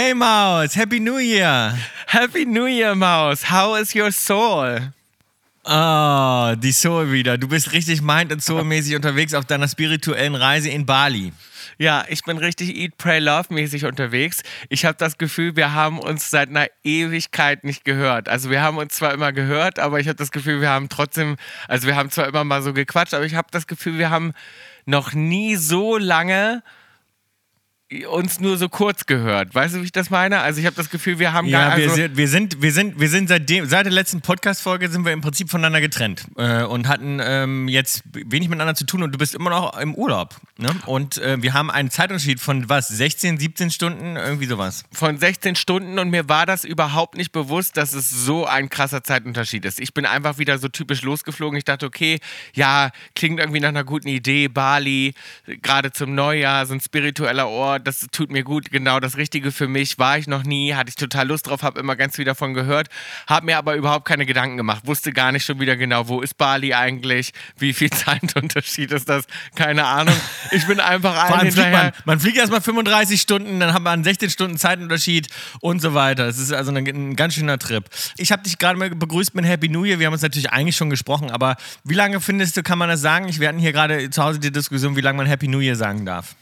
Hey Maus, Happy New Year! Happy New Year, Maus. How is your soul? Oh, die Soul wieder. Du bist richtig Mind- und Soul-mäßig unterwegs auf deiner spirituellen Reise in Bali. Ja, ich bin richtig Eat, Pray, Love mäßig unterwegs. Ich habe das Gefühl, wir haben uns seit einer Ewigkeit nicht gehört. Also wir haben uns zwar immer gehört, aber ich habe das Gefühl, wir haben trotzdem, also wir haben zwar immer mal so gequatscht, aber ich habe das Gefühl, wir haben noch nie so lange uns nur so kurz gehört. Weißt du, wie ich das meine? Also ich habe das Gefühl, wir haben Ja, gar wir, also, sind, wir sind, wir sind, wir sind seitdem, seit der letzten Podcast-Folge sind wir im Prinzip voneinander getrennt äh, und hatten ähm, jetzt wenig miteinander zu tun und du bist immer noch im Urlaub. Ne? Und äh, wir haben einen Zeitunterschied von was, 16, 17 Stunden, irgendwie sowas. von 16 Stunden und mir war das überhaupt nicht bewusst, dass es so ein krasser Zeitunterschied ist. Ich bin einfach wieder so typisch losgeflogen. Ich dachte, okay, ja, klingt irgendwie nach einer guten Idee. Bali, gerade zum Neujahr, so ein spiritueller Ort, das tut mir gut, genau das Richtige für mich. War ich noch nie, hatte ich total Lust drauf, habe immer ganz viel davon gehört, habe mir aber überhaupt keine Gedanken gemacht, wusste gar nicht schon wieder genau, wo ist Bali eigentlich, wie viel Zeitunterschied ist das, keine Ahnung. Ich bin einfach ein allem fliegt hinterher. man, man fliegt erstmal 35 Stunden, dann hat man 16 Stunden Zeitunterschied und so weiter. Es ist also ein, ein ganz schöner Trip. Ich habe dich gerade mal begrüßt mit Happy New Year. Wir haben uns natürlich eigentlich schon gesprochen, aber wie lange findest du, kann man das sagen? Ich, wir hatten hier gerade zu Hause die Diskussion, wie lange man Happy New Year sagen darf.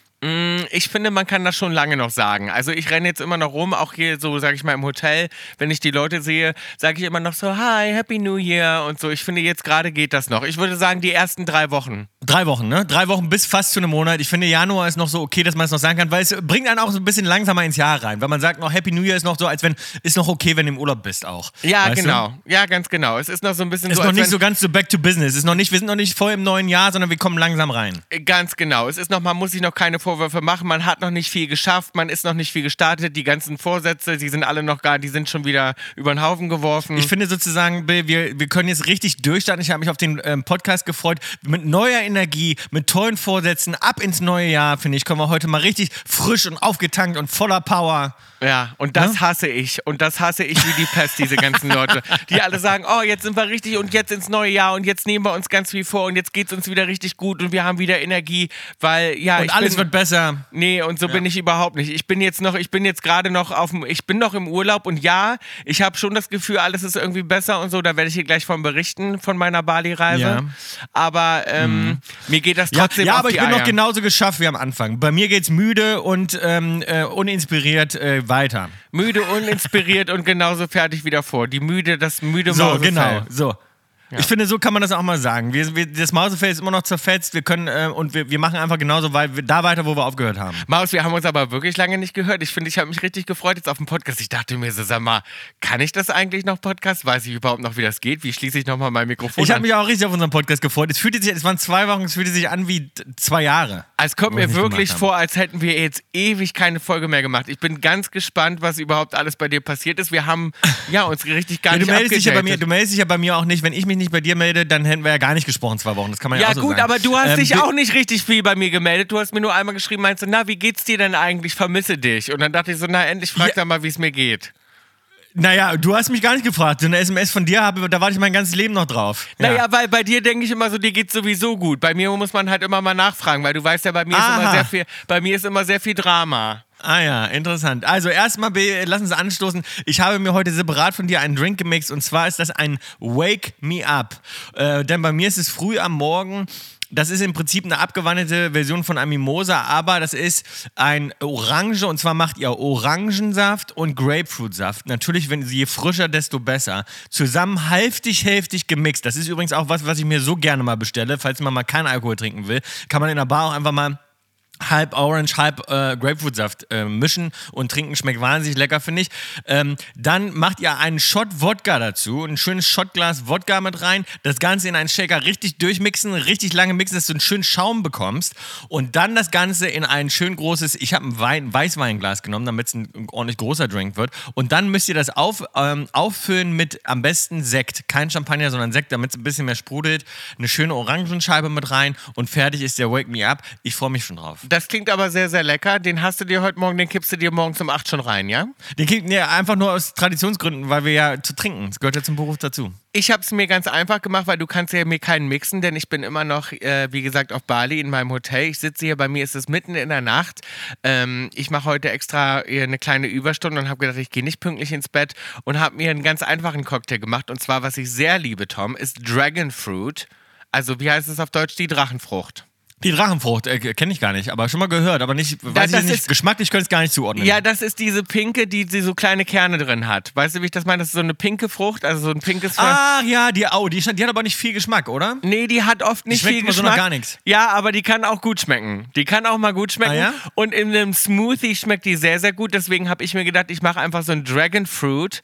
Ich finde, man kann das schon lange noch sagen. Also ich renne jetzt immer noch rum, auch hier so, sage ich mal, im Hotel. Wenn ich die Leute sehe, sage ich immer noch so, hi, Happy New Year und so. Ich finde, jetzt gerade geht das noch. Ich würde sagen, die ersten drei Wochen. Drei Wochen, ne? Drei Wochen bis fast zu einem Monat. Ich finde, Januar ist noch so okay, dass man es noch sagen kann, weil es bringt einen auch so ein bisschen langsamer ins Jahr rein. Weil man sagt noch, Happy New Year ist noch so, als wenn, ist noch okay, wenn du im Urlaub bist auch. Ja, Weißt du? genau. Ja, ganz genau. Es ist noch so ein bisschen Ist so. noch als nicht so ganz so back to business. Ist noch nicht, wir sind noch nicht voll im neuen Jahr, sondern wir kommen langsam rein. Ganz genau. Es ist noch, man muss sich noch keine Vorwürfe machen. Man hat noch nicht viel geschafft. Man ist noch nicht viel gestartet. Die ganzen Vorsätze, die sind alle noch gar, die sind schon wieder über den Haufen geworfen. Ich finde sozusagen, Bill, wir, wir können jetzt richtig durchstarten. Ich habe mich auf den ähm, Podcast gefreut. Mit neuer Energie, mit tollen Vorsätzen, ab ins neue Jahr, finde ich, kommen wir heute mal richtig frisch und aufgetankt und voller Power. Ja, und das Ne? hasse ich. Und das hasse ich wie die Pest, diese ganzen Leute. Die alle sagen, oh, jetzt sind wir richtig und jetzt ins neue Jahr und jetzt nehmen wir uns ganz viel vor und jetzt geht es uns wieder richtig gut und wir haben wieder Energie, weil, ja, Und alles bin, wird besser. Nee, und so bin ich überhaupt nicht. Ich bin jetzt noch, ich bin jetzt gerade noch auf dem, ich bin noch im Urlaub und ja, ich habe schon das Gefühl, alles ist irgendwie besser und so. Da werde ich hier gleich von berichten, von meiner Bali-Reise. Ja. Aber ähm, mir geht das Ja, trotzdem ja auf aber ich bin Eier. noch genauso geschafft wie am Anfang. Bei mir geht's müde und ähm, äh, uninspiriert äh, weiter. Müde, uninspiriert und genauso fertig wieder vor. Die müde, das müde So, genau, so. Ich finde, so kann man das auch mal sagen. Wir, wir, das Mausefell ist immer noch zerfetzt. Wir können äh, und wir, wir machen einfach genauso weit, da weiter, wo wir aufgehört haben. Maus, wir haben uns aber wirklich lange nicht gehört. Ich finde, ich habe mich richtig gefreut jetzt auf den Podcast. Ich dachte mir so, sag mal, kann ich das eigentlich noch Podcast? Weiß ich überhaupt noch, wie das geht? Wie schließe ich nochmal mein Mikrofon Ich habe mich auch richtig auf unseren Podcast gefreut. Es fühlte sich, es waren zwei Wochen, es fühlte sich an wie zwei Jahre. Es kommt mir wirklich vor, als hätten wir jetzt ewig keine Folge mehr gemacht. Ich bin ganz gespannt, was überhaupt alles bei dir passiert ist. Wir haben ja uns richtig gar Ja, du nicht meldest dich ja bei mir, du meldest dich ja bei mir auch nicht. Wenn ich mich nicht bei dir melde, dann hätten wir ja gar nicht gesprochen zwei Wochen. Das kann man ja, Ja auch so gut, sagen. aber du hast Ähm, dich auch nicht richtig viel bei mir gemeldet. Du hast mir nur einmal geschrieben, meinst du, na, wie geht's dir denn eigentlich? Vermisse dich. Und dann dachte ich so, na, endlich fragt Ja. er mal, wie es mir geht. Naja, du hast mich gar nicht gefragt. So eine SMS von dir, habe, da warte ich mein ganzes Leben noch drauf. Ja. Naja, weil bei dir denke ich immer so, dir geht's sowieso gut. Bei mir muss man halt immer mal nachfragen, weil du weißt ja, bei mir ist immer Aha. sehr viel, bei mir ist immer sehr viel Drama. Ah ja, interessant. Also erstmal, lass uns anstoßen. Ich habe mir heute separat von dir einen Drink gemixt und zwar ist das ein Wake Me Up. Äh, denn bei mir ist es früh am Morgen. Das ist im Prinzip eine abgewandelte Version von einem Mimosa, aber das ist ein Orange und zwar macht ihr Orangensaft und Grapefruitsaft. Natürlich, wenn je frischer, desto besser. Zusammen hälftig, hälftig gemixt. Das ist übrigens auch was, was ich mir so gerne mal bestelle, falls man mal keinen Alkohol trinken will. Kann man in der Bar auch einfach mal halb Orange, halb äh, Grapefruitsaft äh, mischen und trinken. Schmeckt wahnsinnig lecker, finde ich. Ähm, dann macht ihr einen Shot Wodka dazu, ein schönes Shotglas Wodka mit rein, das Ganze in einen Shaker richtig durchmixen, richtig lange mixen, dass du einen schönen Schaum bekommst und dann das Ganze in ein schön großes, ich habe ein Wein, Weißweinglas genommen, damit es ein ordentlich großer Drink wird und dann müsst ihr das auf, ähm, auffüllen mit am besten Sekt, kein Champagner, sondern Sekt, damit es ein bisschen mehr sprudelt, eine schöne Orangenscheibe mit rein und fertig ist der Wake Me Up. Ich freue mich schon drauf. Das klingt aber sehr, sehr lecker. Den hast du dir heute Morgen, den kippst du dir morgens um 8 schon rein, ja? Den kriegt nee, einfach nur aus Traditionsgründen, weil wir ja zu trinken. Das gehört ja zum Beruf dazu. Ich habe es mir ganz einfach gemacht, weil du kannst ja mir keinen mixen, denn ich bin immer noch, äh, wie gesagt, auf Bali in meinem Hotel. Ich sitze hier, bei mir ist es mitten in der Nacht. Ähm, ich mache heute extra eine kleine Überstunde und habe gedacht, ich gehe nicht pünktlich ins Bett und habe mir einen ganz einfachen Cocktail gemacht. Und zwar, was ich sehr liebe, Tom, ist Dragon Fruit. Also, wie heißt es auf Deutsch? Die Drachenfrucht. Die Drachenfrucht äh, kenne ich gar nicht, aber schon mal gehört, aber nicht, weiß das ich nicht, ist- geschmacklich könnte ich es gar nicht zuordnen. Ja, das ist diese pinke, die, die so kleine Kerne drin hat. Weißt du, wie ich das meine? Das ist so eine pinke Frucht, also so ein pinkes. Ah, ja, die, oh, die, die hat aber nicht viel Geschmack, oder? Nee, die hat oft nicht schmeckt viel so Geschmack. nach gar nichts. Ja, aber die kann auch gut schmecken. Die kann auch mal gut schmecken. Ah, ja? Und in einem Smoothie schmeckt die sehr, sehr gut. Deswegen habe ich mir gedacht, ich mache einfach so ein Dragon Fruit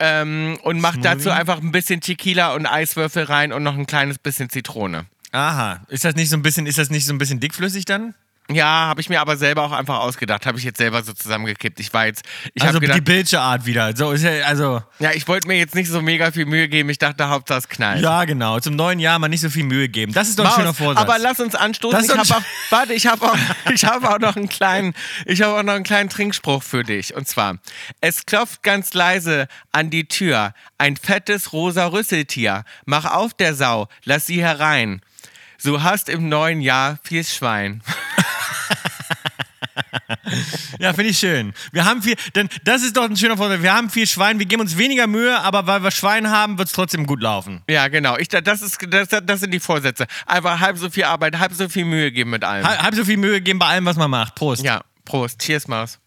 ähm, und mache dazu einfach ein bisschen Tequila und Eiswürfel rein und noch ein kleines bisschen Zitrone. Aha. Ist das nicht so ein bisschen, ist das nicht so ein bisschen dickflüssig dann? Ja, habe ich mir aber selber auch einfach ausgedacht. Habe ich jetzt selber so zusammengekippt. Ich war jetzt, ich also habe gedacht, die Bildsche Art wieder. So ist ja, also. ja, ich wollte mir jetzt nicht so mega viel Mühe geben. Ich dachte, Hauptsache es knallt. Ja, genau. Zum neuen Jahr mal nicht so viel Mühe geben. Das ist doch ein Maus, schöner Vorsatz. Aber lass uns anstoßen. Das Ich habe auch, warte, ich habe auch, ich habe auch noch einen kleinen, ich habe auch noch einen kleinen Trinkspruch für dich. Und zwar: Es klopft ganz leise an die Tür ein fettes rosa Rüsseltier. Mach auf der Sau, lass sie herein. So hast im neuen Jahr viel Schwein. Ja, finde ich schön. Wir haben viel, denn das ist doch ein schöner Vorsatz. Wir haben viel Schwein, wir geben uns weniger Mühe, aber weil wir Schwein haben, wird es trotzdem gut laufen. Ja, genau. Ich, das, ist, das, das sind die Vorsätze. Einfach halb so viel Arbeit, halb so viel Mühe geben mit allem. Halb, halb so viel Mühe geben bei allem, was man macht. Prost. Ja, Prost. Cheers, Maus.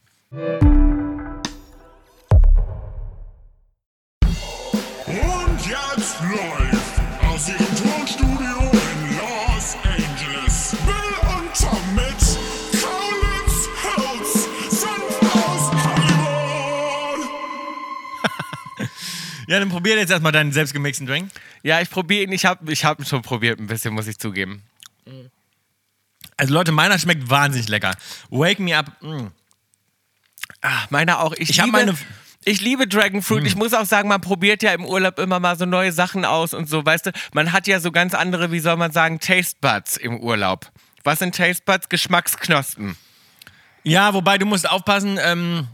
Ja, dann probier jetzt erstmal deinen selbstgemixten Drink. Ja, ich probiere ihn. Ich habe ich hab ihn schon probiert, ein bisschen, muss ich zugeben. Also Leute, meiner schmeckt wahnsinnig lecker. Wake me up. Mm. Ah, meiner auch. Ich, Ich hab liebe, meine- ich liebe Dragon Fruit. Ich muss auch sagen, man probiert ja im Urlaub immer mal so neue Sachen aus und so, weißt du. Man hat ja so ganz andere, wie soll man sagen, Taste Buds im Urlaub. Was sind Taste Buds? Geschmacksknospen. Ja, wobei du musst aufpassen, ähm,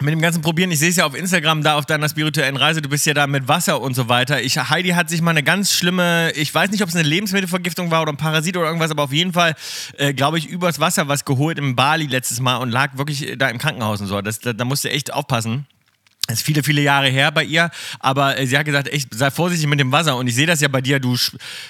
mit dem ganzen Probieren, ich sehe es ja auf Instagram da auf deiner spirituellen Reise, du bist ja da mit Wasser und so weiter. Ich, Heidi hat sich mal eine ganz schlimme, ich weiß nicht, ob es eine Lebensmittelvergiftung war oder ein Parasit oder irgendwas, aber auf jeden Fall, äh, glaube ich, übers Wasser was geholt im Bali letztes Mal und lag wirklich äh, da im Krankenhaus und so. Das, da, da musst du echt aufpassen. Das ist viele, viele Jahre her bei ihr, aber äh, sie hat gesagt, echt, sei vorsichtig mit dem Wasser. Und ich sehe das ja bei dir, du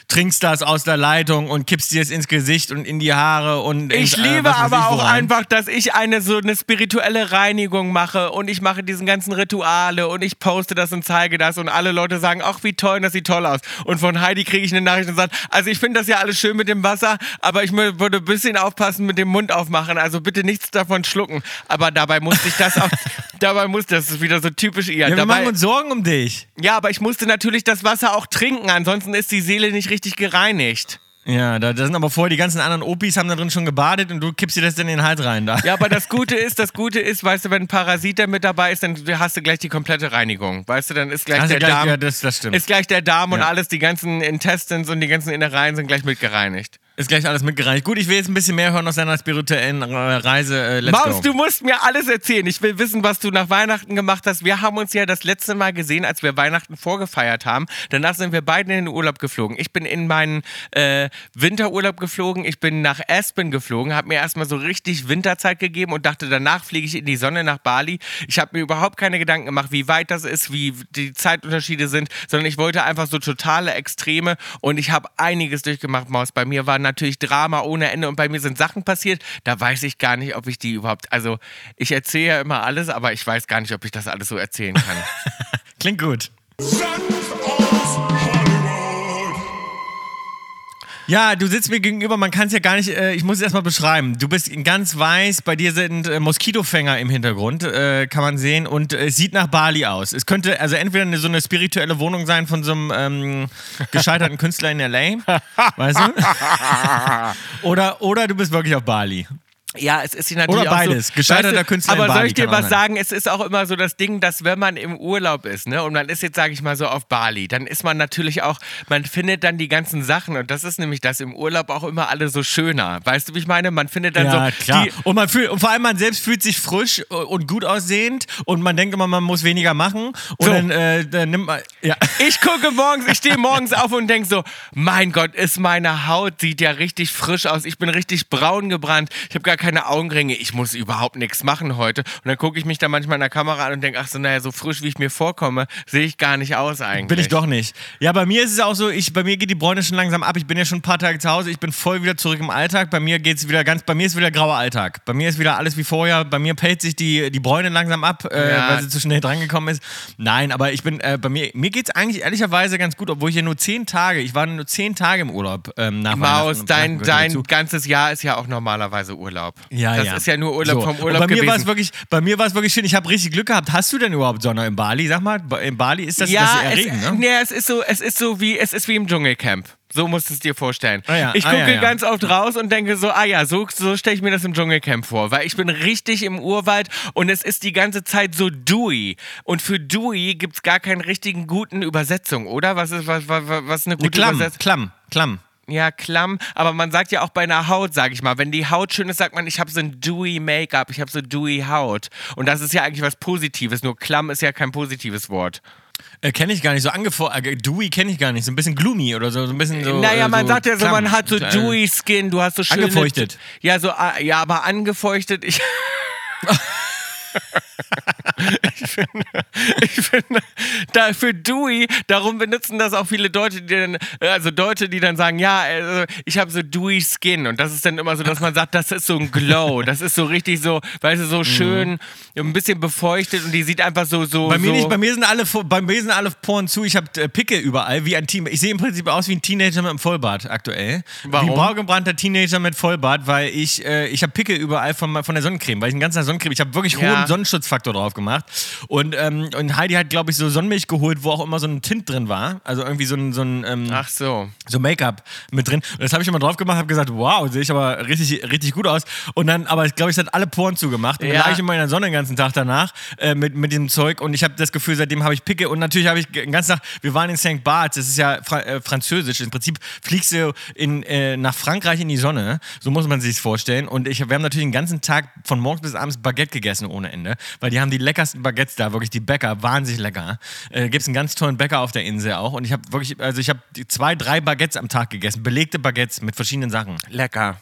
trinkst das aus der Leitung und kippst dir es ins Gesicht und in die Haare und Ich ins, äh, liebe aber ich auch einfach, dass ich eine so eine spirituelle Reinigung mache und ich mache diesen ganzen Rituale und ich poste das und zeige das und alle Leute sagen, ach wie toll, das sieht toll aus. Und von Heidi kriege ich eine Nachricht und sagt, also ich finde das ja alles schön mit dem Wasser, aber ich würde ein bisschen aufpassen mit dem Mund aufmachen, also bitte nichts davon schlucken. Aber dabei musste ich das auch, dabei musste, das wieder so typisch ihr. Ja, wir dabei, machen uns Sorgen um dich. ja, aber ich musste natürlich das Wasser auch trinken, ansonsten ist die Seele nicht richtig gereinigt. Ja, da, da sind aber vorher die ganzen anderen Opis haben da drin schon gebadet und du kippst dir das dann in den Hals rein da. Ja, aber das Gute ist, das Gute ist, weißt du, wenn ein Parasit da mit dabei ist, dann hast du gleich die komplette Reinigung. Weißt du, dann ist gleich Also der gleich, Darm, ja, das, das ist gleich der Darm und Ja. alles, die ganzen Intestines und die ganzen Innereien sind gleich mit gereinigt. Ist gleich alles mitgereicht. Gut, ich will jetzt ein bisschen mehr hören aus deiner spirituellen Reise. Äh, let's Maus, du musst mir alles erzählen. Ich will wissen, was du nach Weihnachten gemacht hast. Wir haben uns ja das letzte Mal gesehen, als wir Weihnachten vorgefeiert haben. Danach sind wir beide in den Urlaub geflogen. Ich bin in meinen äh, Winterurlaub geflogen. Ich bin nach Aspen geflogen, habe mir erstmal so richtig Winterzeit gegeben und dachte, danach fliege ich in die Sonne nach Bali. Ich habe mir überhaupt keine Gedanken gemacht, wie weit das ist, wie die Zeitunterschiede sind, sondern ich wollte einfach so totale Extreme und ich habe einiges durchgemacht, Maus. Bei mir war natürlich Drama ohne Ende und bei mir sind Sachen passiert, da weiß ich gar nicht, ob ich die überhaupt, also ich erzähle ja immer alles, aber ich weiß gar nicht, ob ich das alles so erzählen kann. Klingt gut. Hollywood. Ja, du sitzt mir gegenüber, man kann es ja gar nicht, äh, ich muss es erstmal beschreiben. Du bist ganz weiß, bei dir sind äh, Moskitofänger im Hintergrund, äh, kann man sehen, und äh, es sieht nach Bali aus. Es könnte also entweder eine, so eine spirituelle Wohnung sein von so einem ähm, gescheiterten Künstler in L.A., weißt du? oder, oder du bist wirklich auf Bali. Ja, es ist natürlich Oder beides. So, Gescheiterter weißt du, Künstler Aber soll Bali ich dir was sagen? Es ist auch immer so das Ding, dass wenn man im Urlaub ist, ne, und man ist jetzt, sage ich mal so, auf Bali, dann ist man natürlich auch, man findet dann die ganzen Sachen und das ist nämlich das im Urlaub auch immer alle so schöner. Weißt du, wie ich meine? Man findet dann Ja, so klar. die, und, man fühlt, und vor allem man selbst fühlt sich frisch und gut aussehend und man denkt immer, man muss weniger machen. Und So. dann, äh, dann nimmt man. Ja. Ich gucke morgens, ich stehe morgens auf und denke so, mein Gott, ist meine Haut, sieht ja richtig frisch aus. Ich bin richtig braun gebrannt. Ich habe gar keine Augenringe. Ich muss überhaupt nichts machen heute. Und dann gucke ich mich da manchmal in der Kamera an und denke, ach so, naja, so frisch, wie ich mir vorkomme, sehe ich gar nicht aus eigentlich. Bin ich doch nicht. Ja, bei mir ist es auch so, ich, bei mir geht die Bräune schon langsam ab. Ich bin ja schon ein paar Tage zu Hause. Ich bin voll wieder zurück im Alltag. Bei mir geht es wieder ganz, bei mir ist wieder grauer Alltag. Bei mir ist wieder alles wie vorher. Bei mir pellt sich die, die Bräune langsam ab, äh, Ja. weil sie zu schnell drangekommen ist. Nein, aber ich bin, äh, bei mir, mir geht es eigentlich ehrlicherweise ganz gut, obwohl ich ja nur zehn Tage, ich war nur zehn Tage im Urlaub ähm, nach Maus, dein, dein ganzes Jahr ist ja auch normalerweise Urlaub. Ja, das ja. ist ja nur Urlaub So. vom Und Urlaub bei mir war es wirklich, bei mir war es wirklich schön. Ich habe richtig Glück gehabt. Hast du denn überhaupt Sonne in Bali? Sag mal, in Bali ist das, das ja, ist eher es, Regen, ne? nee, es ist so, es ist so wie, es ist wie im Dschungelcamp. So musst du es dir vorstellen. Ah ja, ich ah gucke ja, ja. ganz oft raus und denke so, ah ja, so, so stelle ich mir das im Dschungelcamp vor. Weil ich bin richtig im Urwald und es ist die ganze Zeit so dewy. Und für dewy gibt es gar keinen richtigen guten Übersetzung, oder? Was ist, was, was, was ist eine gute Klamm, Übersetzung? Klamm, Klamm. Ja, klamm. Aber man sagt ja auch bei einer Haut, sag ich mal, wenn die Haut schön ist, sagt man, ich habe so ein dewy Make-up, ich habe so dewy Haut. Und das ist ja eigentlich was Positives. Nur klamm ist ja kein positives Wort. Äh, kenne ich gar nicht. So angefordert. Äh, dewy kenne ich gar nicht. So ein bisschen gloomy oder so. so ein bisschen so. naja, äh, man so sagt ja so, klamm. man hat so Äh, dewy Skin, du hast so schöne... Angefeuchtet. Ja, so, ja, aber angefeuchtet, ich... ich finde, ich finde, da für Dewy, darum benutzen das auch viele Deutsche, die dann, also Deutsche, die dann sagen, ja, also ich habe so Dewy Skin und das ist dann immer so, dass man sagt, das ist so ein Glow, das ist so richtig so, weißt du, so schön, ein bisschen befeuchtet und die sieht einfach so, so, Mhm. Bei mir so, nicht, bei mir sind alle, bei mir sind alle Poren zu. Ich habe äh, Picke überall, wie ein Team. Ich sehe im Prinzip aus wie ein Teenager mit einem Vollbart aktuell. Warum? Wie ein braungebrannter Teenager mit Vollbart, weil ich, äh, ich habe Picke überall von, von der Sonnencreme, weil ich einen ganzen Tag Sonnencreme, ich habe wirklich Ja. hohen Sonnenschutzfaktor drauf gemacht. Und, ähm, und Heidi hat, glaube ich, so Sonnenmilch geholt, wo auch immer so ein Tint drin war. Also irgendwie so ein, so ein ähm, ach so. so Make-up mit drin. Und das habe ich immer drauf gemacht, habe gesagt, wow, sehe ich aber richtig, richtig gut aus. Und dann, aber ich glaube, ich hat alle Poren zugemacht. Und Ja. dann lag ich immer in der Sonne den ganzen Tag danach äh, mit, mit diesem Zeug. Und ich habe das Gefühl, seitdem habe ich Picke. Und natürlich habe ich den ganzen Tag, wir waren in St. Barts, das ist ja Fra äh, französisch. Im Prinzip fliegst du in, äh, nach Frankreich in die Sonne. So muss man sich vorstellen. Und ich, wir haben natürlich den ganzen Tag von morgens bis abends Baguette gegessen ohne Ende. Weil die haben die leckersten Baguettes da, wirklich die Bäcker, wahnsinnig lecker. Äh, Gibt es einen ganz tollen Bäcker auf der Insel auch. Und ich habe wirklich, also ich habe zwei, drei Baguettes am Tag gegessen. Belegte Baguettes mit verschiedenen Sachen. Lecker.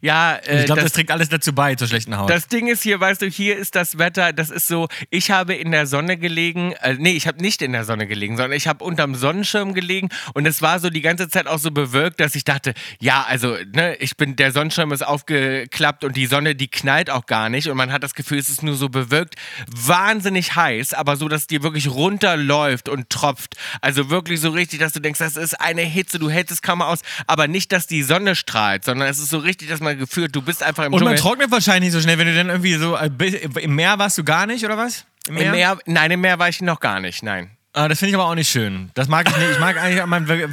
Ja, äh, Ich glaube, das- das, trägt alles dazu bei, zur schlechten Haut. Das Ding ist hier, weißt du, hier ist das Wetter, das ist so, ich habe in der Sonne gelegen, äh, nee, ich habe nicht in der Sonne gelegen, sondern ich habe unterm Sonnenschirm gelegen und es war so die ganze Zeit auch so bewölkt, dass ich dachte, ja, also, ne, ich bin, der Sonnenschirm ist aufgeklappt und die Sonne, die knallt auch gar nicht und man hat das Gefühl, es ist nur so bewölkt, wahnsinnig heiß, aber so, dass dir wirklich runterläuft und tropft. Also wirklich so richtig, dass du denkst, das ist eine Hitze, du hältst es kaum aus, aber nicht, dass die Sonne strahlt, sondern es ist so richtig, dass man gefühlt, du bist einfach im und man Dschungel. trocknet wahrscheinlich nicht so schnell, wenn du dann irgendwie so. äh, Im Meer warst du gar nicht, oder was? Im Meer? Nein, im Meer war ich noch gar nicht, nein. Ah, das finde ich aber auch nicht schön. Das mag ich nicht. Ich mag eigentlich, meinem-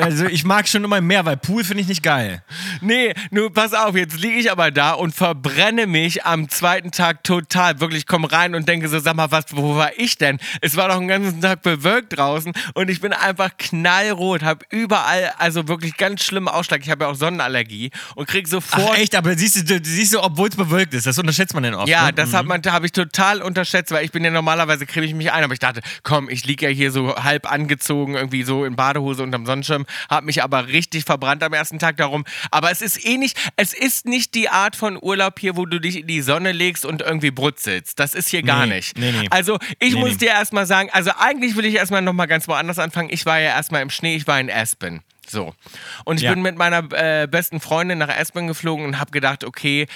also ich mag schon immer im Meer, weil Pool finde ich nicht geil. Nee, nur pass auf, jetzt liege ich aber da und verbrenne mich am zweiten Tag total. Wirklich, komm rein und denke so, sag mal, was, wo war ich denn? Es war doch den ganzen Tag bewölkt draußen und ich bin einfach knallrot, habe überall, also wirklich ganz schlimmen Ausschlag. Ich habe ja auch Sonnenallergie und krieg sofort Ach echt, aber siehst du, siehst du, obwohl es bewölkt ist, das unterschätzt man denn oft. Ja, ne? das man, habe ich total unterschätzt, weil ich bin ja normalerweise creme ich mich ein, aber ich dachte, komm, ich liege ja hier so halb angezogen, irgendwie so in Badehose unterm Sonnenschirm, habe mich aber richtig verbrannt am ersten Tag darum. Aber es ist eh nicht, es ist nicht die Art von Urlaub hier, wo du dich in die Sonne legst und irgendwie brutzelst. Das ist hier gar Nee, nicht. nee, nee. Also ich muss dir erstmal sagen, also eigentlich will ich erstmal nochmal ganz woanders anfangen. Ich war ja erstmal im Schnee, ich war in Aspen. So. Und ich Ja. bin mit meiner äh, besten Freundin nach Aspen geflogen und habe gedacht, okay,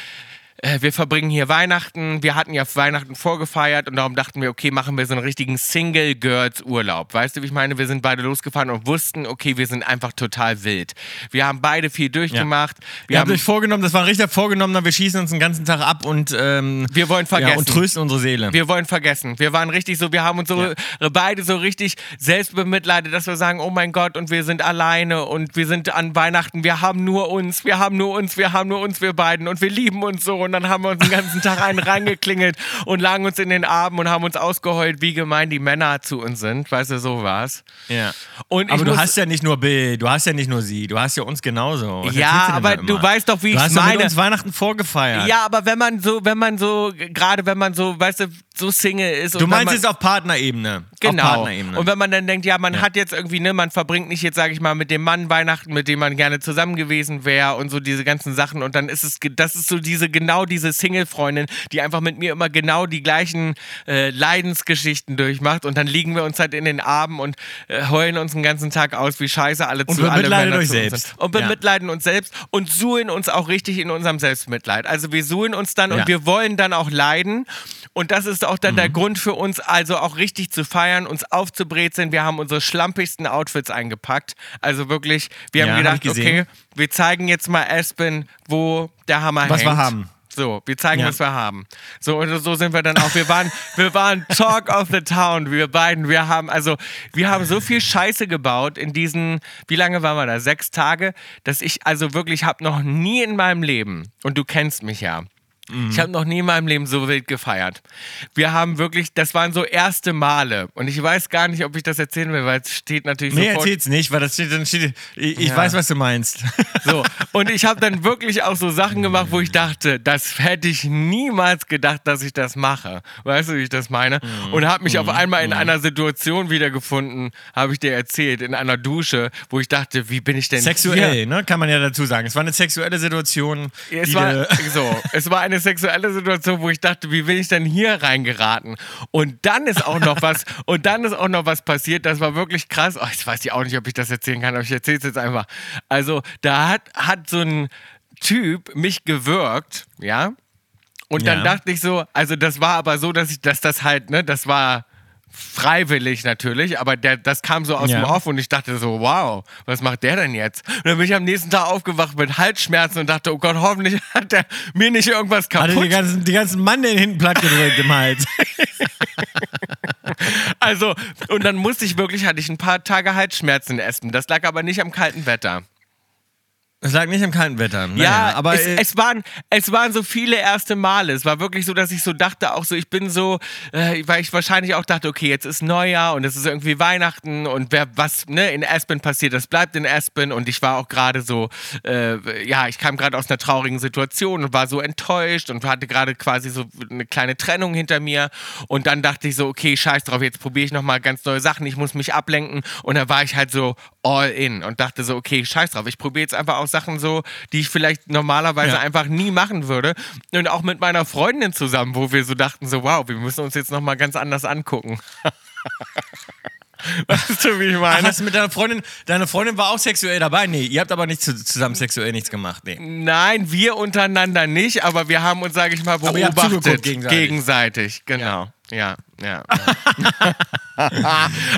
wir verbringen hier Weihnachten. Wir hatten ja Weihnachten vorgefeiert und darum dachten wir, okay, machen wir so einen richtigen Single-Girls-Urlaub. Weißt du, wie ich meine? Wir sind beide losgefahren und wussten, okay, wir sind einfach total wild. Wir haben beide viel durchgemacht. Wir, Wir haben haben, euch vorgenommen, das war ein richtiger vorgenommener, wir schießen uns den ganzen Tag ab und, ähm, wir wollen vergessen. ja, und trösten unsere Seele. Wir wollen vergessen. Wir waren richtig so, wir haben uns so Ja. beide so richtig selbst bemitleidet, dass wir sagen, oh mein Gott, und wir sind alleine und wir sind an Weihnachten, wir haben nur uns, wir haben nur uns, wir haben nur uns, wir beiden und wir lieben uns so. Und dann haben wir uns den ganzen Tag einen reingeklingelt und lagen uns in den Armen und haben uns ausgeheult, wie gemein die Männer zu uns sind. Weißt du, so war's. ja. Und ich Aber du hast ja nicht nur Bill, du hast ja nicht nur sie, du hast ja uns genauso. Was Ja, du aber du weißt doch, wie du ich's hast doch mit meine. uns Weihnachten vorgefeiert. Ja, aber wenn man so, wenn man so, gerade wenn man so, weißt du, so Single ist. Du meinst man, jetzt auf Partnerebene. Auf Genau. Partnerebene. Und wenn man dann denkt, ja, man hat jetzt irgendwie, ne, man verbringt nicht jetzt, sage ich mal, mit dem Mann Weihnachten, mit dem man gerne zusammen gewesen wäre und so diese ganzen Sachen. Und dann ist es, das ist so diese, genau diese Single-Freundin, die einfach mit mir immer genau die gleichen äh, Leidensgeschichten durchmacht. Und dann liegen wir uns halt in den Armen und äh, heulen uns den ganzen Tag aus, wie scheiße alle Und zu alle Männer euch zu uns selbst. sind. Und Ja. bemitleiden uns selbst und suhlen uns auch richtig in unserem Selbstmitleid. Also wir suhlen uns dann Ja. und wir wollen dann auch leiden. Und das ist auch dann der Mhm. Grund für uns, also auch richtig zu feiern, uns aufzubrezeln. Wir haben unsere schlampigsten Outfits eingepackt. Also wirklich, wir Ja, haben hab gedacht, gesehen. okay, wir zeigen jetzt mal Aspen, wo der Hammer Was hängt. wir haben. So, wir zeigen, Ja. was wir haben. So, und so sind wir dann auch. Wir waren, wir waren Talk of the Town, wir beiden. Wir haben, also, wir haben so viel Scheiße gebaut in diesen, wie lange waren wir da? Sechs Tage, dass ich, also wirklich, habe noch nie in meinem Leben, und du kennst mich ja, Mhm. ich habe noch nie in meinem Leben so wild gefeiert. Wir haben wirklich, das waren so erste Male. Und ich weiß gar nicht, ob ich das erzählen will, weil es steht natürlich Nee, sofort. erzähl's nicht, weil das steht, dann steht, ich, ich Ja. weiß, was du meinst. So, und ich habe dann wirklich auch so Sachen gemacht, wo ich dachte, das hätte ich niemals gedacht, dass ich das mache. Weißt du, wie ich das meine? Mhm. Und habe mich auf einmal in einer Situation wiedergefunden, habe ich dir erzählt, in einer Dusche, wo ich dachte, wie bin ich denn Sexuell, hier? ne, kann man ja dazu sagen. Es war eine sexuelle Situation. Es war, so, es war eine sexuelle Situation, wo ich dachte, wie bin ich denn hier reingeraten? Und dann ist auch noch was, und dann ist auch noch was passiert, das war wirklich krass. Oh, ich weiß ja auch nicht, ob ich das erzählen kann, aber ich erzähle es jetzt einfach. Also, da hat, hat so ein Typ mich gewürgt, ja. Und dann Ja. dachte ich so, also das war aber so, dass ich, dass das halt, ne, das war freiwillig natürlich, aber der, das kam so aus Ja. dem Off und ich dachte so, wow, was macht der denn jetzt? Und dann bin ich am nächsten Tag aufgewacht mit Halsschmerzen und dachte, oh Gott, hoffentlich hat der mir nicht irgendwas Hatte die kaputt. ganzen, die ganzen Mandeln hinten platt gedrückt im Hals. Also, und dann musste ich wirklich, hatte ich ein paar Tage Halsschmerzen essen. Das lag aber nicht am kalten Wetter. Es lag nicht im kalten Wetter. Naja, Ja, aber es, äh, es, waren, es waren so viele erste Male. Es war wirklich so, dass ich so dachte, auch so, ich bin so, äh, weil ich wahrscheinlich auch dachte, okay, jetzt ist Neujahr und es ist irgendwie Weihnachten und wer was ne, in Aspen passiert, das bleibt in Aspen. Und ich war auch gerade so, äh, ja, ich kam gerade aus einer traurigen Situation und war so enttäuscht und hatte gerade quasi so eine kleine Trennung hinter mir. Und dann dachte ich so, okay, scheiß drauf, jetzt probiere ich nochmal ganz neue Sachen, ich muss mich ablenken. Und dann war ich halt so all in und dachte so, okay, scheiß drauf, ich probiere jetzt einfach auch Sachen so, die ich vielleicht normalerweise Ja. einfach nie machen würde. Und auch mit meiner Freundin zusammen, wo wir so dachten, so, wow, wir müssen uns jetzt nochmal ganz anders angucken. weißt du, wie ich Ach, meine? hast du mit deiner Freundin, deine Freundin war auch sexuell dabei? Nee, ihr habt aber nicht zu, zusammen sexuell nichts gemacht. Nee. Nein, wir untereinander nicht, aber wir haben uns, sage ich mal, beobachtet. gegenseitig. gegenseitig. genau. Ja, ja.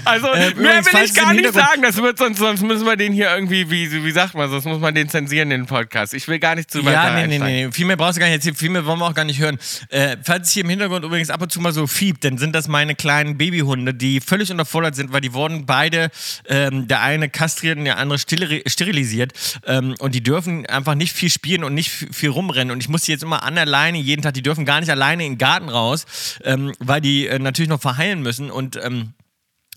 also, Äh, mehr will ich gar nicht sagen. Das wird sonst, sonst müssen wir den hier irgendwie, wie, wie sagt man, sonst muss man den zensieren, den Podcast. Ich will gar nicht zu weit Ja, nee, nee, einsteigen. nee. Viel mehr brauchst du gar nicht erzählen. Viel mehr wollen wir auch gar nicht hören. Äh, falls es hier im Hintergrund übrigens ab und zu mal so fiebt, dann sind das meine kleinen Babyhunde, die völlig unterfordert sind, weil die wurden beide, ähm, der eine kastriert und der andere steri- sterilisiert. Ähm, und die dürfen einfach nicht viel spielen und nicht viel rumrennen. Und ich muss die jetzt immer an alleine jeden Tag, die dürfen gar nicht alleine in den Garten raus, ähm, weil die äh, natürlich noch verheilen müssen. Und ähm,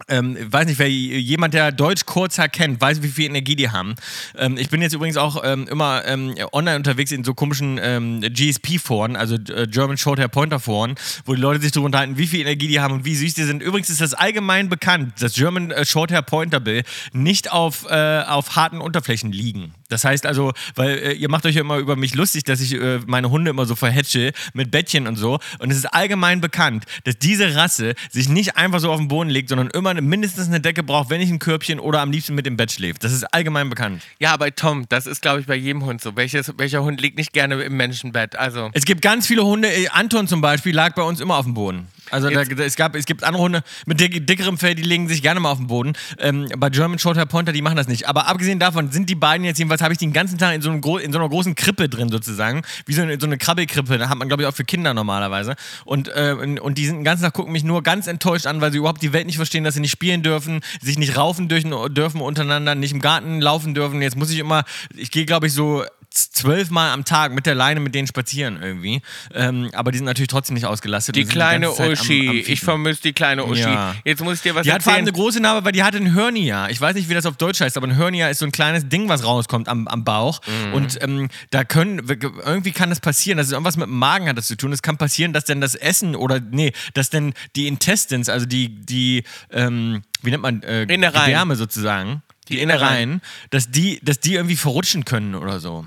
ähm, weiß nicht, wer jemand, der Deutsch Kurzhaar kennt, weiß, wie viel Energie die haben. Ähm, ich bin jetzt übrigens auch ähm, immer ähm, online unterwegs in so komischen ähm, GSP-Foren, also äh, German Shorthair Pointer Foren, wo die Leute sich darüber unterhalten, wie viel Energie die haben und wie süß die sind. Übrigens ist das allgemein bekannt, dass German äh, Shorthair Pointer Bill nicht auf, äh, auf harten Unterflächen liegen. Das heißt also, weil äh, ihr macht euch ja immer über mich lustig, dass ich äh, meine Hunde immer so verhätsche mit Bettchen und so. Und es ist allgemein bekannt, dass diese Rasse sich nicht einfach so auf den Boden legt, sondern immer immer mindestens eine Decke braucht, wenn nicht ein Körbchen oder am liebsten mit im Bett schläft. Das ist allgemein bekannt. Ja, bei Tom, das ist, glaube ich, bei jedem Hund so. Welches, welcher Hund liegt nicht gerne im Menschenbett? Also. Es gibt ganz viele Hunde. äh, Anton zum Beispiel lag bei uns immer auf dem Boden. Also da, da, es, gab, es gibt andere Hunde mit dick, dickerem Fell, die legen sich gerne mal auf den Boden. Ähm, bei German Shorthair Pointer, die machen das nicht. Aber abgesehen davon sind die beiden jetzt jedenfalls, habe ich den ganzen Tag in so, in so einer großen Krippe drin sozusagen. Wie so eine, so eine Krabbelkrippe. Da hat man, glaube ich, auch für Kinder normalerweise. Und, äh, und die sind den ganzen Tag gucken mich nur ganz enttäuscht an, weil sie überhaupt die Welt nicht verstehen, dass sie nicht spielen dürfen, sich nicht raufen dürfen, dürfen untereinander, nicht im Garten laufen dürfen. Jetzt muss ich immer, ich gehe, glaube ich, so zwölfmal am Tag mit der Leine mit denen spazieren irgendwie. Ähm, aber die sind natürlich trotzdem nicht ausgelastet. Die kleine ganze Zeit am- Uschi. am ich vermisse die kleine Uschi. Ja. Jetzt muss ich dir was Die hat vor allem erzählen. eine große Narbe, weil die hatte ein Hernia. Ich weiß nicht, wie das auf Deutsch heißt, aber ein Hernia ist so ein kleines Ding, was rauskommt am, am Bauch. Mhm. Und ähm, da können, irgendwie kann das passieren, das ist irgendwas mit dem Magen hat das zu tun. Es kann passieren, dass denn das Essen oder, nee, dass denn die Intestines, also die, die, ähm, wie nennt man, äh, Innereien. Gedärme sozusagen, die, Die Innereien, dass die, dass die irgendwie verrutschen können oder so.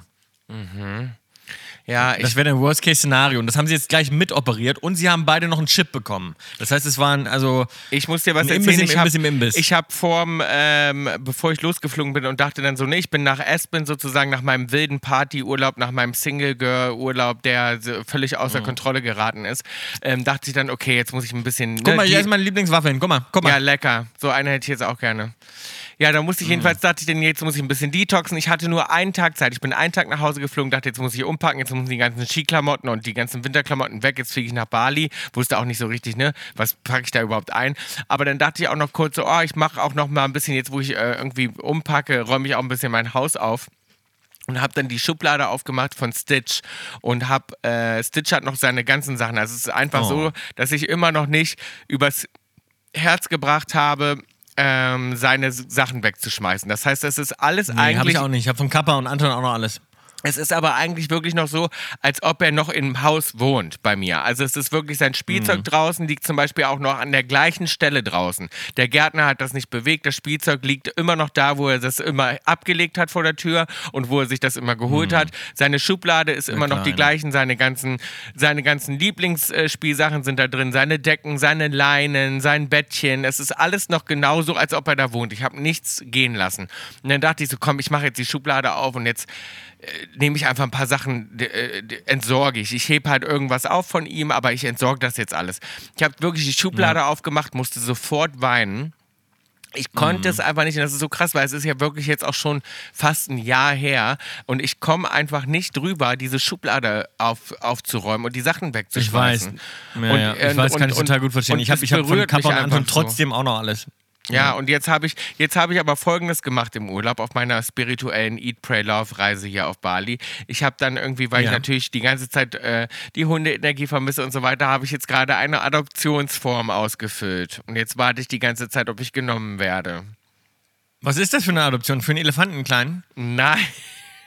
Ja, ich Das wäre ein Worst-Case-Szenario. Und das haben sie jetzt gleich mitoperiert und sie haben beide noch einen Chip bekommen. Das heißt, es waren also. Ich muss dir was erzählen. Imbiss im ich hab- Imbiss im Imbiss. Ich habe vorm, ähm, bevor ich losgeflogen bin und dachte dann so, nee, ich bin nach Aspen sozusagen nach meinem wilden Partyurlaub, nach meinem Single-Girl-Urlaub, der so völlig außer Mhm. Kontrolle geraten ist, ähm, dachte ich dann, okay, jetzt muss ich ein bisschen. Guck ne, mal, hier ist meine Lieblingswaffe hin. Guck mal, guck mal. Ja, lecker. So eine hätte ich jetzt auch gerne. Ja, da musste ich jedenfalls, dachte ich, denn jetzt muss ich ein bisschen detoxen. Ich hatte nur einen Tag Zeit. Ich bin einen Tag nach Hause geflogen, dachte, jetzt muss ich umpacken, jetzt müssen die ganzen Skiklamotten und die ganzen Winterklamotten weg. Jetzt fliege ich nach Bali. Wusste auch nicht so richtig, ne, was packe ich da überhaupt ein. Aber dann dachte ich auch noch kurz so, oh, ich mache auch noch mal ein bisschen, jetzt wo ich äh, irgendwie umpacke, räume ich auch ein bisschen mein Haus auf und habe dann die Schublade aufgemacht von Stitch und habe äh, Stitch hat noch seine ganzen Sachen. Also es ist einfach Oh. so, dass ich immer noch nicht übers Herz gebracht habe, ähm, seine Sachen wegzuschmeißen. Das heißt, es ist alles Nee, eigentlich ich auch nicht. Ich habe von Kappa und Anton auch noch alles. Es ist aber eigentlich wirklich noch so, als ob er noch im Haus wohnt bei mir. Also es ist wirklich sein Spielzeug Mhm. draußen, liegt zum Beispiel auch noch an der gleichen Stelle draußen. Der Gärtner hat das nicht bewegt, das Spielzeug liegt immer noch da, wo er das immer abgelegt hat vor der Tür und wo er sich das immer geholt hat. Seine Schublade ist immer noch die Kleine. gleichen, seine ganzen, seine ganzen Lieblingsspielsachen sind da drin, seine Decken, seine Leinen, sein Bettchen. Es ist alles noch genauso, als ob er da wohnt. Ich habe nichts gehen lassen. Und dann dachte ich so, komm, ich mache jetzt die Schublade auf und jetzt äh, nehme ich einfach ein paar Sachen, äh, entsorge ich. Ich hebe halt irgendwas auf von ihm, aber ich entsorge das jetzt alles. Ich habe wirklich die Schublade aufgemacht, musste sofort weinen. Ich konnte es einfach nicht und das ist so krass, weil es ist ja wirklich jetzt auch schon fast ein Jahr her und ich komme einfach nicht drüber, diese Schublade auf, aufzuräumen und die Sachen Ich weiß. wegzuschmeißen. Ja, Und, ja. Ich äh, weiß, kann ich und- total gut verstehen. und Ich habe ich hab von Kappa und Anton einfach so. trotzdem auch noch alles. Ja, und jetzt habe ich, jetzt habe ich aber Folgendes gemacht im Urlaub auf meiner spirituellen Eat, Pray, Love Reise hier auf Bali. Ich habe dann irgendwie, weil ich Ja. natürlich die ganze Zeit äh, die Hundeenergie vermisse und so weiter, habe ich jetzt gerade eine Adoptionsform ausgefüllt. Und jetzt warte ich die ganze Zeit, ob ich genommen werde. Was ist das für eine Adoption? Für einen Elefanten, einen kleinen? Nein.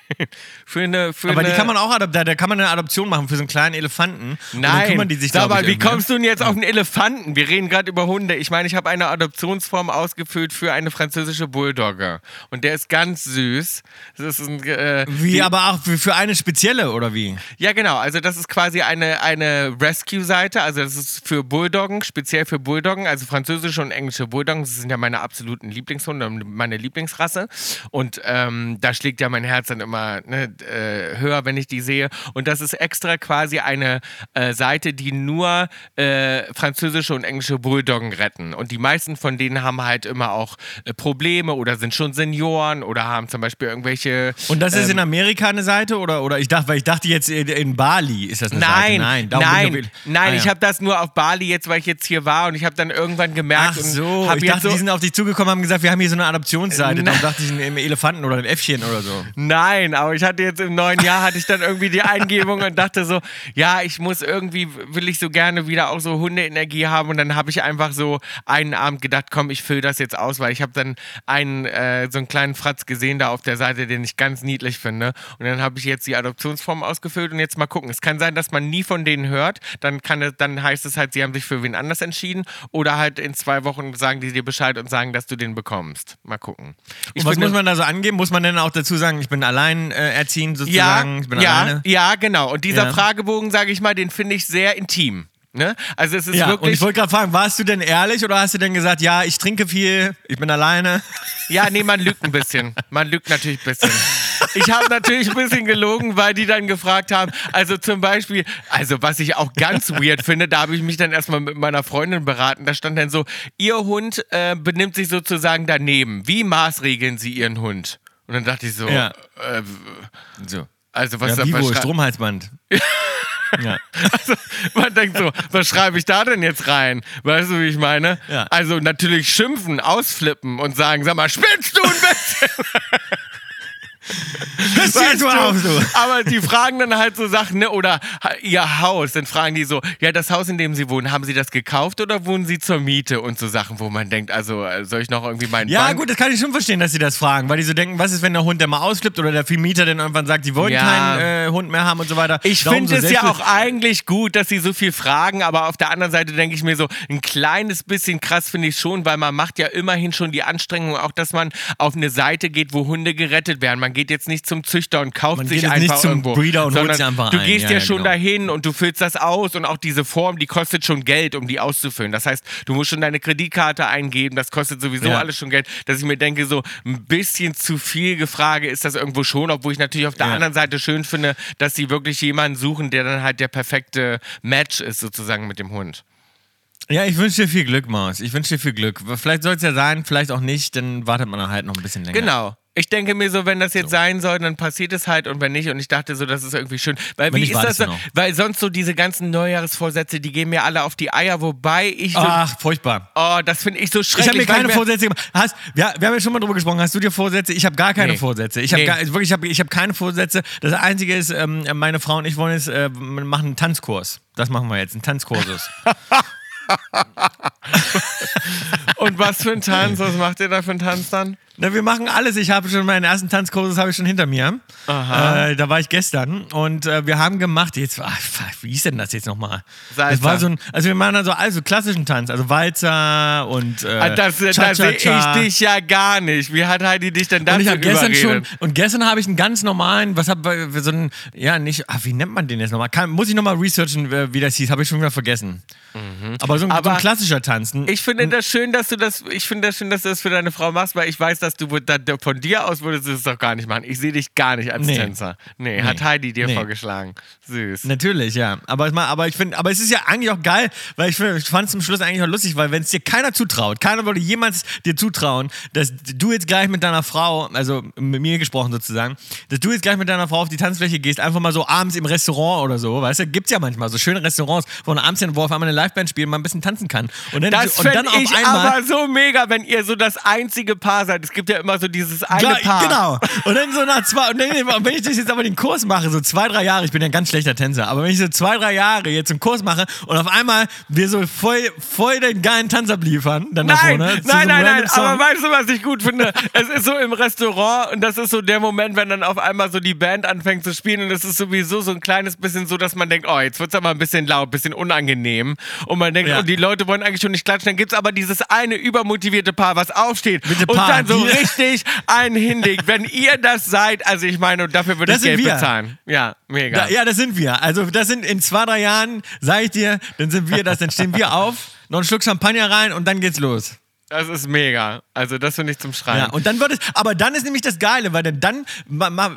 für eine, für Aber eine, die kann man auch adoptieren. Da kann man eine Adoption machen für so einen kleinen Elefanten. Nein, sich mal, ich, wie irgendwie, ne? kommst du denn jetzt auf einen Elefanten? Wir reden gerade über Hunde. Ich meine, ich habe eine Adoptionsform ausgefüllt für eine französische Bulldogge. Und der ist ganz süß. Das ist ein, äh, Wie, die- aber auch für, eine spezielle, oder wie? Ja, genau. Also das ist quasi eine, eine Rescue-Seite. Also das ist für Bulldoggen, speziell für Bulldoggen. Also französische und englische Bulldoggen. Das sind ja meine absoluten Lieblingshunde, und meine Lieblingsrasse. Und ähm, da schlägt ja mein Herz dann immer ne, äh, höher, wenn ich die sehe. Und das ist extra quasi eine äh, Seite, die nur äh, französische und englische Bulldoggen retten. Und die meisten von denen haben halt immer auch äh, Probleme oder sind schon Senioren oder haben zum Beispiel irgendwelche Und das ist ähm, in Amerika eine Seite? Oder, oder ich dachte, weil ich dachte jetzt in, in Bali ist das eine Nein, Seite. nein, nein, ich auf- nein. Ah, ja. Ich habe das nur auf Bali jetzt, weil ich jetzt hier war und ich habe dann irgendwann gemerkt Ach und so, ich dachte, so, die sind auf dich zugekommen und haben gesagt, wir haben hier so eine Adoptionsseite. Nein. Dann dachte ich, ein Elefanten oder ein Äffchen oder so. Nein, aber ich hatte jetzt im neuen Jahr hatte ich dann irgendwie die Eingebung und dachte so, ja, ich muss irgendwie will ich so gerne wieder auch so Hundeenergie haben und dann habe ich einfach so einen Abend gedacht, komm, ich fülle das jetzt aus, weil ich habe dann einen äh, so einen kleinen Fratz gesehen da auf der Seite, den ich ganz niedlich finde und dann habe ich jetzt die Adoptionsform ausgefüllt und jetzt mal gucken. Es kann sein, dass man nie von denen hört, dann kann dann heißt es halt, sie haben sich für wen anders entschieden oder halt in zwei Wochen sagen die dir Bescheid und sagen, dass du den bekommst. Mal gucken. Ich Und was muss man da so angeben? Muss man denn auch dazu sagen, ich bin allein äh, erziehend sozusagen? ja, ich bin ja, alleine? ja, genau. Und dieser Ja. Fragebogen, sage ich mal, den finde ich sehr intim. Ne? Also es ist Ja, und wirklich. ich wollte gerade fragen, warst du denn ehrlich oder hast du denn gesagt, ja, ich trinke viel, ich bin alleine? Ja, nee, man lügt ein bisschen. Man lügt natürlich ein bisschen. Ich habe natürlich ein bisschen gelogen, weil die dann gefragt haben, also zum Beispiel, also was ich auch ganz weird finde, da habe ich mich dann erstmal mit meiner Freundin beraten, da stand dann so, ihr Hund äh, benimmt sich sozusagen daneben. Wie maßregeln sie ihren Hund? Und dann dachte ich so, Ja. äh, So. also was Ja, da Vivo, Stromhalsband. ja. Also, man denkt so, was schreibe ich da denn jetzt rein? Weißt du, wie ich meine? Ja. Also natürlich schimpfen, ausflippen und sagen, sag mal, spinnst du ein bisschen? Hörst du jetzt mal auf, du? Aber die fragen dann halt so Sachen, ne? Oder ihr Haus, dann fragen die so, ja, das Haus, in dem sie wohnen, haben sie das gekauft oder wohnen sie zur Miete und so Sachen, wo man denkt, also äh, soll ich noch irgendwie meinen Ja, Bank gut, das kann ich schon verstehen, dass sie das fragen, weil die so denken, was ist, wenn der Hund der mal ausflippt oder der Vermieter dann irgendwann sagt, die wollen Ja. keinen äh, Hund mehr haben und so weiter. Ich finde so es ja auch eigentlich gut, dass sie so viel fragen, aber auf der anderen Seite denke ich mir so, ein kleines bisschen krass finde ich schon, weil man macht ja immerhin schon die Anstrengung, auch dass man auf eine Seite geht, wo Hunde gerettet werden. Man geht jetzt nicht zum Züchter und kauft Man sich einfach nicht zum irgendwo. Breeder und holt einfach Du gehst Ja, ja, ja, schon genau. dahin und du füllst das aus und auch diese Form, die kostet schon Geld, um die auszufüllen. Das heißt, du musst schon deine Kreditkarte eingeben, das kostet sowieso Ja. alles schon Geld, dass ich mir denke, so ein bisschen zu viel Gefrage ist das irgendwo schon, obwohl ich natürlich auf der Ja. anderen Seite schön finde, dass sie wirklich jemanden suchen, der dann halt der perfekte Match ist, sozusagen mit dem Hund. Ja, ich wünsche dir viel Glück, Maus. Ich wünsche dir viel Glück. Vielleicht soll es ja sein, vielleicht auch nicht, dann wartet man halt noch ein bisschen länger. Genau. Ich denke mir so, wenn das jetzt sein soll, dann passiert es halt und wenn nicht. Und ich dachte so, das ist irgendwie schön. Weil Wenn wie ist das? so-. Weil sonst so diese ganzen Neujahresvorsätze, die gehen mir alle auf die Eier, wobei ich so, Ach, furchtbar. oh, das finde ich so Ich schrecklich. habe mir keine Vorsätze gemacht. Hast, wir, wir haben ja schon mal drüber gesprochen. Hast du dir Vorsätze? Ich habe gar keine Nee. Vorsätze. Ich habe Nee. gar, wirklich, ich habe ich hab keine Vorsätze. Das Einzige ist, ähm, meine Frau und ich wollen jetzt äh, machen einen Tanzkurs. Das machen wir jetzt, einen Tanzkursus. Und was für ein Tanz? Was macht ihr da für einen Tanz dann? Na, wir machen alles. Ich habe schon meinen ersten Tanzkurs, habe ich schon hinter mir. Äh, da war ich gestern und äh, wir haben gemacht. Jetzt, ach, wie hieß denn das jetzt nochmal? Das war so ein, also wir machen also also klassischen Tanz, also Walzer und äh, Ah, das da sehe ich Cha-Cha-Cha. dich ja gar nicht. Wie hat Heidi dich denn dazu Und ich gestern schon und gestern habe ich einen ganz normalen, was habe so einen, ja nicht, ah, wie nennt man den jetzt nochmal? Kann, muss ich nochmal researchen, äh, wie das hieß? Habe ich schon wieder vergessen. Aber so ein, so Aber ein klassischer Tanz. ein- Ich finde das schön, dass du das, ich finde das schön, dass du das für deine Frau machst, weil ich weiß, dass du da- von dir aus würdest du das doch gar nicht machen. Ich sehe dich gar nicht als Nee. Tänzer. Nee, hat Heidi dir Nee. vorgeschlagen. Süß. Natürlich, ja. Aber, es aber ich finde, aber es ist ja eigentlich auch geil, weil ich, ich fand es zum Schluss eigentlich auch lustig, weil wenn es dir keiner zutraut, keiner würde jemals dir zutrauen, dass du jetzt gleich mit deiner Frau, also mit mir gesprochen sozusagen, dass du jetzt gleich mit deiner Frau auf die Tanzfläche gehst, einfach mal so abends im Restaurant oder so, weißt du, gibt's ja manchmal so schöne Restaurants, wo man abends dann, wo auf einmal eine Liveband spielt, man ein bisschen tanzen kann. Und dann, Das und dann auf einmal. So mega, wenn ihr so das einzige Paar seid. Es gibt ja immer so dieses eine Klar, Paar. Genau. Und dann so nach zwei, und dann, wenn ich das jetzt aber den Kurs mache, so zwei, drei Jahre, ich bin ja ein ganz schlechter Tänzer, aber wenn ich so zwei, drei Jahre jetzt einen Kurs mache und auf einmal wir so voll, voll den geilen Tanz abliefern, dann da Nein, vorne. nein, zu so einem nein, nein, Song. aber weißt du, was ich gut finde? es ist so im Restaurant und das ist so der Moment, wenn dann auf einmal so die Band anfängt zu spielen und es ist sowieso so ein kleines bisschen so, dass man denkt, oh, jetzt wird es aber ein bisschen laut, ein bisschen unangenehm und man denkt, Ja. und die Leute wollen eigentlich schon nicht klatschen, dann gibt es aber dieses eine übermotivierte Paar, was aufsteht Bitte und Paar, dann so die- richtig einen hinlegt. wenn ihr das seid, also ich meine, dafür würde Das ich Geld wir. bezahlen. Ja, mega. Da, ja, das sind wir. Also das sind in zwei, drei Jahren, sag ich dir, dann sind wir das, dann stehen wir auf, noch einen Schluck Champagner rein und dann geht's los. Das ist mega. Also das finde ich zum Schreien. Ja, und dann wird es, aber dann ist nämlich das Geile, weil dann, dann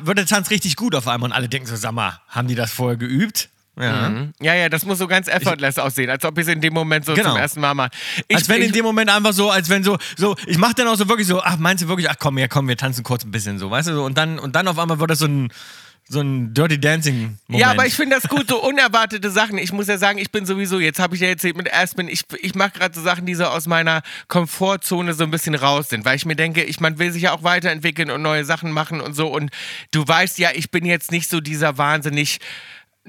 wird der Tanz richtig gut auf einmal und alle denken so, sag mal, haben die das vorher geübt? Ja. Ja, ja, das muss so ganz effortless aussehen, als ob ich es in dem Moment so Genau. zum ersten Mal mache. Ich, als wenn ich, in dem Moment einfach so, als wenn so, so, ich mach dann auch so wirklich so, ach, meinst du wirklich, ach komm, ja komm, wir tanzen kurz ein bisschen so, weißt du, so, und dann, und dann auf einmal wird das so ein, so ein Dirty Dancing Moment. ja, aber ich finde das gut, so unerwartete Sachen. Ich muss ja sagen, ich bin sowieso, jetzt habe ich ja erzählt mit Aspen, ich, ich mache gerade so Sachen, die so aus meiner Komfortzone so ein bisschen raus sind, weil ich mir denke, ich, man will sich ja auch weiterentwickeln und neue Sachen machen und so. Und du weißt ja, ich bin jetzt nicht so dieser wahnsinnig.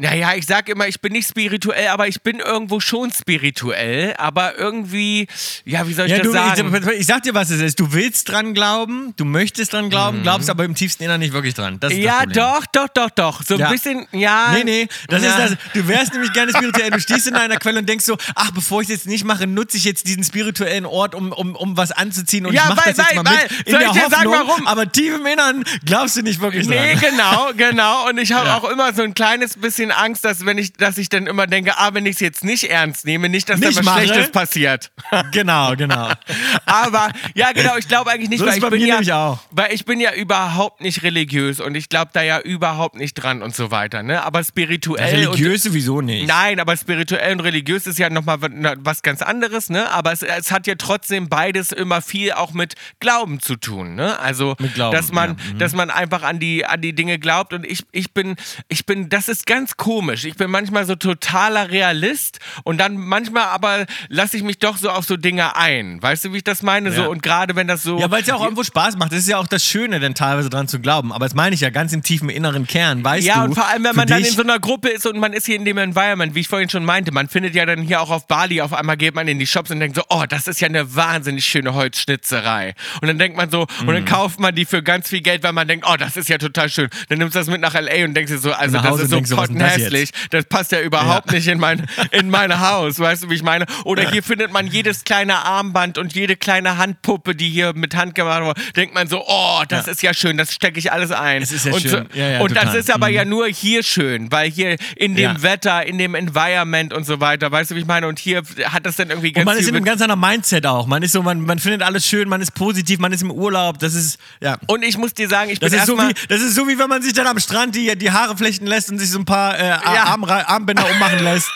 Naja, ich sag immer, ich bin nicht spirituell, aber ich bin irgendwo schon spirituell. Aber irgendwie, ja, wie soll ich ja, das du, sagen? ich, ich sag dir, was es ist. Du willst dran glauben, du möchtest dran glauben, glaubst aber im tiefsten Innern nicht wirklich dran. Mhm. ja, doch, doch, doch, doch. So ein Ja. bisschen, ja. Nee, nee, das ja. ist das. Du wärst nämlich gerne spirituell. Du stehst in einer Quelle und denkst so, ach, bevor ich es jetzt nicht mache, nutze ich jetzt diesen spirituellen Ort, um, um, um was anzuziehen und Ja, ich mach weil- das jetzt weil- mal weil- mit. In soll der ich dir sagen, Hoffnung, warum? Aber tief im Innern glaubst du nicht wirklich Nee, dran. genau, genau. Und ich habe auch immer so ein kleines bisschen bisschen Angst, dass wenn ich, dass ich dann immer denke, ah, wenn ich es jetzt nicht ernst nehme, nicht, dass Nicht da was mache. Schlechtes passiert. Genau, genau. Aber ja, genau, ich glaube eigentlich nicht, So weil ich bin ja, auch. weil ich bin ja überhaupt nicht religiös und ich glaube da ja überhaupt nicht dran und so weiter, ne? Aber spirituell und Religiös sowieso nicht. Nein, aber spirituell und religiös ist ja nochmal was ganz anderes, ne? Aber es, es hat ja trotzdem beides immer viel auch mit Glauben zu tun, ne? Also, Glauben, dass man, ja, mhm. dass man einfach an die, an die Dinge glaubt und ich, ich bin, ich bin, das ist ganz komisch. Ich bin manchmal so totaler Realist und dann manchmal aber lasse ich mich doch so auf so Dinge ein. Weißt du, wie ich das meine? Ja. So, und gerade wenn das so. Ja, weil es ja auch irgendwo Spaß macht. Das ist ja auch das Schöne, denn teilweise dran zu glauben. Aber das meine ich ja ganz im tiefen inneren Kern, weißt ja, du. und vor allem, wenn man dann in so einer Gruppe ist und man ist hier in dem Environment, wie ich vorhin schon meinte, man findet ja dann hier auch auf Bali, auf einmal geht man in die Shops und denkt so, oh, das ist ja eine wahnsinnig schöne Holzschnitzerei. Und dann denkt man so, und Mhm. dann kauft man die für ganz viel Geld, weil man denkt, oh, das ist ja total schön. Dann nimmst du das mit nach L.A. und denkst dir so, also das ist so denn das pottenhässlich, das passt ja überhaupt Ja. nicht in mein, in mein Haus, weißt du, wie ich meine? Oder hier findet man jedes kleine Armband und jede kleine Handpuppe, die hier mit Hand gemacht wurde, denkt man so, oh, das Ja. ist ja schön, das stecke ich alles ein. Es ist ja und schön. So, Ja, ja, und das ist aber Mhm. ja nur hier schön, weil hier in dem. Wetter, in dem Environment und so weiter, weißt du, wie ich meine? Und hier hat das dann irgendwie ganz Und man ist in einem ganz anderen Mindset auch. Man ist so, man, man findet alles schön, man ist positiv, man ist im Urlaub. Das ist, ja. Und ich muss dir sagen, ich Das bin ist, so wie, das ist so wie wenn man sich dann am Strand die, die Haare flechten lässt und sich so ein paar äh. Armre- Armbänder ummachen lässt.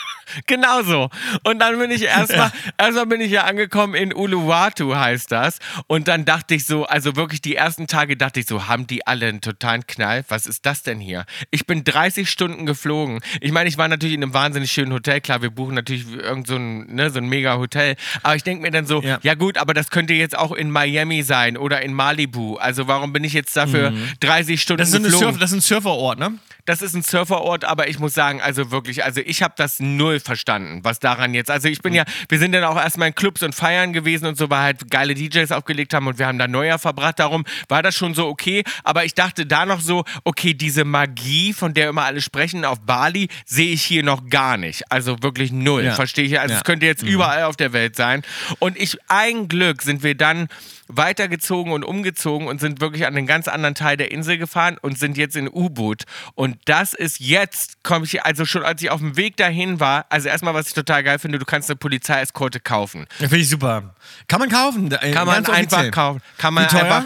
Genau so. Und dann bin ich erstmal, erstmal bin ich ja angekommen in Uluwatu heißt das. Und dann dachte ich so, also wirklich die ersten Tage dachte ich so, haben die alle einen totalen Knall? Was ist das denn hier? Ich bin 30 Stunden geflogen. Ich meine, ich war natürlich in einem wahnsinnig schönen Hotel. Klar, wir buchen natürlich irgend so ein, ne, so ein mega Hotel. Aber ich denke mir dann so, ja. Ja. gut, aber das könnte jetzt auch in Miami sein oder in Malibu. Also warum bin ich jetzt dafür 30 Stunden Mhm. Das geflogen? Surf, das ist ein Surferort, ne? Das ist ein Surferort, aber ich muss sagen, also wirklich, also ich habe das null verstanden, was daran jetzt. Also ich bin ja, wir sind dann auch erstmal in Clubs und Feiern gewesen und so, weil halt geile DJs aufgelegt haben und wir haben da Neujahr verbracht. Darum war das schon so okay. Aber ich dachte da noch so, okay, diese Magie, von der immer alle sprechen auf Bali, sehe ich hier noch gar nicht. Also wirklich null. Ja. Verstehe ich? Also Ja. es könnte jetzt überall auf der Welt sein. Und ich, ein Glück sind wir dann weitergezogen und umgezogen und sind wirklich an einen ganz anderen Teil der Insel gefahren und sind jetzt in U-Boot. Und das ist jetzt, komme ich, also schon als ich auf dem Weg dahin war, also erstmal, was ich total geil finde, du kannst eine Polizeieskorte kaufen. Ja, Finde ich super. Kann man kaufen. äh, Kann man einfach kaufen. Kann man einfach.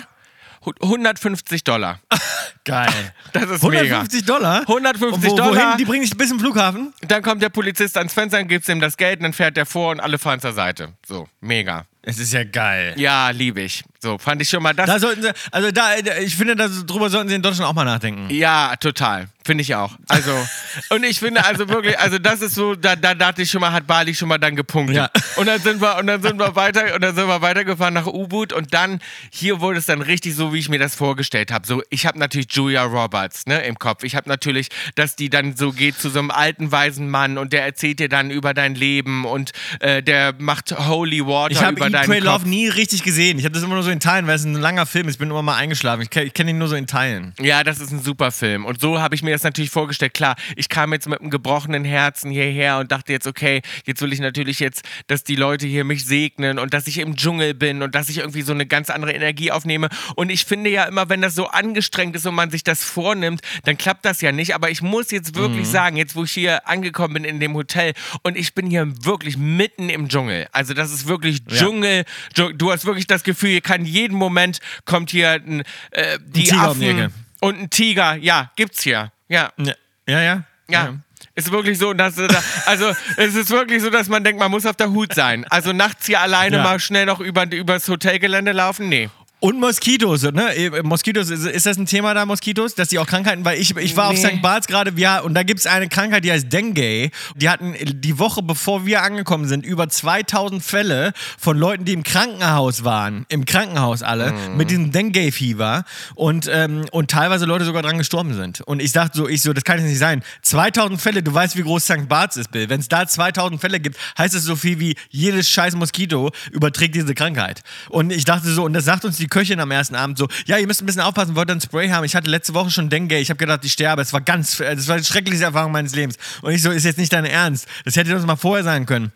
hu- 150 Dollar. Geil. Das ist mega. 150 Dollar? 150 Und wo, Dollar. Wohin? Die bringen dich bis zum Flughafen? Dann kommt der Polizist ans Fenster, gibst ihm das Geld und dann fährt der vor und alle fahren zur Seite. So, mega. Es ist ja geil. Ja, liebe ich. So, fand ich schon mal das. Da sollten sie, also da, ich finde, darüber sollten sie in Deutschland auch mal nachdenken. Ja, total. Finde ich auch. Also, und ich finde also wirklich, also das ist so, da, da dachte ich schon mal, hat Bali schon mal dann gepunktet. Ja. Und dann sind wir, und dann sind wir weiter, und dann sind wir weitergefahren nach U-Boot und dann, hier wurde es dann richtig so, wie ich mir das vorgestellt habe. So, ich habe natürlich Julia Roberts, ne, im Kopf. Ich habe natürlich, dass die dann so geht zu so einem alten, weisen Mann und der erzählt dir dann über dein Leben und äh, der macht Holy Water über Eat, deinen Pray, Kopf. Love nie richtig gesehen. Ich habe das immer nur so in Teilen, weil es ein langer Film ist. Ich bin immer mal eingeschlafen. Ich, ich kenne ihn nur so in Teilen. Ja, das ist ein super Film. Und so habe ich mir das natürlich vorgestellt. Klar, ich kam jetzt mit einem gebrochenen Herzen hierher und dachte jetzt, okay, jetzt will ich natürlich jetzt, dass die Leute hier mich segnen und dass ich im Dschungel bin und dass ich irgendwie so eine ganz andere Energie aufnehme. Und ich finde ja immer, wenn das so angestrengt ist und man sich das vornimmt, dann klappt das ja nicht. Aber ich muss jetzt wirklich sagen, jetzt wo ich hier angekommen bin in dem Hotel und ich bin hier wirklich mitten im Dschungel. Also das ist wirklich Dschungel. Dschung- Du hast wirklich das Gefühl, hier kann jeden Moment kommt hier ein, äh, die Tiger die Affen und ein Tiger. Ja, gibt's hier. Ja. Ja, ja. ja. Ja. Ist wirklich so, dass, äh, also es ist wirklich so, dass man denkt, man muss auf der Hut sein. Also nachts hier alleine Ja. mal schnell noch über, übers Hotelgelände laufen? Nee. Und Moskitos, ne? Eh, Moskitos, ist, das ein Thema da, Moskitos? Dass die auch Krankheiten, weil ich, ich war auf Nee. St. Barts gerade, wir, und da gibt es eine Krankheit, die heißt Dengue. Die hatten die Woche, bevor wir angekommen sind, über 2000 Fälle von Leuten, die im Krankenhaus waren, im Krankenhaus alle, Mhm. mit diesem Dengue-Fieber und, ähm, und teilweise Leute sogar dran gestorben sind. Und ich dachte so, ich so, das kann jetzt nicht sein. 2000 Fälle, du weißt, wie groß St. Barts ist, Bill. Wenn es da 2000 Fälle gibt, heißt es so viel wie jedes scheiß Moskito überträgt diese Krankheit. Und ich dachte so, und das sagt uns die Köchin am ersten Abend so, ja, ihr müsst ein bisschen aufpassen, wollt ihr ein Spray haben. Ich hatte letzte Woche schon Dengue, ich habe gedacht, ich sterbe. Es war ganz, das war die schrecklichste Erfahrung meines Lebens. Und ich so, ist jetzt nicht dein Ernst. Das hätte uns mal vorher sein können.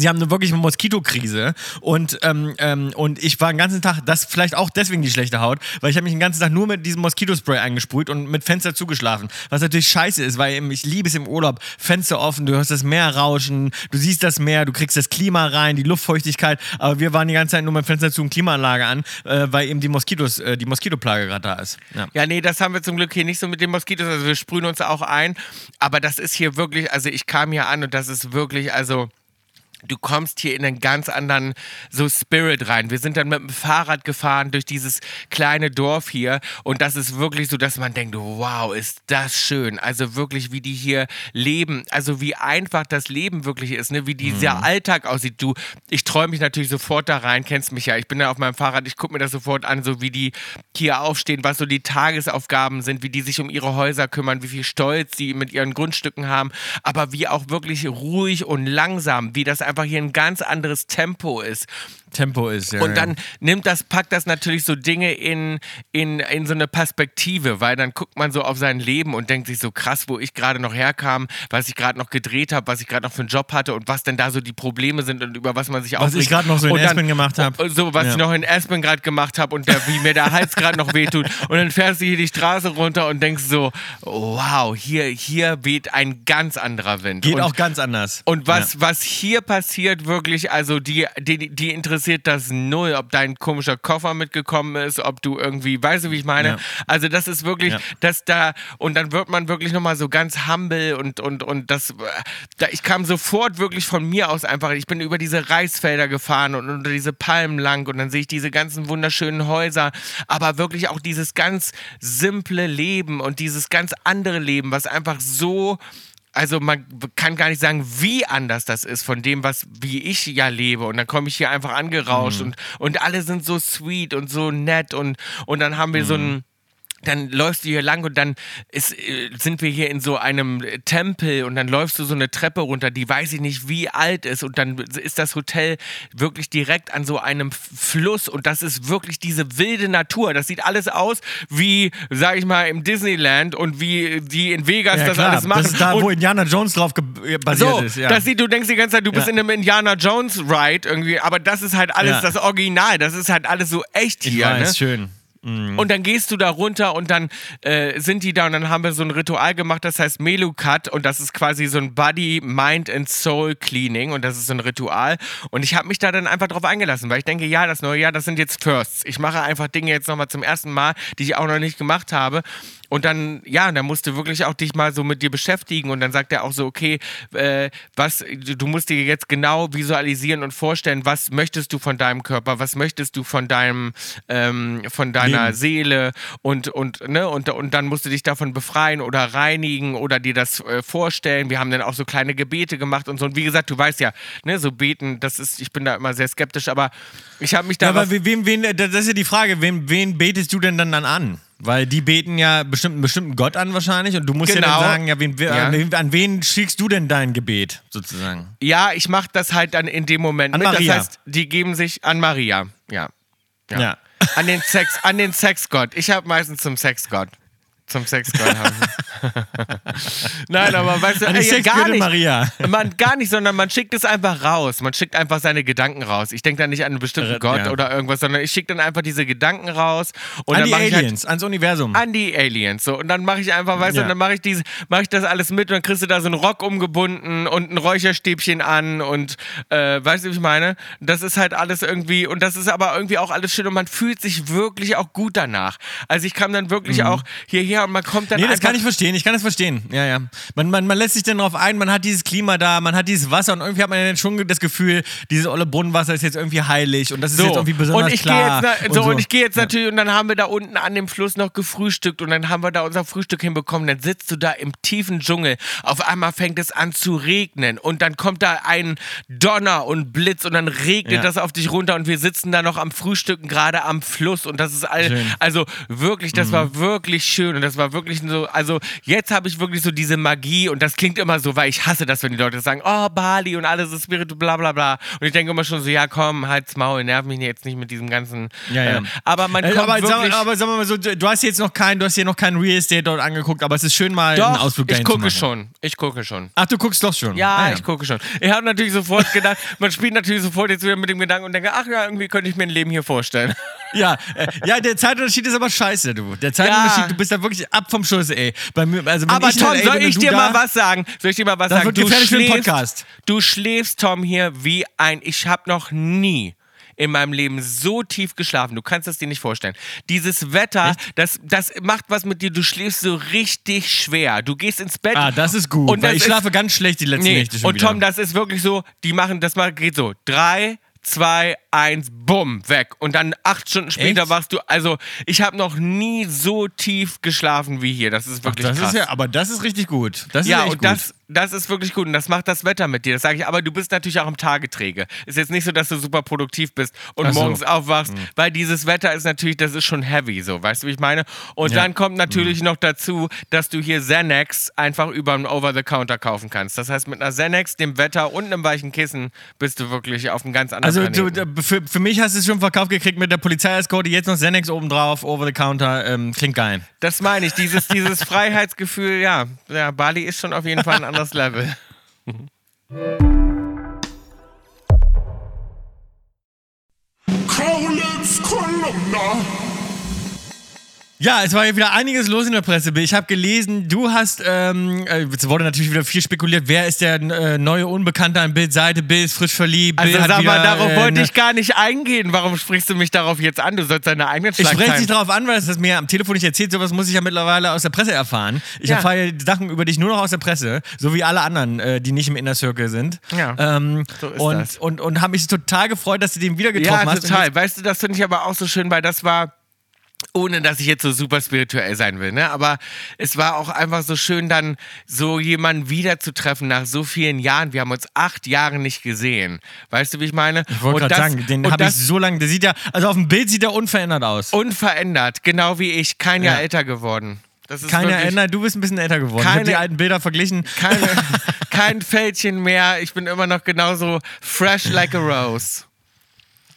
Sie haben eine wirkliche Moskitokrise und, ähm, ähm, und ich war den ganzen Tag, das vielleicht auch deswegen die schlechte Haut, weil ich habe mich den ganzen Tag nur mit diesem Moskitospray eingesprüht und mit Fenster zugeschlafen. Was natürlich scheiße ist, weil ich liebe es im Urlaub, Fenster offen, du hörst das Meer rauschen, du siehst das Meer, du kriegst das Klima rein, die Luftfeuchtigkeit, aber wir waren die ganze Zeit nur mit Fenster zu und Klimaanlage an, äh, weil eben die Moskitos, äh, die Moskitoplage gerade da ist. Ja. Ja, nee, das haben wir zum Glück hier nicht so mit den Moskitos. Also wir sprühen uns auch ein. Aber das ist hier wirklich, also ich kam hier an und das ist wirklich, also. Du kommst hier in einen ganz anderen so Spirit rein. Wir sind dann mit dem Fahrrad gefahren durch dieses kleine Dorf hier und das ist wirklich so, dass man denkt, wow, ist das schön. Also wirklich, wie die hier leben, also wie einfach das Leben wirklich ist, ne? wie dieser Alltag aussieht. Du, ich träume mich natürlich sofort da rein, kennst mich ja. Ich bin ja auf meinem Fahrrad, ich gucke mir das sofort an, so wie die hier aufstehen, was so die Tagesaufgaben sind, wie die sich um ihre Häuser kümmern, wie viel Stolz sie mit ihren Grundstücken haben, aber wie auch wirklich ruhig und langsam, wie das einfach hier ein ganz anderes Tempo ist. Tempo ist, ja. Und dann nimmt das, packt das natürlich so Dinge in, in, in so eine Perspektive, weil dann guckt man so auf sein Leben und denkt sich so krass, wo ich gerade noch herkam, was ich gerade noch gedreht habe, was ich gerade noch für einen Job hatte und was denn da so die Probleme sind und über was man sich Was ich aufregt. gerade noch so in dann- Aspen gemacht hab. So, was Ja. ich noch in Aspen gerade gemacht habe und der, wie mir der Hals gerade noch wehtut. Und dann fährst du hier die Straße runter und denkst so, wow, hier, hier weht ein ganz anderer Wind. Geht und, auch ganz anders. und was, was hier passiert, wirklich, also die, die, die interessiert das null, ob dein komischer Koffer mitgekommen ist, ob du irgendwie, weißt du, wie ich meine? Ja. Also das ist wirklich, Ja. dass da, und dann wird man wirklich nochmal so ganz humble und, und, und das, da, ich kam sofort wirklich von mir aus einfach, ich bin über diese Reisfelder gefahren und unter diese Palmen lang und dann sehe ich diese ganzen wunderschönen Häuser, aber wirklich auch dieses ganz simple Leben und dieses ganz andere Leben, was einfach so also man kann gar nicht sagen, wie anders das ist von dem, was wie ich ja lebe. Und dann komme ich hier einfach angerauscht und, und alle sind so sweet und so nett und, und dann haben wir so ein dann läufst du hier lang und dann ist, äh, sind wir hier in so einem Tempel und dann läufst du so eine Treppe runter, die weiß ich nicht wie alt ist und dann ist das Hotel wirklich direkt an so einem Fluss und das ist wirklich diese wilde Natur. Das sieht alles aus wie, sag ich mal, im Disneyland und wie die in Vegas ja, das klar. alles machen. Das ist da, und wo Indiana Jones drauf äh, basiert so, ist. Ja. das sieht, du denkst die ganze Zeit, du bist Ja. in einem Indiana Jones Ride irgendwie, aber das ist halt alles Ja. das Original, das ist halt alles so echt ich hier. weiß, ne? schön. Und dann gehst du da runter und dann äh, sind die da und dann haben wir so ein Ritual gemacht, das heißt Melukat und das ist quasi so ein Body, Mind and Soul Cleaning und das ist so ein Ritual. Und ich habe mich da dann einfach drauf eingelassen, weil ich denke, ja, das neue Jahr, das sind jetzt Firsts. Ich mache einfach Dinge jetzt nochmal zum ersten Mal, die ich auch noch nicht gemacht habe. Und dann, ja, dann musst du wirklich auch dich mal so mit dir beschäftigen. Und dann sagt er auch so, okay, äh, was, du musst dir jetzt genau visualisieren und vorstellen, was möchtest du von deinem Körper, was möchtest du von deinem, ähm, von deiner Leben. Seele und, und, ne, und, und dann musst du dich davon befreien oder reinigen oder dir das äh, vorstellen. Wir haben dann auch so kleine Gebete gemacht und so. Und wie gesagt, du weißt ja, ne, so beten, das ist, ich bin da immer sehr skeptisch, aber ich habe mich da Ja, aber wem, wen, das ist ja die Frage, wen, wen betest du denn dann, dann an? Weil die beten ja bestimmt, einen bestimmten Gott an wahrscheinlich und du musst ja Genau. dann sagen, ja, wen, Ja. An, wen, an wen schickst du denn dein Gebet sozusagen? Ja, ich mache das halt dann in dem Moment An mit. Maria. Das heißt, die geben sich an Maria. Ja. Ja. Ja. An den Sex, an den Sexgott. Ich habe meistens zum Sexgott. Zum Sexgott haben. Nein, aber weißt du, ey, gar Sexgöttin nicht. Maria. Man gar nicht, sondern man schickt es einfach raus. Man schickt einfach seine Gedanken raus. Ich denke da nicht an einen bestimmten Äh, Gott ja. oder irgendwas, sondern ich schicke dann einfach diese Gedanken raus und an dann die halt Aliens, ans Universum. an die Aliens. So. Und dann mache ich einfach, weißt Ja. du, dann mache ich diese, mache ich das alles mit und dann kriegst du da so einen Rock umgebunden und ein Räucherstäbchen an und äh, weißt du, wie ich meine? Das ist halt alles irgendwie, und das ist aber irgendwie auch alles schön und man fühlt sich wirklich auch gut danach. Also ich kam dann wirklich auch hierher und man kommt dann Mhm. Nee, das kann ich verstehen, ich kann das verstehen. Ja, ja. Man, man, man lässt sich dann darauf ein, man hat dieses Klima da, man hat dieses Wasser und irgendwie hat man dann schon das Gefühl, dieses olle Brunnenwasser ist jetzt irgendwie heilig und das ist So, jetzt irgendwie besonders und ich klar. jetzt, na, so, und ich gehe jetzt natürlich und dann haben wir da unten an dem Fluss noch gefrühstückt und dann haben wir da unser Frühstück hinbekommen. Dann sitzt du da im tiefen Dschungel. Auf einmal fängt es an zu regnen und dann kommt da ein Donner und Blitz und dann regnet Ja. das auf dich runter und wir sitzen da noch am Frühstücken gerade am Fluss und das ist all, Schön. Mhm. also wirklich, das war wirklich schön und das war wirklich so, also jetzt habe ich wirklich so diese Magie und das klingt immer so, weil ich hasse das, wenn die Leute sagen, oh, Bali und alles ist spirituell, bla bla bla. Und ich denke immer schon so, ja komm, halt's Maul, nerv mich jetzt nicht mit diesem ganzen. Ja, ja. Äh, aber man Äh, kommt aber, wirklich... sag, aber sagen wir mal so, du hast jetzt noch kein, du hast hier noch kein Real Estate dort angeguckt, aber es ist schön mal einen doch, Ausflug ich dahin zu gucke schon. Ich gucke schon. Ach, du guckst doch schon. Ja, Ah, ich gucke schon. Ich habe natürlich sofort gedacht, man spielt natürlich sofort jetzt wieder mit dem Gedanken und denke, ach ja, irgendwie könnte ich mir ein Leben hier vorstellen. Ja, äh, ja, der Zeitunterschied ist aber scheiße, du. Der Zeitunterschied, Ja. du bist da wirklich ab vom Schuss, ey. Mir, also Aber ich in Tom, soll ich du dir da, mal was sagen? Soll ich dir mal was Das sagen? wird gefährlich für den Podcast. du schläfst, Tom, hier wie ein. Ich habe noch nie in meinem Leben so tief geschlafen. Du kannst es dir nicht vorstellen. Dieses Wetter, das, das macht was mit dir. Du schläfst so richtig schwer. Du gehst ins Bett. Ah, das ist gut, Und weil ich schlafe ganz schlecht die letzten Nee. Nächte schon Und wieder. Tom, das ist wirklich so, die machen, das mal geht so. Drei, zwei, eins, bumm, weg. Und dann acht Stunden später Echt? wachst du. Also, ich habe noch nie so tief geschlafen wie hier. Das ist wirklich das krass. ist ja, aber das ist richtig gut. Das Ja, ist und gut. das, das ist wirklich gut und das macht das Wetter mit dir. Das sage ich, aber du bist natürlich auch im Tageträge. Ist jetzt nicht so, dass du super produktiv bist und so. morgens aufwachst, weil dieses Wetter ist natürlich, das ist schon heavy, so, weißt du, wie ich meine? Und Ja. dann kommt natürlich noch dazu, dass du hier Xanax einfach über einen Over-the-Counter kaufen kannst. Das heißt, mit einer Xanax, dem Wetter und einem weichen Kissen bist du wirklich auf einem ganz anderen Also du, für, für mich hast du es schon verkauft gekriegt mit der Polizeieskorte, jetzt noch Xanax obendrauf, over the counter, ähm, klingt geil. Das meine ich, dieses, dieses Freiheitsgefühl, ja, ja, Bali ist schon auf jeden Fall ein anderes Level. Kaulitz Kolumna. Ja, es war ja wieder einiges los in der Presse. Bill. Ich habe gelesen, du hast, ähm, äh, es wurde natürlich wieder viel spekuliert, wer ist der äh, neue Unbekannte an Bild-Seite, Bill ist frisch verliebt, Also Bill hat sag mal, wieder, darauf äh, wollte ne- ich gar nicht eingehen. Warum sprichst du mich darauf jetzt an? Du sollst deine eigenen Ich spreche Schlagzeilen... dich darauf an, weil es das mir am Telefon nicht erzählt. Sowas muss ich ja mittlerweile aus der Presse erfahren. Ich Ja. erfahre ja Sachen über dich nur noch aus der Presse, so wie alle anderen, äh, die nicht im Inner Circle sind. Ja, Ähm, so ist und, das. und, und habe mich total gefreut, dass du den wieder getroffen Ja, hast. Und total. Weißt du, das finde ich aber auch so schön, weil das war, ohne dass ich jetzt so super spirituell sein will, ne? Aber es war auch einfach so schön, dann so jemanden wiederzutreffen nach so vielen Jahren. Wir haben uns acht Jahre nicht gesehen. Weißt du, wie ich meine? Ich wollte gerade sagen, den habe ich so lange, der sieht ja, also auf dem Bild sieht er unverändert aus. unverändert, genau wie ich, kein Jahr Ja. älter geworden. Das ist Keine Erinnerung, du bist ein bisschen älter geworden. ich habe Keine- die alten Bilder verglichen. keine, kein Fältchen mehr. Ich bin immer noch genauso fresh like a rose.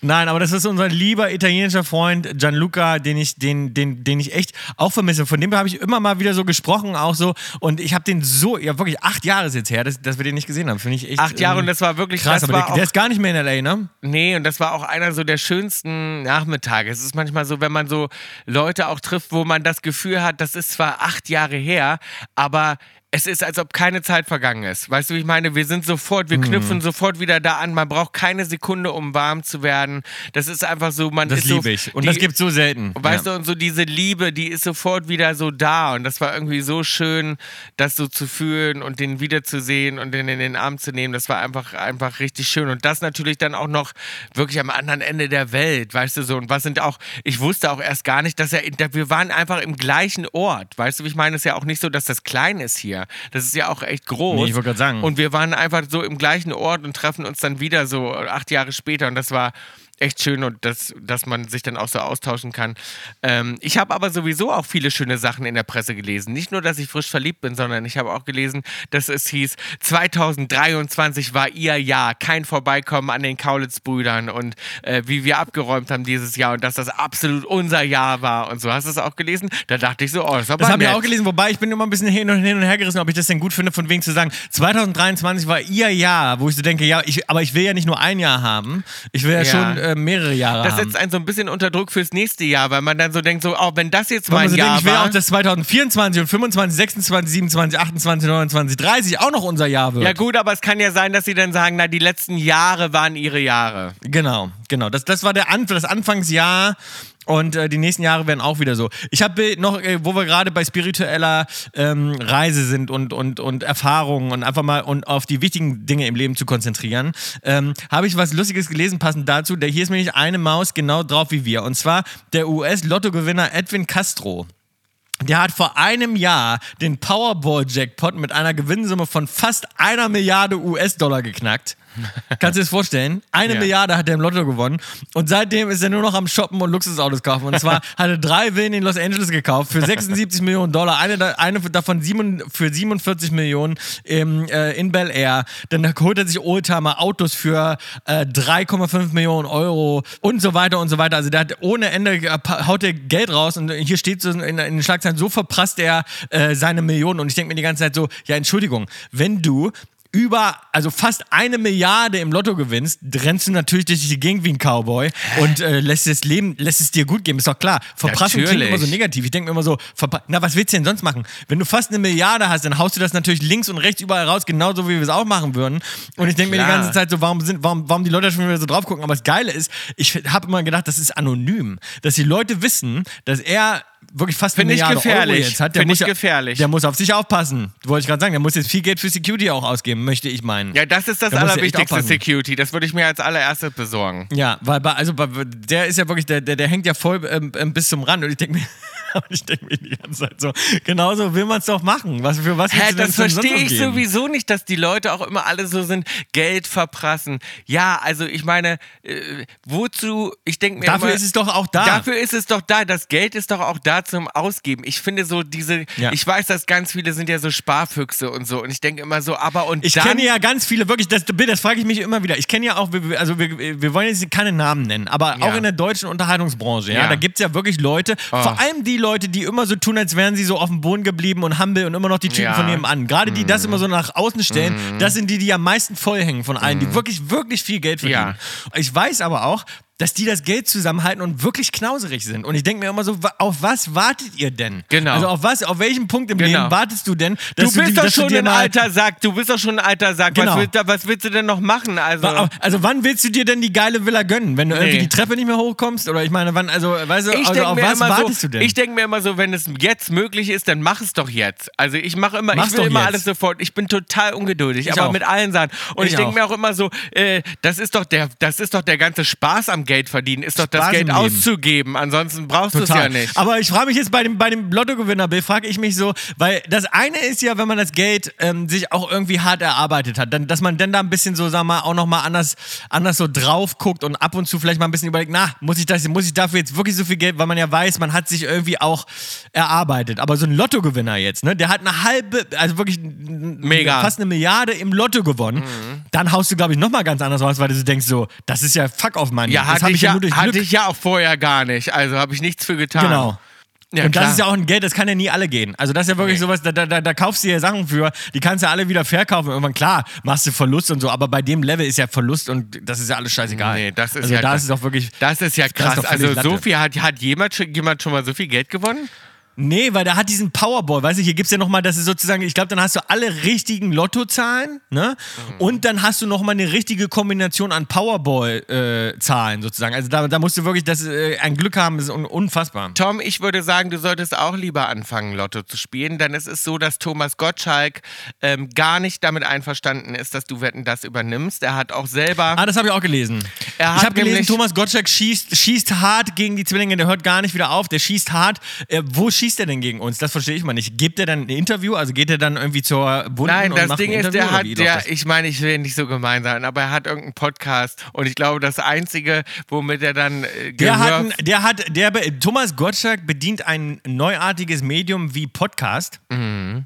Nein, aber das ist unser lieber italienischer Freund Gianluca, den ich, den, den, den ich echt auch vermisse. Von dem habe ich immer mal wieder so gesprochen, auch so. Und ich habe den so, ja wirklich acht Jahre ist jetzt her, dass, dass wir den nicht gesehen haben. Finde ich echt. Acht Jahre ähm, und das war wirklich krass. das aber war der, auch, der ist gar nicht mehr in LA, ne? Nee, und das war auch einer so der schönsten Nachmittage. Es ist manchmal so, wenn man so Leute auch trifft, wo man das Gefühl hat, das ist zwar acht Jahre her, aber es ist, als ob keine Zeit vergangen ist. Weißt du, ich meine? Wir sind sofort, Mhm. wir knüpfen sofort wieder da an. Man braucht keine Sekunde, um warm zu werden. Das ist einfach so, man Das ist so. liebe ich. Und die- das gibt's so selten. Weißt ja. du, und so diese Liebe, die ist sofort wieder so da. Und das war irgendwie so schön, das so zu fühlen und den wiederzusehen und den in den Arm zu nehmen. Das war einfach, einfach richtig schön. Und das natürlich dann auch noch wirklich am anderen Ende der Welt, weißt du so. Und was sind auch, ich wusste auch erst gar nicht, dass er, wir waren einfach im gleichen Ort. Weißt du, wie ich meine? Es ist ja auch nicht so, dass das klein ist hier. Das ist ja auch echt groß. Nee, ich wollte gerade sagen. Und wir waren einfach so im gleichen Ort und treffen uns dann wieder so acht Jahre später. Und das war echt schön und das, dass man sich dann auch so austauschen kann. Ähm, ich habe aber sowieso auch viele schöne Sachen in der Presse gelesen. Nicht nur, dass ich frisch verliebt bin, sondern ich habe auch gelesen, dass es hieß, 2023 war ihr Jahr, kein Vorbeikommen an den Kaulitz-Brüdern und äh, wie wir abgeräumt haben dieses Jahr und dass das absolut unser Jahr war und so. Hast du es auch gelesen? Da dachte ich so, oh, das aber Das habe ich auch gelesen, wobei ich bin immer ein bisschen hin und, hin und her gerissen, ob ich das denn gut finde, von wegen zu sagen, 2023 war ihr Jahr, wo ich so denke, ja, ich, aber ich will ja nicht nur ein Jahr haben, ich will ja, Ja. schon äh, mehrere Jahre Das haben. setzt einen so ein bisschen unter Druck fürs nächste Jahr, weil man dann so denkt, so, oh, wenn das jetzt Weil man mein so Jahr denkt, ich will war. auch, dass 2024 und 25, 26, 27, 28, 29, 30 auch noch unser Jahr wird. Ja gut, aber es kann ja sein, dass sie dann sagen, na, die letzten Jahre waren ihre Jahre. Genau, genau. Das, das war der Anf das Anfangsjahr. Und äh, die nächsten Jahre werden auch wieder so. Ich habe noch, äh, wo wir gerade bei spiritueller ähm, Reise sind und, und, und Erfahrungen und einfach mal und auf die wichtigen Dinge im Leben zu konzentrieren, ähm, habe ich was Lustiges gelesen, passend dazu. Der, hier ist nämlich eine Maus genau drauf wie wir. Und zwar der US-Lottogewinner Edwin Castro. Der hat vor einem Jahr den Powerball-Jackpot mit einer Gewinnsumme von fast einer Milliarde US-Dollar geknackt. Kannst du dir das vorstellen? Eine Ja. Milliarde hat er im Lotto gewonnen und seitdem ist er nur noch am Shoppen und Luxusautos kaufen. Und zwar hat er drei Villen in Los Angeles gekauft für 76 Millionen Dollar, eine, eine davon sieben, für 47 Millionen im, äh, in Bel Air. Dann holt er sich Oldtimer, Autos für äh, 3,5 Millionen Euro und so weiter und so weiter. Also der hat ohne Ende äh, haut er Geld raus und hier steht so in, in den Schlagzeilen, so verprasst er äh, seine Millionen. Und ich denke mir die ganze Zeit so, ja Entschuldigung, wenn du über, also fast eine Milliarde im Lotto gewinnst, rennst du natürlich durch die Gegend wie ein Cowboy und äh, lässt das Leben, lässt es dir gut gehen. Ist doch klar. Verprassung klingt Natürlich. immer so negativ. Ich denke mir immer so, na, was willst du denn sonst machen? Wenn du fast eine Milliarde hast, dann haust du das natürlich links und rechts überall raus, genauso wie wir es auch machen würden. Und ich denke mir die ganze Zeit so, warum sind, warum, warum die Leute schon wieder so drauf gucken? Aber das Geile ist, ich habe immer gedacht, das ist anonym. Dass die Leute wissen, dass er wirklich fast Find eine Milliarde gefährlich. Euro jetzt hat. Der Find muss ich gefährlich. Der muss auf sich aufpassen. Wollte ich gerade sagen. Der muss jetzt viel Geld für Security auch ausgeben, möchte ich meinen. Ja, das ist das echt allerwichtigste. Security. Das würde ich mir als allererstes besorgen. Ja, weil bei, also bei, der ist ja wirklich, der, der, der hängt ja voll ähm, ähm, bis zum Rand und ich denke mir, ich denke mir die ganze Zeit so, genauso will man es doch machen. Was für was Hä, das verstehe ich sowieso nicht, dass die Leute auch immer alle so sind, Geld verprassen. Ja, also ich meine, äh, wozu, ich denke mir Dafür immer, ist es doch auch da. Dafür ist es doch da. Das Geld ist doch auch da zum Ausgeben. Ich finde so diese, Ja. ich weiß, dass ganz viele sind ja so Sparfüchse und so und ich denke immer so, aber und Ich dann, kenne ja ganz viele, wirklich, das, das frage ich mich immer wieder. Ich kenne ja auch, also wir, wir wollen jetzt keine Namen nennen, aber Ja. auch in der deutschen Unterhaltungsbranche, ja, Ja. da gibt es ja wirklich Leute, Oh. vor allem die Leute, die immer so tun, als wären sie so auf dem Boden geblieben und humble und immer noch die Typen von nebenan. Gerade die Mhm. das immer so nach außen stellen, das sind die, die am meisten vollhängen von allen, die wirklich, wirklich viel Geld verdienen. Mhm. Ich weiß aber auch, dass die das Geld zusammenhalten und wirklich knauserig sind. Und ich denke mir immer so, auf was wartet ihr denn? Genau. Also auf was, auf welchem Punkt im Genau. Leben wartest du denn? Du bist die- doch du schon ein alter Sack. Du bist doch schon ein alter Sack. Genau. Was, willst, du- was willst du denn noch machen? Also, Also wann willst du dir denn die geile Villa gönnen? Wenn du irgendwie Nee. die Treppe nicht mehr hochkommst? Oder ich meine, wann, also, weißt du, ich also auf was wartest so, du denn? ich denke mir immer so, wenn es jetzt möglich ist, dann mach es doch jetzt. Also ich mache immer, Mach's ich will immer jetzt. alles sofort. Ich bin total ungeduldig, Ich aber auch. mit allen Sachen. Und Ich ich, denke mir auch immer so, äh, das ist doch der, das ist doch der ganze Spaß am Geld verdienen, ist doch das Geld auszugeben. Ansonsten brauchst du es ja nicht. Aber ich frage mich jetzt bei dem, bei dem Lottogewinner, Bill, frage ich mich so, weil das eine ist ja, wenn man das Geld ähm, sich auch irgendwie hart erarbeitet hat, dann, dass man dann da ein bisschen so, sag mal, auch nochmal anders, anders so drauf guckt und ab und zu vielleicht mal ein bisschen überlegt, na, muss ich, das, muss ich dafür jetzt wirklich so viel Geld, weil man ja weiß, man hat sich irgendwie auch erarbeitet. Aber so ein Lottogewinner jetzt, ne, der hat eine halbe, also wirklich Mega. fast eine Milliarde im Lotto gewonnen, dann haust du, glaube ich, nochmal ganz anders raus, weil du denkst, so, das ist ja fuck auf Money. ja, das hatte hab ich, ja, nur durch hatte Glück. ich ja auch vorher gar nicht. Also habe ich nichts für getan. Genau. Ja, und das klar. ist ja auch ein Geld, das kann ja nie alle gehen. Also das ist ja wirklich Nee. sowas, da, da, da, da kaufst du ja Sachen für, die kannst du ja alle wieder verkaufen. Irgendwann, klar, machst du Verlust und so, aber bei dem Level ist ja Verlust und das ist ja alles scheißegal. Nee, das ist also ja da das- ist es auch wirklich. Das ist ja Das ist krass. völlig also so viel hat, hat jemand, jemand schon mal so viel Geld gewonnen? Nee, weil der hat diesen Powerball, weißt du, hier gibt es ja nochmal, das ist sozusagen, ich glaube, dann hast du alle richtigen Lottozahlen, ne? Mhm. Und dann hast du nochmal eine richtige Kombination an Powerball-Zahlen sozusagen. Also da, da musst du wirklich das, äh, ein Glück haben, das ist un unfassbar. Tom, ich würde sagen, du solltest auch lieber anfangen, Lotto zu spielen, denn es ist so, dass Thomas Gottschalk ähm, gar nicht damit einverstanden ist, dass du Wetten das übernimmst. Er hat auch selber. Ah, das habe ich auch gelesen. Ich habe gelesen, Thomas Gottschalk schießt, schießt hart gegen die Zwillinge, der hört gar nicht wieder auf, der schießt hart. Äh, wo schießt er denn gegen uns? Das verstehe ich mal nicht. Gibt er dann ein Interview? Also geht er dann irgendwie zur Wunden Nein, und das macht Ding ist, der hat, der, ich meine, ich will nicht so gemein sein, aber er hat irgendeinen Podcast und ich glaube, das Einzige, womit er dann äh, Der hat, ein- der hat, der, Thomas Gottschalk bedient ein neuartiges Medium wie Podcast. und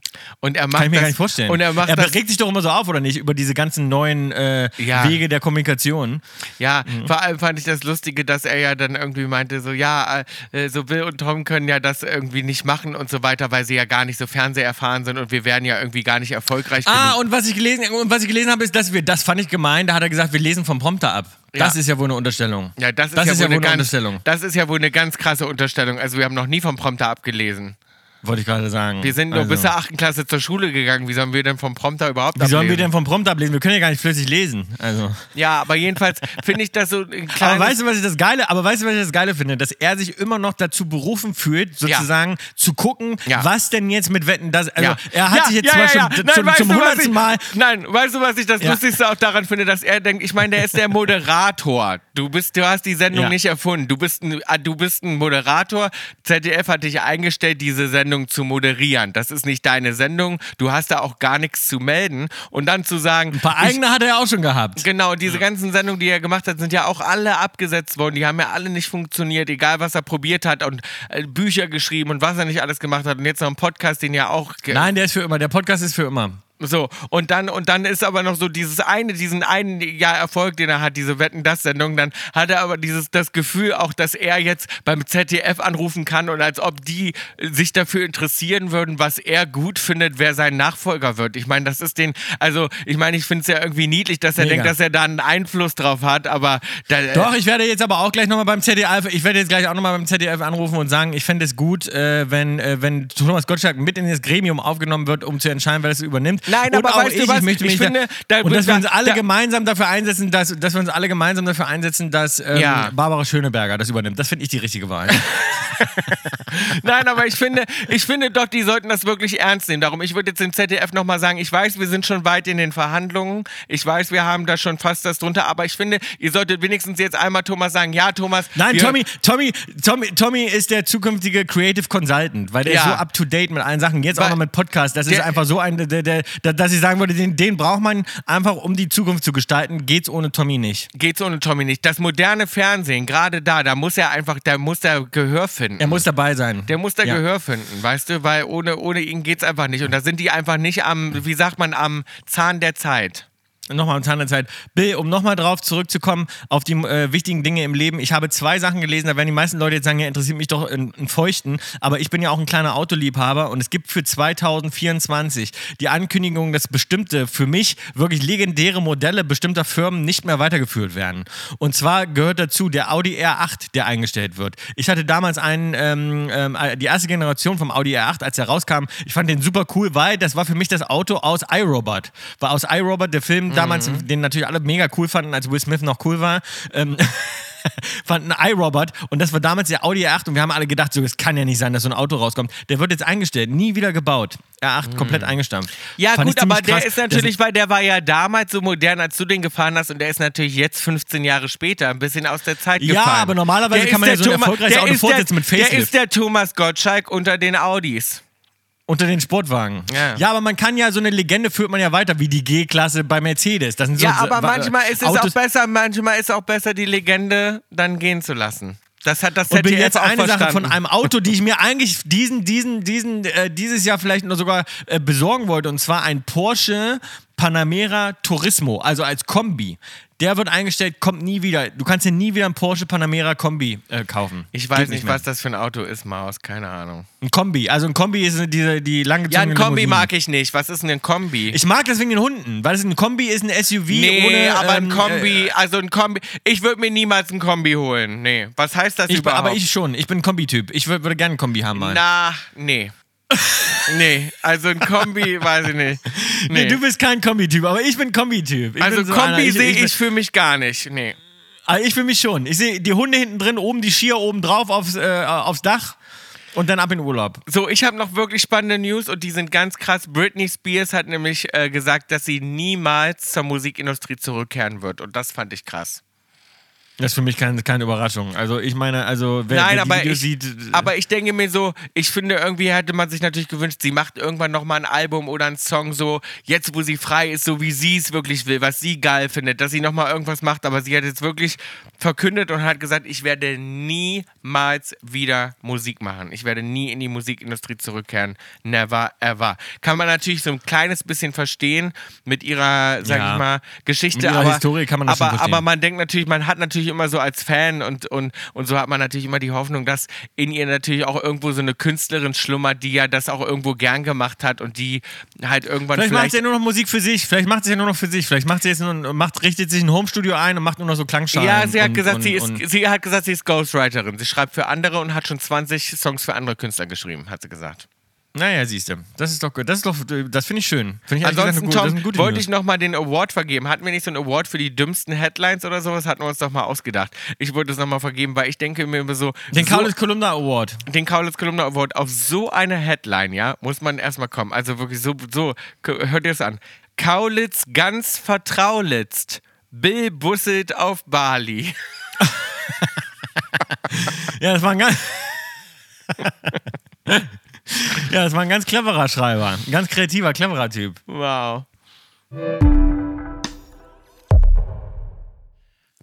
er macht Kann ich mir das, gar nicht vorstellen. Und er macht er das, regt sich doch immer so auf, oder nicht? Über diese ganzen neuen äh, Ja. Wege der Kommunikation. Ja, Mhm. vor allem fand ich das Lustige, dass er ja dann irgendwie meinte, so ja, äh, so Will und Tom können ja das irgendwie nicht machen und so weiter, weil sie ja gar nicht so fernseherfahren sind und wir werden ja irgendwie gar nicht erfolgreich Ah, genug. und was ich gelesen, und was ich gelesen habe, ist, dass wir, das fand ich gemein, da hat er gesagt, wir lesen vom Prompter ab. Das Ja. ist ja wohl eine Unterstellung. Ja, das ist, das ja, ist wohl ja wohl eine ganz, Unterstellung. Das ist ja wohl eine ganz krasse Unterstellung. Also wir haben noch nie vom Prompter abgelesen. Wollte ich gerade sagen. Wir sind nur Also. bis zur 8. Klasse zur Schule gegangen. Wie sollen wir denn vom Prompter überhaupt Wie sollen wir ablesen? denn vom Prompt ablesen? Wir können ja gar nicht flüssig lesen. Also. Ja, aber jedenfalls finde ich das so ein. Aber weißt du, was ich das Geile, aber weißt du, was ich das Geile finde? Dass er sich immer noch dazu berufen fühlt, sozusagen zu gucken, Ja. was denn jetzt mit Wetten, das, also Ja. er hat Ja, sich jetzt ja, zum ja, Beispiel ja. zum, Nein, zum hundertsten ich- Mal Nein, weißt du, was ich das Ja. Lustigste auch daran finde, dass er denkt, ich meine, der ist der Moderator. Du bist, du hast die Sendung Ja. nicht erfunden. Du bist, ein, ah, du bist ein Moderator. ZDF hat dich eingestellt, diese Sendung zu moderieren. Das ist nicht deine Sendung. Du hast da auch gar nichts zu melden. Und dann zu sagen, Ein paar ich- eigene hat er auch schon gehabt. Genau, diese ganzen Sendungen, die er gemacht hat, sind ja auch alle abgesetzt worden. Die haben ja alle nicht funktioniert, egal was er probiert hat und äh, Bücher geschrieben und was er nicht alles gemacht hat. Und jetzt noch ein Podcast, den ja auch. Nein, der ist für immer. Der Podcast ist für immer. So, und dann, und dann ist aber noch so dieses eine, diesen einen ja, Erfolg, den er hat, diese Wetten, das Sendung, dann hat er aber dieses, das Gefühl auch, dass er jetzt beim ZDF anrufen kann und als ob die sich dafür interessieren würden, was er gut findet, wer sein Nachfolger wird. Ich meine, das ist den, also, ich meine, ich finde es ja irgendwie niedlich, dass er Mega. denkt, dass er da einen Einfluss drauf hat, aber da, Doch, ich werde jetzt aber auch gleich nochmal beim ZDF, ich werde jetzt gleich auch nochmal beim ZDF anrufen und sagen, ich fände es gut, äh, wenn, äh, wenn Thomas Gottschalk mit in das Gremium aufgenommen wird, um zu entscheiden, wer das übernimmt. Nein, und aber auch weißt du ich, was? ich möchte Ich mich finde, da, und dass wir da- uns alle da- gemeinsam dafür einsetzen, dass, dass wir uns alle gemeinsam dafür einsetzen, dass ähm, Ja. Barbara Schöneberger das übernimmt. Das finde ich die richtige Wahl. Nein, aber ich finde, ich finde doch, die sollten das wirklich ernst nehmen. Darum, ich würde jetzt dem ZDF nochmal sagen, ich weiß, wir sind schon weit in den Verhandlungen. Ich weiß, wir haben da schon fast das drunter, aber ich finde, ihr solltet wenigstens jetzt einmal Thomas sagen, ja, Thomas. Nein, wir, Tommy, Tommy, Tommy, Tommy ist der zukünftige Creative Consultant, weil der Ja. ist so up to date mit allen Sachen. Jetzt auch Weil- noch mit Podcast. Das ist Der- einfach so ein, der, der, dass ich sagen würde, den, den braucht man einfach, um die Zukunft zu gestalten. Geht's ohne Tommy nicht. Geht's ohne Tommy nicht. Das moderne Fernsehen, gerade da, da muss er einfach, da muss er Gehör finden. Er muss dabei sein. Der muss da Ja. Gehör finden, weißt du, weil ohne, ohne ihn geht's einfach nicht. Und da sind die einfach nicht am, wie sagt man, am Zahn der Zeit. Nochmal am Zahn Zeit. Bill, um nochmal drauf zurückzukommen auf die äh, wichtigen Dinge im Leben. Ich habe zwei Sachen gelesen, da werden die meisten Leute jetzt sagen, ja, interessiert mich doch ein Feuchten. Aber ich bin ja auch ein kleiner Autoliebhaber und es gibt für 2024 die Ankündigung, dass bestimmte, für mich wirklich legendäre Modelle bestimmter Firmen nicht mehr weitergeführt werden. Und zwar gehört dazu der Audi R8, der eingestellt wird. Ich hatte damals einen, ähm, ähm, die erste Generation vom Audi R8, als er rauskam. Ich fand den super cool, weil das war für mich das Auto aus iRobot. War aus iRobot der Film damals, den natürlich alle mega cool fanden, als Will Smith noch cool war. Ähm, fanden iRobot und das war damals der Audi R8 und wir haben alle gedacht, so, es kann ja nicht sein, dass so ein Auto rauskommt. Der wird jetzt eingestellt, nie wieder gebaut. R8 komplett eingestampft. Ja, Fand gut, aber ziemlich der krass. ist natürlich, weil der war ja damals so modern, als du den gefahren hast, und der ist natürlich jetzt 15 Jahre später ein bisschen aus der Zeit Ja, gefallen. aber normalerweise Der kann man ja so ein der Thoma- erfolgreiches der Auto der- fortsetzen mit Der Facelift. ist der Thomas Gottschalk unter den Audis. Unter den Sportwagen. Ja. aber man kann ja so eine Legende führt man ja weiter, wie die G-Klasse bei Mercedes. Das sind so Ja, aber manchmal ist es Autos. auch besser, manchmal ist auch besser, die Legende dann gehen zu lassen. Das hat das Und bin ZDF jetzt auch eine Sache verstanden. von einem Auto, die ich mir eigentlich diesen, diesen, diesen, äh, dieses Jahr vielleicht nur sogar äh, besorgen wollte. Und zwar ein Porsche Panamera Turismo, also als Kombi. Der wird eingestellt, kommt nie wieder. Du kannst dir nie wieder ein Porsche Panamera Kombi äh, kaufen. Ich weiß Geht nicht, mehr. was das für ein Auto ist, Maus. Keine Ahnung. Ein Kombi. Also ein Kombi ist diese, die lange Ja, ein Kombi mag ich nicht. Was ist denn ein Kombi? Ich mag das wegen den Hunden, weil es ein Kombi ist, ein SUV nee, ohne. aber ein ähm, Kombi, Äh, also ein Kombi. Ich würde mir niemals ein Kombi holen. Nee. Was heißt das ich, überhaupt? aber ich schon. Ich bin ein Kombi-Typ. Ich würd, würde gerne ein Kombi haben mal. Na, nee. Nee, also ein Kombi, weiß ich nicht. nee. Nee. du bist kein Kombi-Typ, aber ich bin Kombi-Typ. Ich also bin so Kombi sehe ich, ich für mich gar nicht. Nee. Also ich für mich schon. Ich sehe die Hunde hinten drin, oben die Skier oben drauf aufs, äh, aufs Dach und dann ab in Urlaub. So, ich habe noch wirklich spannende News und die sind ganz krass. Britney Spears hat nämlich äh, gesagt, dass sie niemals zur Musikindustrie zurückkehren wird und das fand ich krass. Das ist für mich keine, keine Überraschung. Also ich meine, also wer, Nein, wer aber Videos ich, sieht, aber ich denke mir so, ich finde irgendwie hätte man sich natürlich gewünscht, sie macht irgendwann nochmal ein Album oder einen Song so, jetzt wo sie frei ist, so wie sie es wirklich will, was sie geil findet, dass sie nochmal irgendwas macht, aber sie hat jetzt wirklich verkündet und hat gesagt, ich werde niemals wieder Musik machen. Ich werde nie in die Musikindustrie zurückkehren. Never ever. Kann man natürlich so ein kleines bisschen verstehen mit ihrer, sag Ja. ich mal, Geschichte, Mit ihrer aber, Historie kann man das schon aber, verstehen. aber man denkt natürlich, man hat natürlich immer so als Fan und, und, und so hat man natürlich immer die Hoffnung, dass in ihr natürlich auch irgendwo so eine Künstlerin schlummert, die ja das auch irgendwo gern gemacht hat und die halt irgendwann Vielleicht macht vielleicht. sie ja nur noch Musik für sich. Vielleicht macht sie ja nur noch für sich. Vielleicht macht sie jetzt nur, macht, richtet sich ein Homestudio ein und macht nur noch so Klangschalen. ja, sie hat und, gesagt, und, sie ist, sie hat gesagt, sie ist Ghostwriterin. Sie schreibt für andere und hat schon 20 Songs für andere Künstler geschrieben, hat sie gesagt. Naja, siehst du. Das ist doch, gut. das ist doch, das finde ich schön. Finde ich Ansonsten, das Tom, wollte News. ich nochmal den Award vergeben. Hatten wir nicht so einen Award für die dümmsten Headlines oder sowas? Hatten wir uns doch mal ausgedacht. Ich wollte es nochmal vergeben, weil ich denke mir immer so. Den so, Kaulitz Kolumna Award. den Kaulitz Kolumna Award auf so eine Headline, ja, muss man erstmal kommen. Also wirklich so, so, hört ihr es an. Kaulitz ganz vertraulitzt. Bill busselt auf Bali. Ja, das war ein ganz. ja, das war ein ganz cleverer Schreiber. Ein ganz kreativer, cleverer Typ. Wow.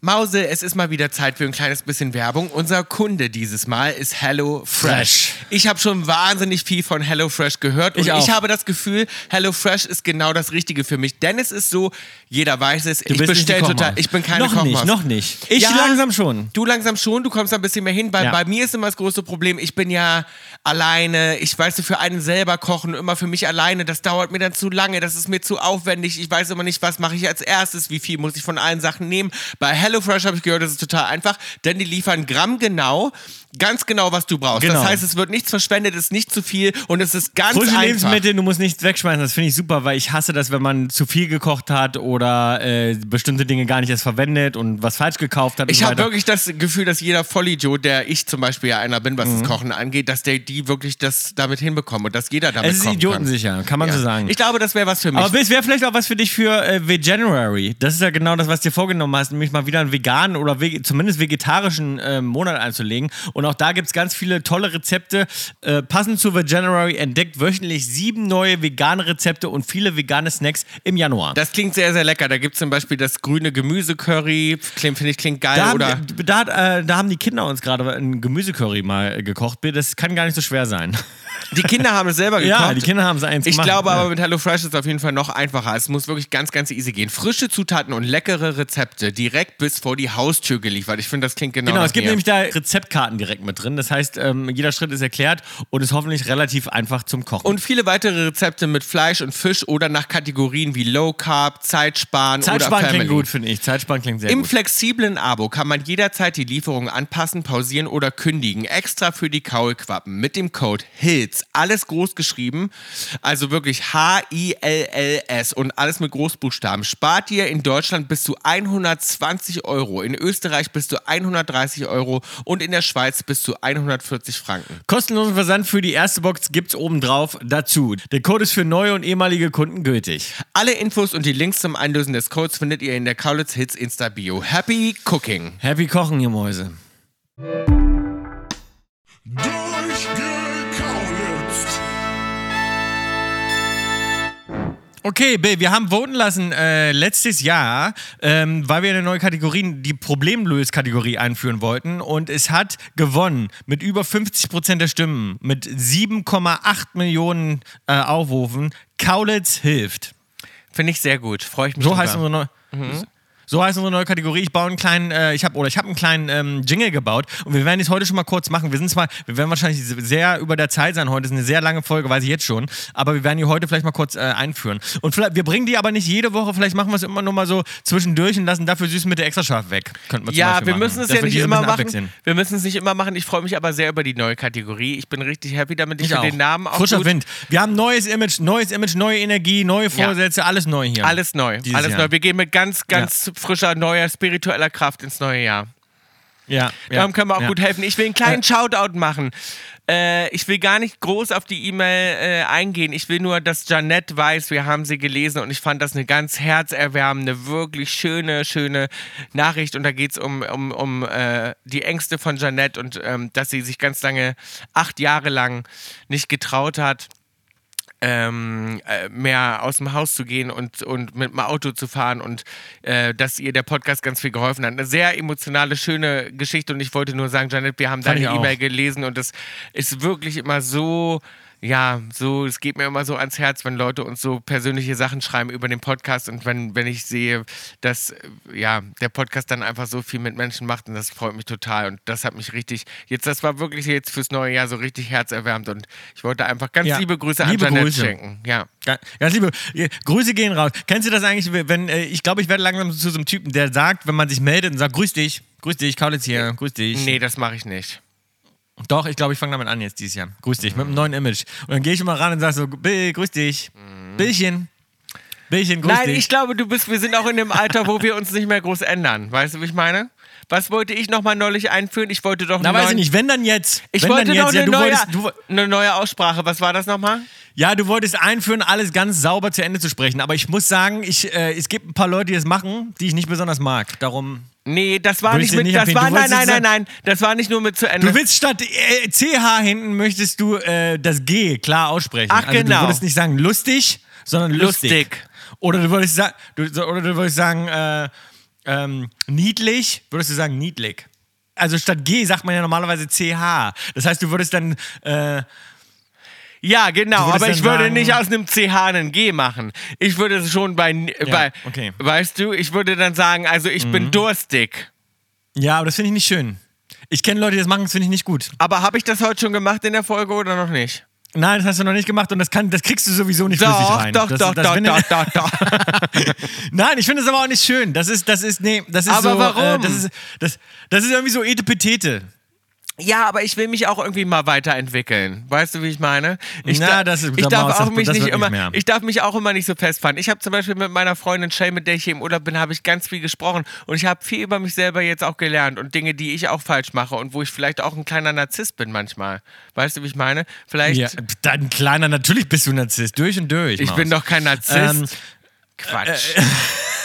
Mause, es ist mal wieder Zeit für ein kleines bisschen Werbung. Unser Kunde dieses Mal ist Hello Fresh. Fresh. Ich habe schon wahnsinnig viel von Hello Fresh gehört und Ich ich, habe das Gefühl, Hello Fresh ist genau das Richtige für mich. Denn es ist so, jeder weiß es, ich nicht die bestelle total. Ich bin keine Noch Kochmaus. nicht, noch nicht. Ich Ja. langsam schon. Du langsam schon, du kommst ein bisschen mehr hin, weil Ja. bei mir ist immer das große Problem, ich bin ja alleine, ich weiß für einen selber kochen, immer für mich alleine, das dauert mir dann zu lange, das ist mir zu aufwendig, ich weiß immer nicht, was mache ich als erstes, wie viel muss ich von allen Sachen nehmen. Bei HelloFresh habe ich gehört, das ist total einfach, denn die liefern grammgenau, ganz genau, was du brauchst. Genau. Das heißt, es wird nichts verschwendet, es ist nicht zu viel und es ist ganz Frische einfach. Lebensmittel, du musst nichts wegschmeißen. Das finde ich super, weil ich hasse das, wenn man zu viel gekocht hat oder äh, bestimmte Dinge gar nicht erst verwendet und was falsch gekauft hat. Ich habe wirklich das Gefühl, dass jeder Vollidiot, der ich zum Beispiel ja einer bin, was Mhm. das Kochen angeht, dass der die wirklich das damit hinbekommt und dass jeder damit Es ist kochen kann. idiotensicher, kann man so sagen. Ich glaube, das wäre was für mich. Aber es wäre vielleicht auch was für dich für äh, Veganuary. Das ist ja genau das, was du dir vorgenommen hast, nämlich mal wieder einen veganen oder vege zumindest vegetarischen äh, Monat einzulegen. Und auch da gibt es ganz viele tolle Rezepte. Äh, passend zu Veganuary entdeckt wöchentlich sieben neue vegane Rezepte und viele vegane Snacks im Januar. das klingt sehr, sehr lecker. Da gibt es zum Beispiel das grüne Gemüsecurry. Finde ich, klingt geil. da, oder haben, da, äh, da haben die Kinder uns gerade ein Gemüsecurry mal gekocht. Das kann gar nicht so schwer sein. Die Kinder haben es selber gekocht. ja, die Kinder haben es eins Ich gemacht. glaube ja. aber mit HelloFresh ist es auf jeden Fall noch einfacher. Es muss wirklich ganz, ganz easy gehen. Frische Zutaten und leckere Rezepte direkt bis vor die Haustür geliefert. Ich finde, das klingt genau Genau, es gibt mir. nämlich da Rezeptkarten direkt mit drin. Das heißt, ähm, jeder Schritt ist erklärt und ist hoffentlich relativ einfach zum Kochen. und viele weitere Rezepte mit Fleisch und Fisch oder nach Kategorien wie Low Carb, Zeitsparen, oder Zeitsparen Family. klingt gut, finde ich. Zeitsparen klingt sehr Im gut. flexiblen Abo kann man jederzeit die Lieferung anpassen, pausieren oder kündigen. Extra für die Kaulquappen mit dem Code HILS. Alles groß geschrieben. Also wirklich H-I-L-L-S und alles mit Großbuchstaben. Spart ihr in Deutschland bis zu 120 Euro, in Österreich bis zu 130 Euro und in der Schweiz bis zu 140 Franken. Kostenlosen Versand für die erste Box gibt's obendrauf dazu. Der Code ist für neue und ehemalige Kunden gültig. Alle Infos und die Links zum Einlösen des Codes findet ihr in der Kaulitz Hits Insta-Bio. Happy Cooking! Happy Kochen, ihr Mäuse. Durchgekaulitzt. Okay, Bill, wir haben voten lassen äh, letztes Jahr, ähm, weil wir eine neue Kategorie, die Problemlös-Kategorie einführen wollten. Und es hat gewonnen mit über 50 Prozent der Stimmen, mit 7,8 Millionen äh, Aufrufen. Kaulitz hilft. Finde ich sehr gut. Freue ich mich So drüber. heißt unsere neue. So heißt unsere neue Kategorie. Ich baue einen kleinen, äh, ich habe oder ich habe einen kleinen ähm, Jingle gebaut und wir werden es heute schon mal kurz machen. Wir sind zwar, wir werden wahrscheinlich sehr über der Zeit sein heute. Ist eine sehr lange Folge, weiß ich jetzt schon. Aber wir werden die heute vielleicht mal kurz äh, einführen. Und vielleicht, wir bringen die aber nicht jede Woche. Vielleicht machen wir es immer nur mal so zwischendurch und lassen dafür süß mit der extra scharf weg. Könnten wir Ja, wir machen. müssen es Dass ja nicht immer machen. Wir müssen es nicht immer machen. Ich freue mich aber sehr über die neue Kategorie. Ich bin richtig happy damit. Ich, Ich finde den Namen auch Frischer gut. Wind. Wir haben neues Image, neues Image, neue Energie, neue Ja. Vorsätze, alles neu hier. Alles neu. Dieses Alles Jahr. neu. Wir gehen mit ganz, ganz frischer, neuer, spiritueller Kraft ins neue Jahr. Ja, ja, Darum können wir auch ja. gut helfen. Ich will einen kleinen Shoutout machen. Äh, ich will gar nicht groß auf die E-Mail äh, eingehen. Ich will nur, dass Janette weiß, wir haben sie gelesen und ich fand das eine ganz herzerwärmende, wirklich schöne, schöne Nachricht. Und da geht es um, um, um äh, die Ängste von Janette und ähm, dass sie sich ganz lange, acht Jahre lang nicht getraut hat ähm, äh, mehr aus dem Haus zu gehen und, und mit dem Auto zu fahren und äh, dass ihr der Podcast ganz viel geholfen hat. Eine sehr emotionale, schöne Geschichte und ich wollte nur sagen, Janet, wir haben Fand deine. E-Mail gelesen und es ist wirklich immer so, ja, so, es geht mir immer so ans Herz, wenn Leute uns so persönliche Sachen schreiben über den Podcast und wenn, wenn ich sehe, dass äh, ja, der Podcast dann einfach so viel mit Menschen macht und das freut mich total und das hat mich richtig, jetzt, das war wirklich jetzt fürs neue Jahr so richtig herzerwärmend und ich wollte einfach ganz Ja. liebe Grüße an Liebe Janet Grüße. schenken. Ja. Ga- Ganz liebe Grüße gehen raus. Kennst du das eigentlich, wenn äh, ich glaube, ich werde langsam zu so einem Typen, der sagt, wenn man sich meldet und sagt, grüß dich, grüß dich, Kaulitz hier, grüß dich. Nee, das mache ich nicht. Doch, ich glaube, ich fange damit an jetzt dieses Jahr. Grüß dich, mit einem neuen Image. Und dann gehe ich immer ran und sage so, Bill, grüß dich. Billchen. Billchen, grüß Nein, dich. ich glaube, du bist, wir sind auch in dem Alter, wo wir uns nicht mehr groß ändern. Weißt du, wie ich meine? Was wollte ich nochmal neulich einführen? Ich wollte doch Na, weiß ich nicht, wenn dann jetzt. Ich wenn wollte dann noch jetzt. Ja, eine, du neue, wolltest, du, eine neue Aussprache. Was war das nochmal? ja, du wolltest einführen, alles ganz sauber zu Ende zu sprechen. Aber ich muss sagen, ich, äh, es gibt ein paar Leute, die das machen, die ich nicht besonders mag. Darum. Nee, das war nicht mit. nicht das war nein, nein, nein, nein. Das war nicht nur mit zu Ende. Du willst statt äh, CH hinten möchtest du äh, das G klar aussprechen. Ach, also genau. Du würdest nicht sagen lustig, sondern lustig. Lustig. Oder du würdest, sa du, oder du würdest sagen äh, ähm, niedlich, würdest du sagen niedlich. Also statt G sagt man ja normalerweise CH. Das heißt, du würdest dann äh, Ja, genau, aber ich würde sagen- nicht aus einem CH einen G machen. Ich würde es schon bei, bei okay. Mhm. weißt du, ich würde dann sagen, also ich bin durstig. ja, aber das finde ich nicht schön. Ich kenne Leute, die das machen, das finde ich nicht gut. Aber habe ich das heute schon gemacht in der Folge oder noch nicht? Nein, das hast du noch nicht gemacht und das, kann, das kriegst du sowieso nicht flüssig Doch, rein. doch, das, doch, das, doch, doch, doch, doch. Nein, ich finde es aber auch nicht schön. Das ist, das ist, nee, das ist Aber so. warum? Äh, das, ist, das, das ist irgendwie so Etepetete. Ja, aber ich will mich auch irgendwie mal weiterentwickeln. Weißt du, wie ich meine? Ich, Na, da- das- ich da darf auch mich nicht nicht immer, mehr. ich darf mich auch immer nicht so festfahren. Ich habe zum Beispiel mit meiner Freundin Shay, mit der ich hier im Urlaub bin, habe ich ganz viel gesprochen und ich habe viel über mich selber jetzt auch gelernt und Dinge, die ich auch falsch mache und wo ich vielleicht auch ein kleiner Narzisst bin manchmal. Weißt du, wie ich meine? Vielleicht. Ja, dein Kleiner, natürlich bist du Narzisst, durch und durch. ich Maus. bin doch kein Narzisst. Ähm, Quatsch. Bill,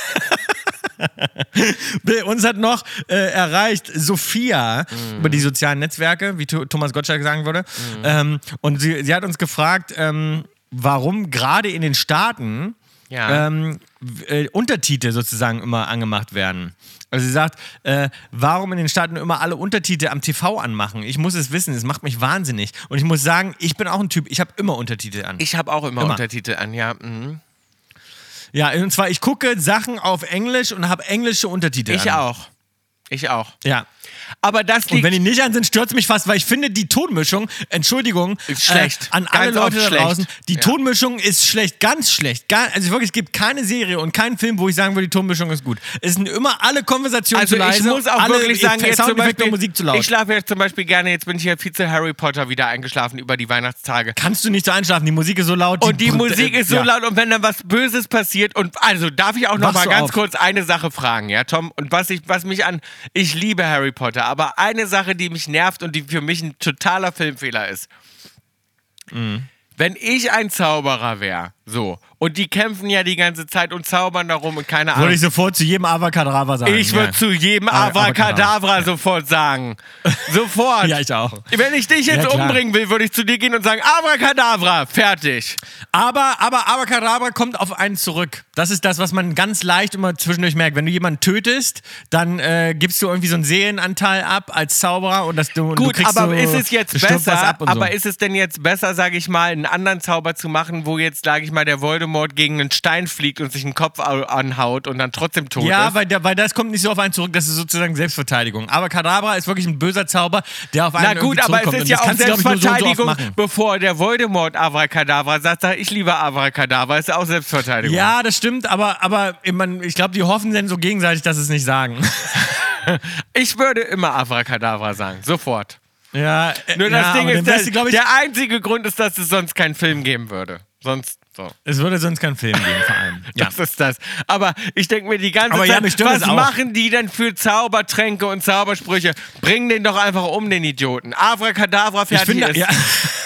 Uns hat noch äh, erreicht Sophia Mhm. über die sozialen Netzwerke, wie Tho- Thomas Gottschalk sagen würde. Ähm, und sie, sie hat uns gefragt, ähm, warum gerade in den Staaten Ja. ähm, äh, Untertitel sozusagen immer angemacht werden. Also sie sagt, äh, warum in den Staaten immer alle Untertitel am TV anmachen? Ich muss es wissen, es macht mich wahnsinnig. Und ich muss sagen, ich bin auch ein Typ, ich habe immer Untertitel an. ich habe auch immer, Immer. Untertitel an, ja. Mhm. Ja, und zwar, ich gucke Sachen auf Englisch und habe englische Untertitel Ich an. auch. Ich auch. Ja. Aber das Und liegt. wenn die nicht an sind, stört es mich fast, weil ich finde, die Tonmischung, Entschuldigung, schlecht. Äh, an alle Ganz oft Leute da draußen, die Ja. Tonmischung ist schlecht, ganz schlecht. Gar, also wirklich, es gibt keine Serie und keinen Film, wo ich sagen würde, die Tonmischung ist gut. Es sind immer alle Konversationen Also zu leise, ich muss auch alle wirklich sagen, jetzt zum Beispiel, und Musik zu laut. ich schlafe jetzt zum Beispiel gerne, jetzt bin ich ja viel zu Harry Potter wieder eingeschlafen über die Weihnachtstage. Kannst du nicht so einschlafen, die Musik ist so laut. Und die Musik ist so ja. laut und wenn dann was Böses passiert und also darf ich auch noch Wachst mal du ganz auf. kurz eine Sache fragen, ja Tom und was ich was mich an ich liebe Harry Potter, aber eine Sache, die mich nervt und die für mich ein totaler Filmfehler ist. Mhm. Wenn ich ein Zauberer wäre, so und die kämpfen ja die ganze Zeit und zaubern darum und keine Ahnung. Würde ich sofort zu jedem Avacadabra sagen. Ich würde ja. zu jedem Aber- Abracadabra sofort sagen. Sofort. Ja, ich auch. Wenn ich dich jetzt Ja, umbringen will, würde ich zu dir gehen und sagen, Abracadabra, fertig. Aber, aber Abracadabra kommt auf einen zurück. Das ist das, was man ganz leicht immer zwischendurch merkt. Wenn du jemanden tötest, dann äh, gibst du irgendwie so einen Seelenanteil ab als Zauberer und dass du, du Gut, kriegst aber so, ist es jetzt du besser, aber so. ist es denn jetzt besser, sage ich mal, einen anderen Zauber zu machen, wo jetzt, sage ich mal, der Voldemort gegen einen Stein fliegt und sich einen Kopf au- anhaut und dann trotzdem tot ja, ist? weil, der, weil das kommt nicht so auf einen zurück, das ist sozusagen Selbstverteidigung. Aber Kadabra ist wirklich ein böser Zauber, der auf einen Na gut, aber es ist ja auch du, nur so so Selbstverteidigung, bevor der Voldemort Abracadabra sagt, sagt, ich liebe Abracadabra, ist ja auch Selbstverteidigung. Ja, das stimmt, aber, aber ich, ich glaube, die hoffen dann so gegenseitig, dass sie es nicht sagen. Ich würde immer Abracadabra sagen, sofort. ja, Nur das ja, Ding ist, der, ich, der einzige Grund ist, dass es sonst keinen Film geben würde. Sonst so. es würde sonst keinen Film geben, vor allem. Ja. Das ist das. Aber ich denke mir die ganze Aber ja, Zeit, stört was machen die denn für Zaubertränke und Zaubersprüche? Bring den doch einfach um, den Idioten. Abracadabra, Ich fertig finde, ist. ja.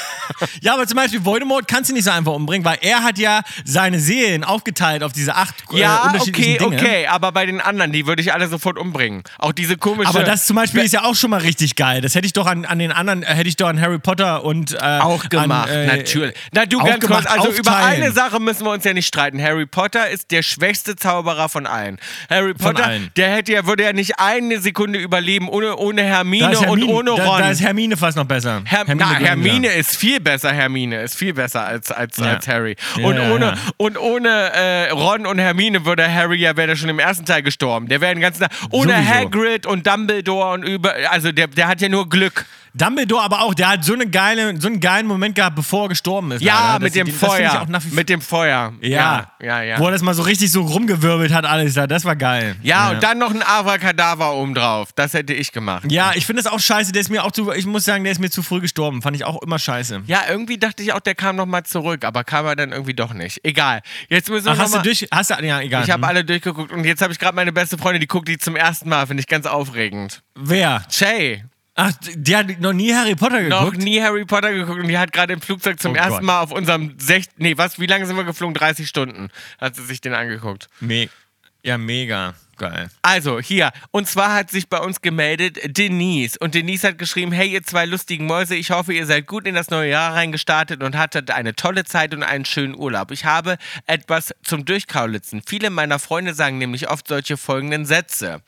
ja, aber zum Beispiel Voldemort kannst du nicht so einfach umbringen, weil er hat ja seine Seelen aufgeteilt auf diese acht äh, Ja, unterschiedlichen okay, Dinge. okay, aber bei den anderen, die würde ich alle sofort umbringen. Auch diese komische. Aber das zum Beispiel ist ja auch schon mal richtig geil. Das hätte ich doch an, an den anderen, äh, hätte ich doch an Harry Potter und äh, auch gemacht, an, äh, natürlich. Na du, ganz kurz, gemacht, also über aufteilen. eine Sache müssen wir uns ja nicht streiten. Harry Potter ist der schwächste Zauberer von allen. Harry Potter, allen. der hätte ja, würde ja nicht eine Sekunde überleben ohne, ohne Hermine, Da Hermine, und ohne da, Ron. da ist Hermine fast noch besser. Her na, Granger. Hermine ist viel besser, Hermine ist viel besser als, als, Ja. als Harry. Und ja, ohne. Und ohne äh, Ron und Hermine würde Harry ja wäre schon im ersten Teil gestorben. Der wäre den ganzen Tag ohne Sowieso. Hagrid und Dumbledore und über, also der, der hat ja nur Glück. Dumbledore aber auch, der hat so, eine geile, so einen geilen Moment gehabt, bevor er gestorben ist. Ja, mit dem ich Feuer. Mit dem Feuer. ja. ja, ja. Wo er das mal so richtig so rumgewirbelt hat, alles da. Das war geil. Ja, und dann noch ein Abracadabra oben drauf. Das hätte ich gemacht. Ja, ich finde das auch scheiße. Der ist mir auch zu, ich muss sagen, der ist mir zu früh gestorben. Fand ich auch immer scheiße. Ja, irgendwie dachte ich auch, der kam noch mal zurück, aber kam er dann irgendwie doch nicht. Egal. Jetzt müssen wir Ach, noch hast du mal durch, hast du, ja, egal. Ich habe Hm. alle durchgeguckt und jetzt habe ich gerade meine beste Freundin, die guckt die zum ersten Mal, finde ich ganz aufregend. Wer? Shay, Ach, die hat noch nie Harry Potter noch geguckt? nie Harry Potter geguckt und die hat gerade im Flugzeug zum Oh ersten Gott. Mal auf unserem sech nee, was, wie lange sind wir geflogen? 30 Stunden hat sie sich den angeguckt. Me ja, mega. Geil. Also, hier. Und zwar hat sich bei uns gemeldet Denise. Und Denise hat geschrieben: Hey, ihr zwei lustigen Mäuse, ich hoffe, ihr seid gut in das neue Jahr reingestartet und hattet eine tolle Zeit und einen schönen Urlaub. Ich habe etwas zum Durchkaulitzen. Viele meiner Freunde sagen nämlich oft solche folgenden Sätze.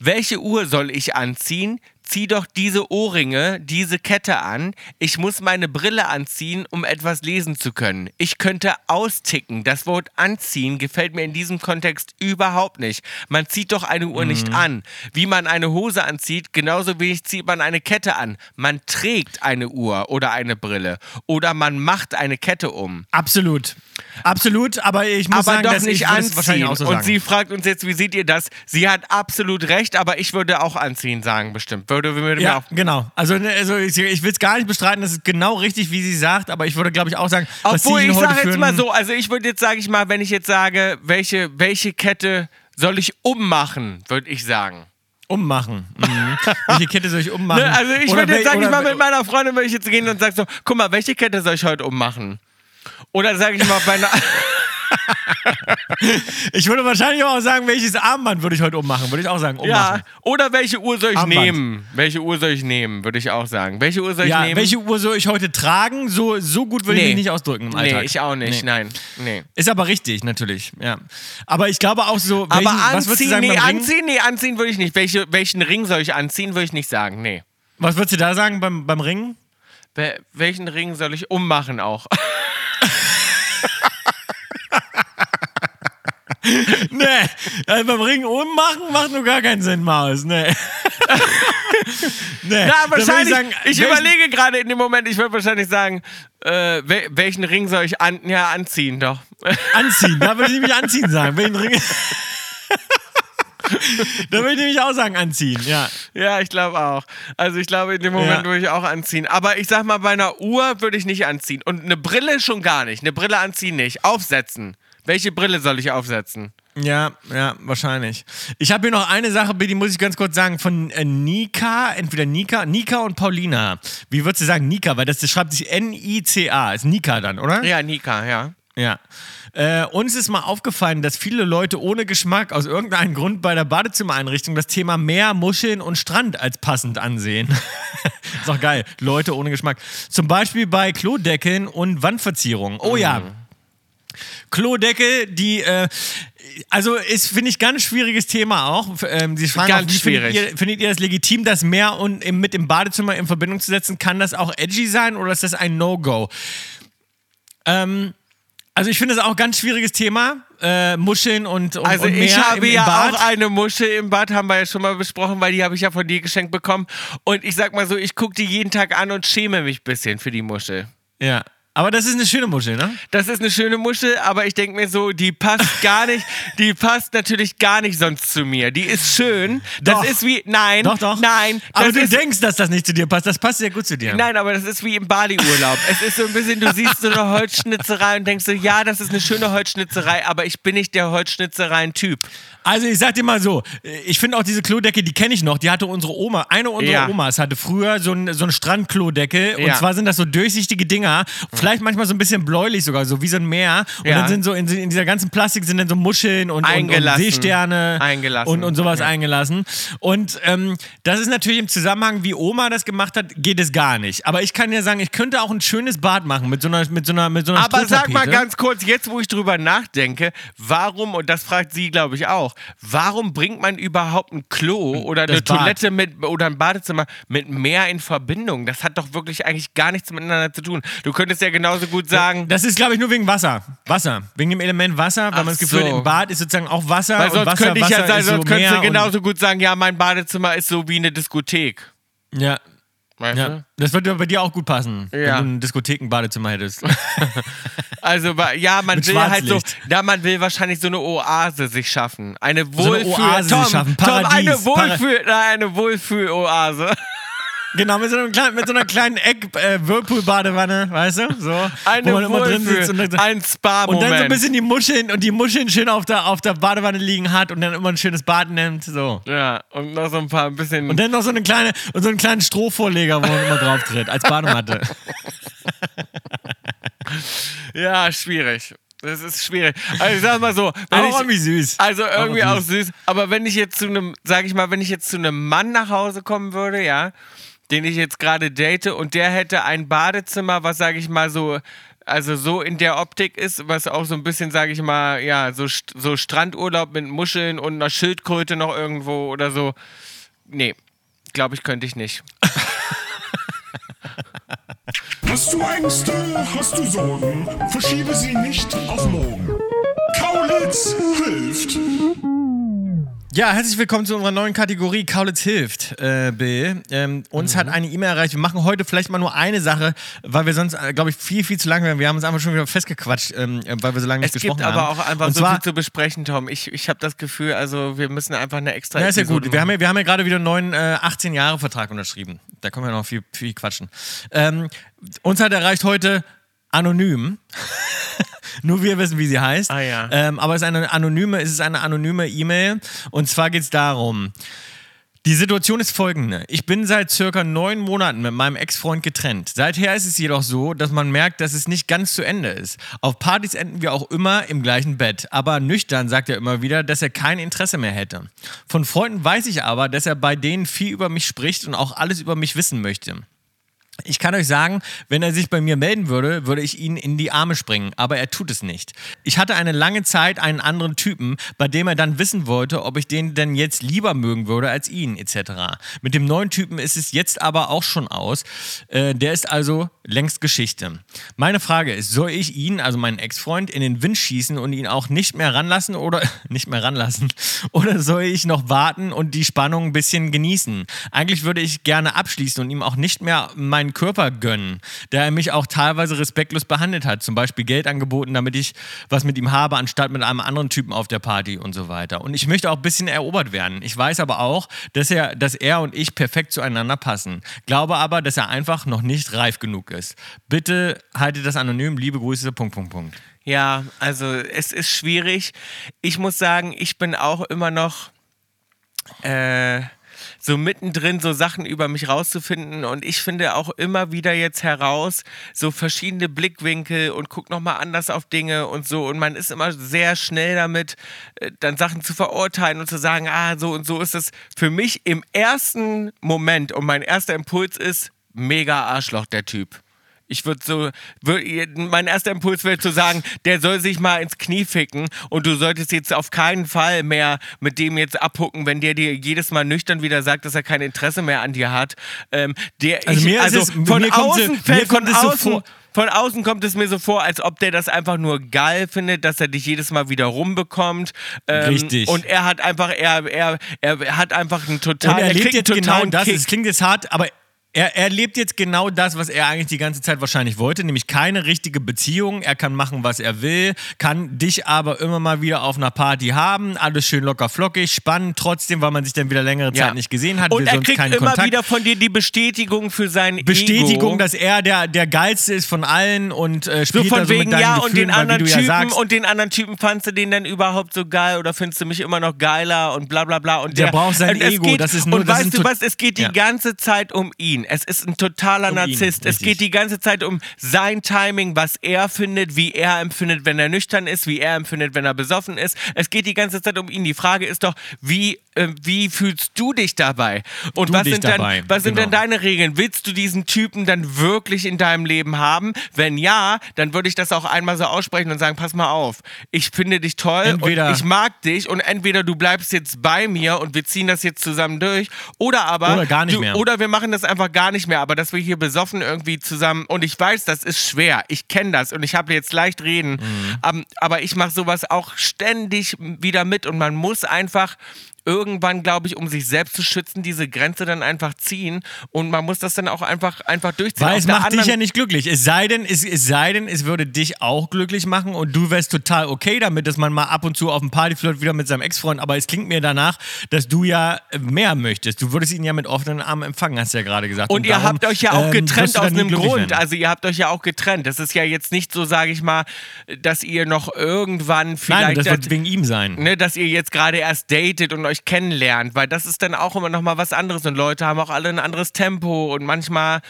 Welche Uhr soll ich anziehen? Zieh doch diese Ohrringe, diese Kette an. Ich muss meine Brille anziehen, um etwas lesen zu können. Ich könnte austicken. Das Wort anziehen gefällt mir in diesem Kontext überhaupt nicht. Man zieht doch eine Uhr nicht an. Wie man eine Hose anzieht, genauso wenig zieht man eine Kette an. Man trägt eine Uhr oder eine Brille. Oder man macht eine Kette um. Absolut. Absolut, aber ich muss aber sagen, doch dass nicht ich anziehen. so und sie fragt uns jetzt, wie seht ihr das? Sie hat absolut recht, aber ich würde auch anziehen sagen, bestimmt. Würde, mir ja, auch genau. Also, ne, also ich, ich will es gar nicht bestreiten, das ist genau richtig, wie sie sagt, aber ich würde, glaube ich, auch sagen, Obwohl ich sage jetzt mal so, also ich würde jetzt, sage ich mal, wenn ich jetzt sage, welche, welche Kette soll ich ummachen, würde ich sagen. Ummachen. Mhm. Welche Kette soll ich ummachen? Ne? Also ich Oder würde jetzt, wel- sag ich mal, mit meiner Freundin würde ich jetzt gehen und sag so, guck mal, welche Kette soll ich heute ummachen? Oder sage ich mal bei einer... Ich würde wahrscheinlich auch sagen, welches Armband würde ich heute ummachen? Würde ich auch sagen, ja, ummachen. oder welche Uhr soll ich Armband. nehmen? Welche Uhr soll ich nehmen, würde ich auch sagen. Welche Uhr soll Ja, ich nehmen? welche Uhr soll ich heute tragen? So, so gut würde ich Nee. mich nicht ausdrücken im Alltag. Nee, ich auch nicht, Nee. nein. Nee. Ist aber richtig, natürlich. Ja. Aber ich glaube auch so. Welchen, Aber was würdest du anziehen, sagen nee, anziehen, nee, anziehen würde ich nicht. Welche, welchen Ring soll ich anziehen, würde ich nicht sagen, nee. Was würdest du da sagen beim, beim Ring? Wel- welchen Ring soll ich ummachen auch? Nee, also beim Ring ummachen macht nur gar keinen Sinn, Maus. Nee. nee. Würd wahrscheinlich. sagen, ich überlege gerade in dem Moment, ich würde wahrscheinlich sagen, äh, wel welchen Ring soll ich an ja, anziehen, doch. Anziehen, da würde ich nämlich anziehen sagen. Welchen Ring. da würde ich nämlich auch sagen, anziehen, ja. ja, ich glaube auch. Also ich glaube, in dem Moment Ja. würde ich auch anziehen. Aber ich sag mal, bei einer Uhr würde ich nicht anziehen. Und eine Brille schon gar nicht. Eine Brille anziehen nicht. Aufsetzen. Welche Brille soll ich aufsetzen? Ja, ja, wahrscheinlich. Ich habe hier noch eine Sache, die muss ich ganz kurz sagen, von äh, Nika, entweder Nika, Nika und Paulina. Wie würdest du sagen, Nika? Weil das, das schreibt sich N-I-C-A, ist Nika dann, oder? Ja, Nika, ja. Ja. Äh, uns ist mal aufgefallen, dass viele Leute ohne Geschmack aus irgendeinem Grund bei der Badezimmereinrichtung das Thema Meer, Muscheln und Strand als passend ansehen. ist doch geil. Leute ohne Geschmack. Zum Beispiel bei Klodeckeln und Wandverzierungen. Oh ja. Klodeckel, die, äh, also ist, finde ich, ganz schwieriges Thema auch. Ähm, Sie fragen Ganz auch, wie schwierig. Findet ihr, findet ihr das legitim, das Meer und im, mit dem Badezimmer in Verbindung zu setzen? Kann das auch edgy sein oder ist das ein No-Go? Ähm, also ich finde das auch ein ganz schwieriges Thema. Äh, Muscheln und, und, Also und ich habe im, im ja Bad. auch eine Muschel im Bad, haben wir ja schon mal besprochen, weil die habe ich ja von dir geschenkt bekommen. Und ich sag mal so, ich gucke die jeden Tag an und schäme mich ein bisschen für die Muschel. Ja. Aber das ist eine schöne Muschel, ne? Das ist eine schöne Muschel, aber ich denke mir so, die passt gar nicht, die passt natürlich gar nicht sonst zu mir. Die ist schön. Das Doch. ist wie, nein, Doch, doch. nein. Aber das du ist, denkst, dass das nicht zu dir passt. Das passt sehr gut zu dir. Nein, aber das ist wie im Bali-Urlaub. es ist so ein bisschen, du siehst so eine Holzschnitzerei und denkst so, ja, das ist eine schöne Holzschnitzerei, aber ich bin nicht der Holzschnitzereien-Typ. Also ich sag dir mal so, ich finde auch diese Klodecke, die kenne ich noch, die hatte unsere Oma, eine unserer Ja. Omas hatte früher so ein, so ein Strandklodeckel und Ja. zwar sind das so durchsichtige Dinger, vielleicht manchmal so ein bisschen bläulich sogar, so wie so ein Meer und Ja. dann sind so in, in dieser ganzen Plastik sind dann so Muscheln und, und, und. Seesterne Eingelassen. und, und sowas eingelassen und ähm, das ist natürlich im Zusammenhang, wie Oma das gemacht hat, geht es gar nicht. Aber ich kann ja sagen, ich könnte auch ein schönes Bad machen mit so einer, mit so einer, mit so einer Aber sag mal ganz kurz, jetzt wo ich drüber nachdenke, warum, und das fragt sie, glaube ich, auch, warum bringt man überhaupt ein Klo oder Das eine Bad. Toilette mit oder ein Badezimmer mit Meer in Verbindung? Das hat doch wirklich eigentlich gar nichts miteinander zu tun. Du könntest ja genauso gut sagen, Das ist, glaube ich, nur wegen Wasser. Wasser. Wegen dem Element Wasser, weil Ach man das Gefühl hat, so. im Bad ist sozusagen auch Wasser. weil sonst Wasser, könnte ich ja sagen, sonst so könntest du genauso gut sagen, ja, mein Badezimmer ist so wie eine Diskothek. Ja. Weißt Ja, du? das würde bei dir auch gut passen, Ja. wenn du ein Diskothekenbadezimmer hättest. Also ja, man Mit will halt so, ja, man will wahrscheinlich so eine Oase sich schaffen. Eine eine Wohlfühl. Oase sich Tom, Tom, eine Wohlfühl-Oase. Genau, mit so, einem kleinen, mit so einer kleinen Eck äh, weißt du? So, Eine wo man immer drin sitzt und, dann- ein Spa-Moment. und dann so ein bisschen die Muscheln und die Muscheln schön auf der, auf der Badewanne liegen hat und dann immer ein schönes Bad nimmt. So. ja, und noch so ein paar ein bisschen. Und dann noch so eine kleine und so einen kleinen Strohvorleger, wo man immer drauf tritt, als Badematte. ja, schwierig. Das ist schwierig. Also ich sag mal so, Aber ich, irgendwie süß. Also irgendwie Aber auch süß. Aber wenn ich jetzt zu einem, sag ich mal, wenn ich jetzt zu einem Mann nach Hause kommen würde, ja, den ich jetzt gerade date und der hätte ein Badezimmer, was sag ich mal so, also so in der Optik ist, was auch so ein bisschen, sag ich mal, ja, so, so Strandurlaub mit Muscheln und einer Schildkröte noch irgendwo oder so. Nee, glaube ich, könnte ich nicht. Hast du Ängste? Hast du Sorgen? Verschiebe sie nicht auf morgen. Kaulitz hilft. Ja, herzlich willkommen zu unserer neuen Kategorie Kaulitz hilft, äh, Bill. Ähm, uns hat eine E-Mail erreicht. Wir machen heute vielleicht mal nur eine Sache, weil wir sonst, äh, glaube ich, viel, viel zu lang werden. Wir haben uns einfach schon wieder festgequatscht, ähm, äh, weil wir so lange Es nicht gibt gesprochen aber haben. auch einfach Und so zwar, viel zu besprechen, Tom. Ich, ich habe das Gefühl, also wir müssen einfach eine extra Ja, ist ja gut. Wir haben ja, wir haben ja gerade wieder einen neuen äh, 18-Jahre-Vertrag unterschrieben. Da können wir noch viel, viel quatschen. Ähm, uns hat erreicht heute anonym. Nur wir wissen, wie sie heißt. Ah, ja. ähm, aber es ist eine anonyme, es ist eine anonyme E-Mail. Und zwar geht es darum. Die Situation ist folgende. Ich bin seit circa neun Monaten mit meinem Ex-Freund getrennt. Seither ist es jedoch so, dass man merkt, dass es nicht ganz zu Ende ist. Auf Partys enden wir auch immer im gleichen Bett. Aber nüchtern sagt er immer wieder, dass er kein Interesse mehr hätte. Von Freunden weiß ich aber, dass er bei denen viel über mich spricht und auch alles über mich wissen möchte. Ich kann euch sagen, wenn er sich bei mir melden würde, würde ich ihn in die Arme springen, aber er tut es nicht. Ich hatte eine lange Zeit einen anderen Typen, bei dem er dann wissen wollte, ob ich den denn jetzt lieber mögen würde als ihn, etc. Mit dem neuen Typen ist es jetzt aber auch schon aus. Äh, der ist also längst Geschichte. Meine Frage ist, soll ich ihn, also meinen Ex-Freund, in den Wind schießen und ihn auch nicht mehr ranlassen oder nicht mehr ranlassen? Oder soll ich noch warten und die Spannung ein bisschen genießen? Eigentlich würde ich gerne abschließen und ihm auch nicht mehr meinen Körper gönnen, da er mich auch teilweise respektlos behandelt hat. Zum Beispiel Geld angeboten, damit ich was mit ihm habe, anstatt mit einem anderen Typen auf der Party und so weiter. Und ich möchte auch ein bisschen erobert werden. Ich weiß aber auch, dass er, dass er und ich perfekt zueinander passen. Glaube aber, dass er einfach noch nicht reif genug ist. Bitte haltet das anonym. Liebe Grüße. Punkt, Punkt, Punkt. Ja, also es ist schwierig. Ich muss sagen, ich bin auch immer noch äh, so mittendrin, so Sachen über mich rauszufinden. Und ich finde auch immer wieder jetzt heraus, so verschiedene Blickwinkel und guck nochmal anders auf Dinge und so. Und man ist immer sehr schnell damit, äh, dann Sachen zu verurteilen und zu sagen, ah, so und so ist es für mich im ersten Moment. Und mein erster Impuls ist, mega Arschloch, der Typ. Ich würde so, würd, mein erster Impuls wäre zu sagen, der soll sich mal ins Knie ficken und du solltest jetzt auf keinen Fall mehr mit dem jetzt abhucken, wenn der dir jedes Mal nüchtern wieder sagt, dass er kein Interesse mehr an dir hat. Ähm, der, Also ich, mir ist also es- von mir kommt außen, es- mir kommt von es so außen, vor- von außen kommt es mir so vor, als ob der das einfach nur geil findet, dass er dich jedes Mal wieder rumbekommt. Ähm, Richtig. Und er hat einfach, er, er, er hat einfach einen total, Und er lebt jetzt genau totalen das. Es klingt jetzt hart, aber er, er lebt jetzt genau das, was er eigentlich die ganze Zeit wahrscheinlich wollte, nämlich keine richtige Beziehung. Er kann machen, was er will, kann dich aber immer mal wieder auf einer Party haben. Alles schön locker flockig, spannend trotzdem, weil man sich dann wieder längere Zeit nicht gesehen hat. Und er kriegt immer Kontakt. wieder von dir die Bestätigung für sein Bestätigung, Ego. dass er der, der geilste ist von allen und äh, so spielt von da so wegen, mit deinen ja, Gefühlen, und den anderen ja Typen sagst, und den anderen Typen fandst du den dann überhaupt so geil oder findest du mich immer noch geiler und bla bla bla. Und Der braucht sein Ego, Geht, das ist nur- und das weißt du was, es geht die Ja. ganze Zeit um ihn. Es ist ein totaler Um ihn, Narzisst. es richtig. geht die ganze Zeit um sein Timing, was er findet, wie er empfindet, wenn er nüchtern ist, wie er empfindet, wenn er besoffen ist. Es geht die ganze Zeit um ihn. Die Frage ist doch, wie, äh, wie fühlst du dich dabei? Und Du was sind dann, dabei, was sind genau. denn deine Regeln? Willst du diesen Typen dann wirklich in deinem Leben haben? Wenn ja, dann würde ich das auch einmal so aussprechen und sagen, pass mal auf, ich finde dich toll Entweder- und ich mag dich und entweder du bleibst jetzt bei mir und wir ziehen das jetzt zusammen durch oder aber Oder gar nicht du, mehr. oder wir machen das einfach gar nicht mehr, aber dass wir hier besoffen irgendwie zusammen und ich weiß, das ist schwer. Ich kenne das und ich habe jetzt leicht reden, Mhm. ähm, aber ich mache sowas auch ständig wieder mit und man muss einfach irgendwann, glaube ich, um sich selbst zu schützen, diese Grenze dann einfach ziehen und man muss das dann auch einfach, einfach durchziehen. Weil Auf es macht dich ja nicht glücklich. Es sei, denn, es, es sei denn, es würde dich auch glücklich machen und du wärst total okay damit, dass man mal ab und zu auf dem Partyflirt wieder mit seinem Ex-Freund, aber es klingt mir danach, dass du ja mehr möchtest. Du würdest ihn ja mit offenen Armen empfangen, hast du ja gerade gesagt. Und, ihr darum, habt euch ja auch ähm, getrennt aus einem Grund. werden. Also ihr habt euch ja auch getrennt. Das ist ja jetzt nicht so, sage ich mal, dass ihr noch irgendwann vielleicht... Nein, das wird wegen ihm sein. ne, dass ihr jetzt gerade erst datet und euch kennenlernt, weil das ist dann auch immer noch mal was anderes und Leute haben auch alle ein anderes Tempo und manchmal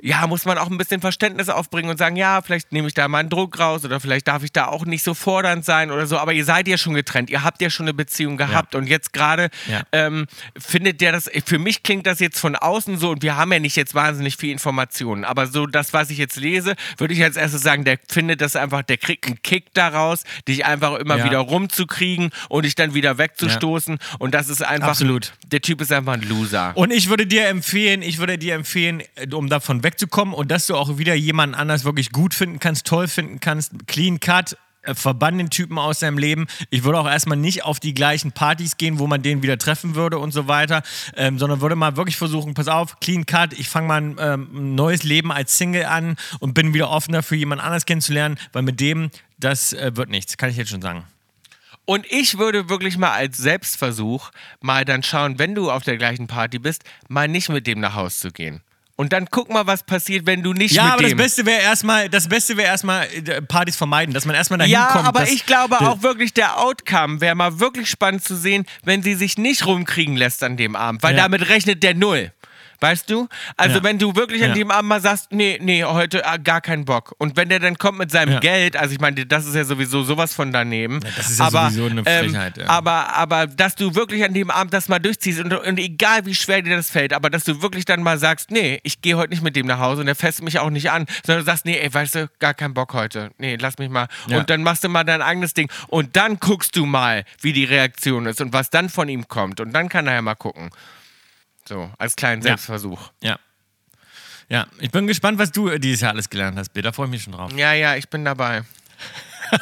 ja, muss man auch ein bisschen Verständnis aufbringen und sagen, ja, vielleicht nehme ich da mal einen Druck raus oder vielleicht darf ich da auch nicht so fordernd sein oder so, aber ihr seid ja schon getrennt, ihr habt ja schon eine Beziehung gehabt und jetzt gerade Ja. ähm, findet der das, für mich klingt das jetzt von außen so und wir haben ja nicht jetzt wahnsinnig viel Informationen, aber so das, was ich jetzt lese, würde ich als erstes sagen, der findet das einfach, der kriegt einen Kick daraus, dich einfach immer Ja. wieder rumzukriegen und dich dann wieder wegzustoßen und das ist einfach, Absolut. der Typ ist einfach ein Loser. Und ich würde dir empfehlen, ich würde dir empfehlen, um davon wegzukommen und dass du auch wieder jemanden anders wirklich gut finden kannst, toll finden kannst, clean cut. äh, Verbann den Typen aus seinem Leben. Ich würde auch erstmal nicht auf die gleichen Partys gehen, wo man den wieder treffen würde und so weiter, ähm, sondern würde mal wirklich versuchen, pass auf, clean cut, ich fange mal ein, ähm, ein neues Leben als Single an und bin wieder offener für jemand anders kennenzulernen, weil mit dem, das äh, wird nichts, kann ich jetzt schon sagen. Und ich würde wirklich mal als Selbstversuch mal dann schauen, wenn du auf der gleichen Party bist, mal nicht mit dem nach Haus zu gehen. Und dann guck mal, was passiert, wenn du nicht Ja, mit aber das dem. Beste wäre erstmal, das Beste wäre erstmal äh, Partys vermeiden, dass man erstmal dahin ja, kommt. aber dass- ich glaube auch wirklich, der Outcome wäre mal wirklich spannend zu sehen, wenn sie sich nicht rumkriegen lässt an dem Abend, weil Ja. damit rechnet der Null. Weißt du? Also Ja. wenn du wirklich an Ja. dem Abend mal sagst, nee, nee, heute ah, gar keinen Bock. Und wenn der dann kommt mit seinem Ja. Geld, also ich meine, das ist ja sowieso sowas von daneben. das ist ja aber, sowieso eine ähm, Frechheit, ja. aber, aber dass du wirklich an dem Abend das mal durchziehst und, und egal wie schwer dir das fällt, aber dass du wirklich dann mal sagst, nee, ich gehe heute nicht mit dem nach Hause und er fässt mich auch nicht an, sondern du sagst, nee, ey, weißt du, gar keinen Bock heute. Nee, lass mich mal. Und dann machst du mal dein eigenes Ding. Und dann guckst du mal, wie die Reaktion ist und was dann von ihm kommt. Und dann kann er ja mal gucken. So, als kleinen Ja. Selbstversuch. Ja. Ja, ich bin gespannt, was du dieses Jahr alles gelernt hast. Da freue ich mich schon drauf. Ja, ja, ich bin dabei.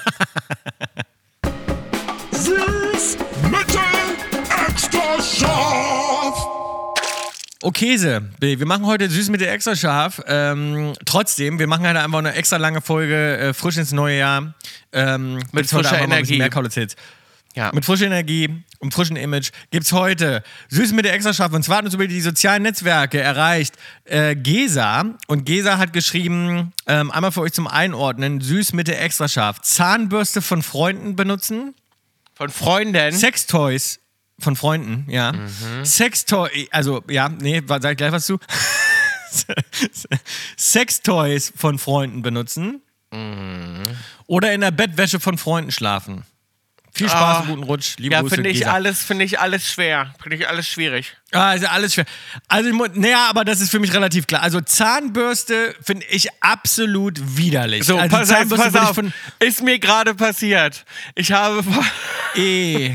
Süß, mittel, extra scharf. Bill, wir machen heute süß mit der extra scharf. Ähm, trotzdem, wir machen halt einfach eine extra lange Folge, äh, frisch ins neue Jahr. Ähm, heute frischer Energie. Mehr Hits. Ja. Mit frischer Energie und frischem Image gibt's heute Süß mit der extra scharf. Und zwar hat uns über die sozialen Netzwerke erreicht äh, Gesa. Und Gesa hat geschrieben, ähm, einmal für euch zum Einordnen, Süß mit der extra scharf. Zahnbürste von Freunden benutzen. Von Freunden. Sextoys von Freunden, ja. Sextoy, also ja, nee, sag ich gleich was zu. Sextoys von Freunden benutzen. Oder in der Bettwäsche von Freunden schlafen. Viel Spaß und guten Rutsch. Liebe ja, Grüße, finde ich alles, finde ich alles schwer. Finde ich alles schwierig. Ah, ist ja alles schwer. Also, naja, aber das ist für mich relativ klar. Also, Zahnbürste finde ich absolut widerlich. So, also, pass, auf, Zahnbürste pass auf. von. Ist mir gerade passiert. Ich habe. Eh.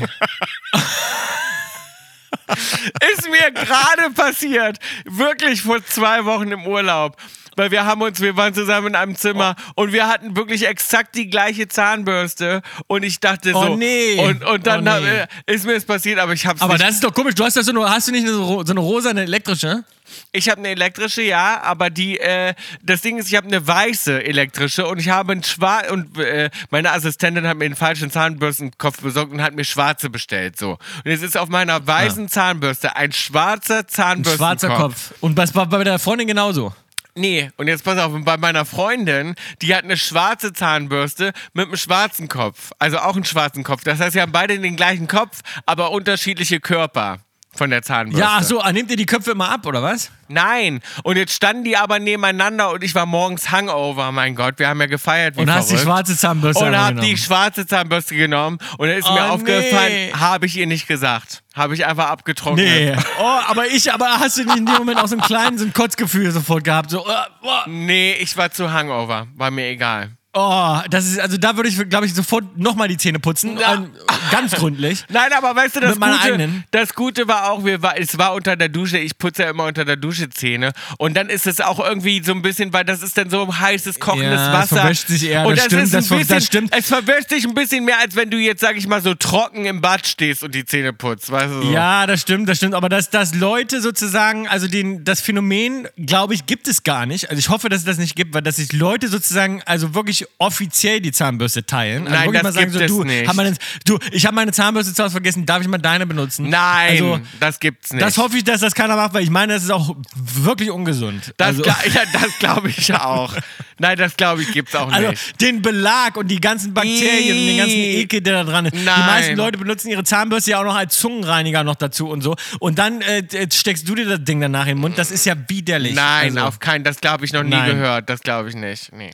Ist mir gerade passiert. Wirklich vor zwei Wochen im Urlaub. Weil wir haben uns, wir waren zusammen in einem Zimmer und wir hatten wirklich exakt die gleiche Zahnbürste und ich dachte Oh so. nee. Und, und dann Oh nee. äh, ist mir das passiert, aber ich hab's Aber nicht. das ist doch komisch. Du hast ja so eine, hast du nicht eine, so eine rosa, eine elektrische? Ich habe eine elektrische, ja, aber die, äh, das Ding ist, ich habe eine weiße elektrische und ich habe einen schwarz und äh, meine Assistentin hat mir den falschen Zahnbürstenkopf besorgt und hat mir schwarze bestellt, so. Und jetzt ist auf meiner weißen Zahnbürste ein schwarzer Ein Zahnbürstenkopf. schwarzer Kopf. Und das war bei der Freundin genauso. Nee, und jetzt pass auf, bei meiner Freundin, die hat eine schwarze Zahnbürste mit einem schwarzen Kopf. Also auch einen schwarzen Kopf. Das heißt, sie haben beide den gleichen Kopf, aber unterschiedliche Körper von der Zahnbürste. Ja, ach so, ah, nehmt ihr die Köpfe immer ab, oder was? Nein. Und jetzt standen die aber nebeneinander und ich war morgens Hangover, mein Gott. Wir haben ja gefeiert wie Und hast die verrückt. schwarze Zahnbürste Und einfach hab die schwarze Zahnbürste genommen und dann ist Oh, mir aufgefallen, nee. habe ich ihr nicht gesagt. Habe ich einfach abgetrocknet. Nee. Oh, aber ich, aber hast du in dem Moment auch so ein kleines so Kotzgefühl sofort gehabt? So, äh, boah. Nee, ich war zu Hangover. War mir egal. Oh, das ist, also da würde ich, glaube ich, sofort nochmal die Zähne putzen. Ja. Ganz gründlich. Nein, aber weißt du, das Gute, das Gute war auch, wir war, es war unter der Dusche, ich putze ja immer unter der Dusche Zähne und dann ist es auch irgendwie so ein bisschen, weil das ist dann so heißes, kochendes Ja, es Wasser. verwäscht sich eher, und das das stimmt, ist ein das bisschen, das stimmt. Es verwäscht sich ein bisschen mehr, als wenn du jetzt, sag ich mal, so trocken im Bad stehst und die Zähne putzt, weißt du so. Ja, das stimmt, das stimmt. Aber dass, dass Leute sozusagen, also den, das Phänomen, glaube ich, gibt es gar nicht. Also ich hoffe, dass es das nicht gibt, weil dass sich Leute sozusagen, also wirklich offiziell die Zahnbürste teilen. Also Nein, das mal sagen, gibt so, es du, nicht. Hab meine, du, ich habe meine Zahnbürste zu Hause vergessen, darf ich mal deine benutzen? Nein, Also, das gibt's nicht. das hoffe ich, dass das keiner macht, weil ich meine, das ist auch wirklich ungesund. das, also, gla- ja, das glaube ich auch. Nein, das glaube ich gibt's auch also nicht. den Belag und die ganzen Bakterien und den ganzen. Ekel, der da dran ist. Die Nein. meisten Leute benutzen ihre Zahnbürste ja auch noch als Zungenreiniger noch dazu und so. Und dann äh, steckst du dir das Ding danach in den Mund. Das ist ja widerlich. Nein, also, auf keinen, das glaube ich noch nie Nein. gehört. Das glaube ich nicht. Nee.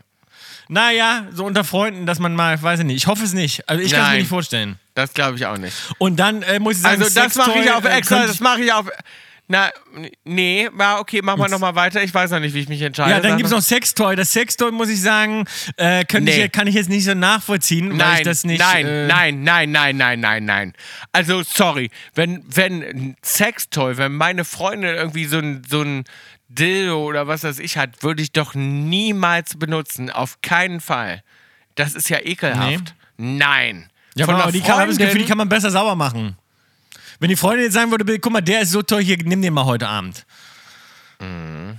Naja, so unter Freunden, dass man mal, weiß ich nicht. Ich hoffe es nicht. Also ich kann es mir Nein. nicht vorstellen. Das glaube ich auch nicht. Und dann äh, muss ich sagen, Also das mache ich Sextoy, auf äh, extra, könnte das mache ich auf. Na, nee, ja, okay, machen wir nochmal weiter. Ich weiß noch nicht, wie ich mich entscheide. Ja, dann gibt es noch Sextoy. Das Sextoy, muss ich sagen, äh, könnte Nee. ich, kann ich jetzt nicht so nachvollziehen, weil Nein, ich das nicht. nein, äh, nein, nein, nein, nein, nein, nein. Also, sorry, wenn, wenn ein Sextoy, wenn meine Freundin irgendwie so ein, so ein Dildo oder was weiß ich hat, würde ich doch niemals benutzen. Auf keinen Fall. Das ist ja ekelhaft. Nein. Ja, Von aber die ich das Gefühl, die kann man besser sauber machen. Wenn die Freundin jetzt sagen würde, guck mal, der ist so toll, hier, nimm den mal heute Abend. Mhm.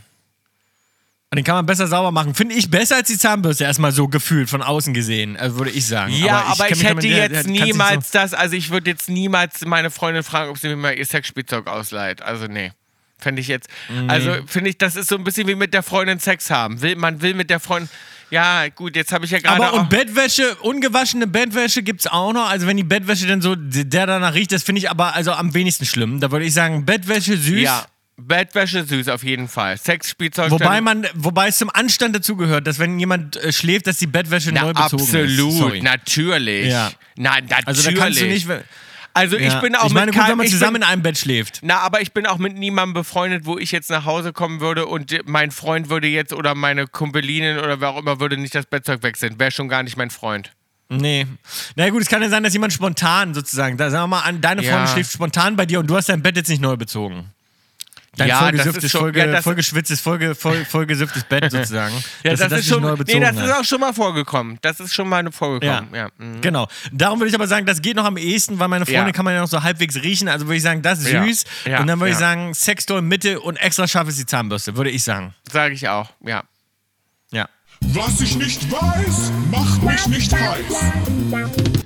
Und den kann man besser sauber machen. Finde ich besser als die Zahnbürste, erstmal so gefühlt, von außen gesehen, also würde ich sagen. Ja, aber ich, mich hätte damit- der- der jetzt sich niemals das, also ich würde jetzt niemals meine Freundin fragen, ob sie mir mal ihr Sexspielzeug ausleiht. Also nee. Fände ich jetzt. Also finde ich, das ist so ein bisschen wie mit der Freundin Sex haben. Will, man will mit der Freundin. Ja, gut, jetzt habe ich ja gerade. Aber und Bettwäsche, ungewaschene Bettwäsche gibt es auch noch. Also wenn die Bettwäsche dann so, der danach riecht, das finde ich aber also am wenigsten schlimm. Da würde ich sagen, Bettwäsche süß. Ja, Bettwäsche süß auf jeden Fall. Sexspielzeug. Wobei man, wobei es zum Anstand dazugehört, dass wenn jemand äh, schläft, dass die Bettwäsche Na, neu bezogen ist. absolut, natürlich. Ja. Nein, natürlich. Also da kannst du nicht. Also ich Ja. bin auch ich meine, mit gut, kein- wenn man ich zusammen bin, in einem Bett schläft. Na, aber ich bin auch mit niemandem befreundet, wo ich jetzt nach Hause kommen würde und mein Freund würde jetzt oder meine Kumpelinin oder wer auch immer würde nicht das Bettzeug wechseln. Wäre schon gar nicht mein Freund. Nee. Na ja, gut, es kann ja sein, dass jemand spontan sozusagen, da sagen wir mal an, deine Ja. Freundin schläft spontan bei dir und du hast dein Bett jetzt nicht neu bezogen. Dein Ja, das vollgesüfftes, ist schon- vollge, ja, das- vollgeschwitztes, vollge, voll, vollgesüfftes Bett sozusagen. Ja, das, du ist schon, nee, das ist auch schon mal vorgekommen. Das ist schon mal Ja, vorgekommen. Ja. mhm. genau. Darum würde ich aber sagen, das geht noch am ehesten, weil meine Freundin Ja. kann man ja noch so halbwegs riechen. Also würde ich sagen, das ist Ja. süß. Ja. Und dann würde ich Ja. sagen, Sextoy Mitte und extra scharf ist die Zahnbürste, würde ich sagen. Sage ich auch, ja. Ja. Was ich nicht weiß, macht mich nicht heiß.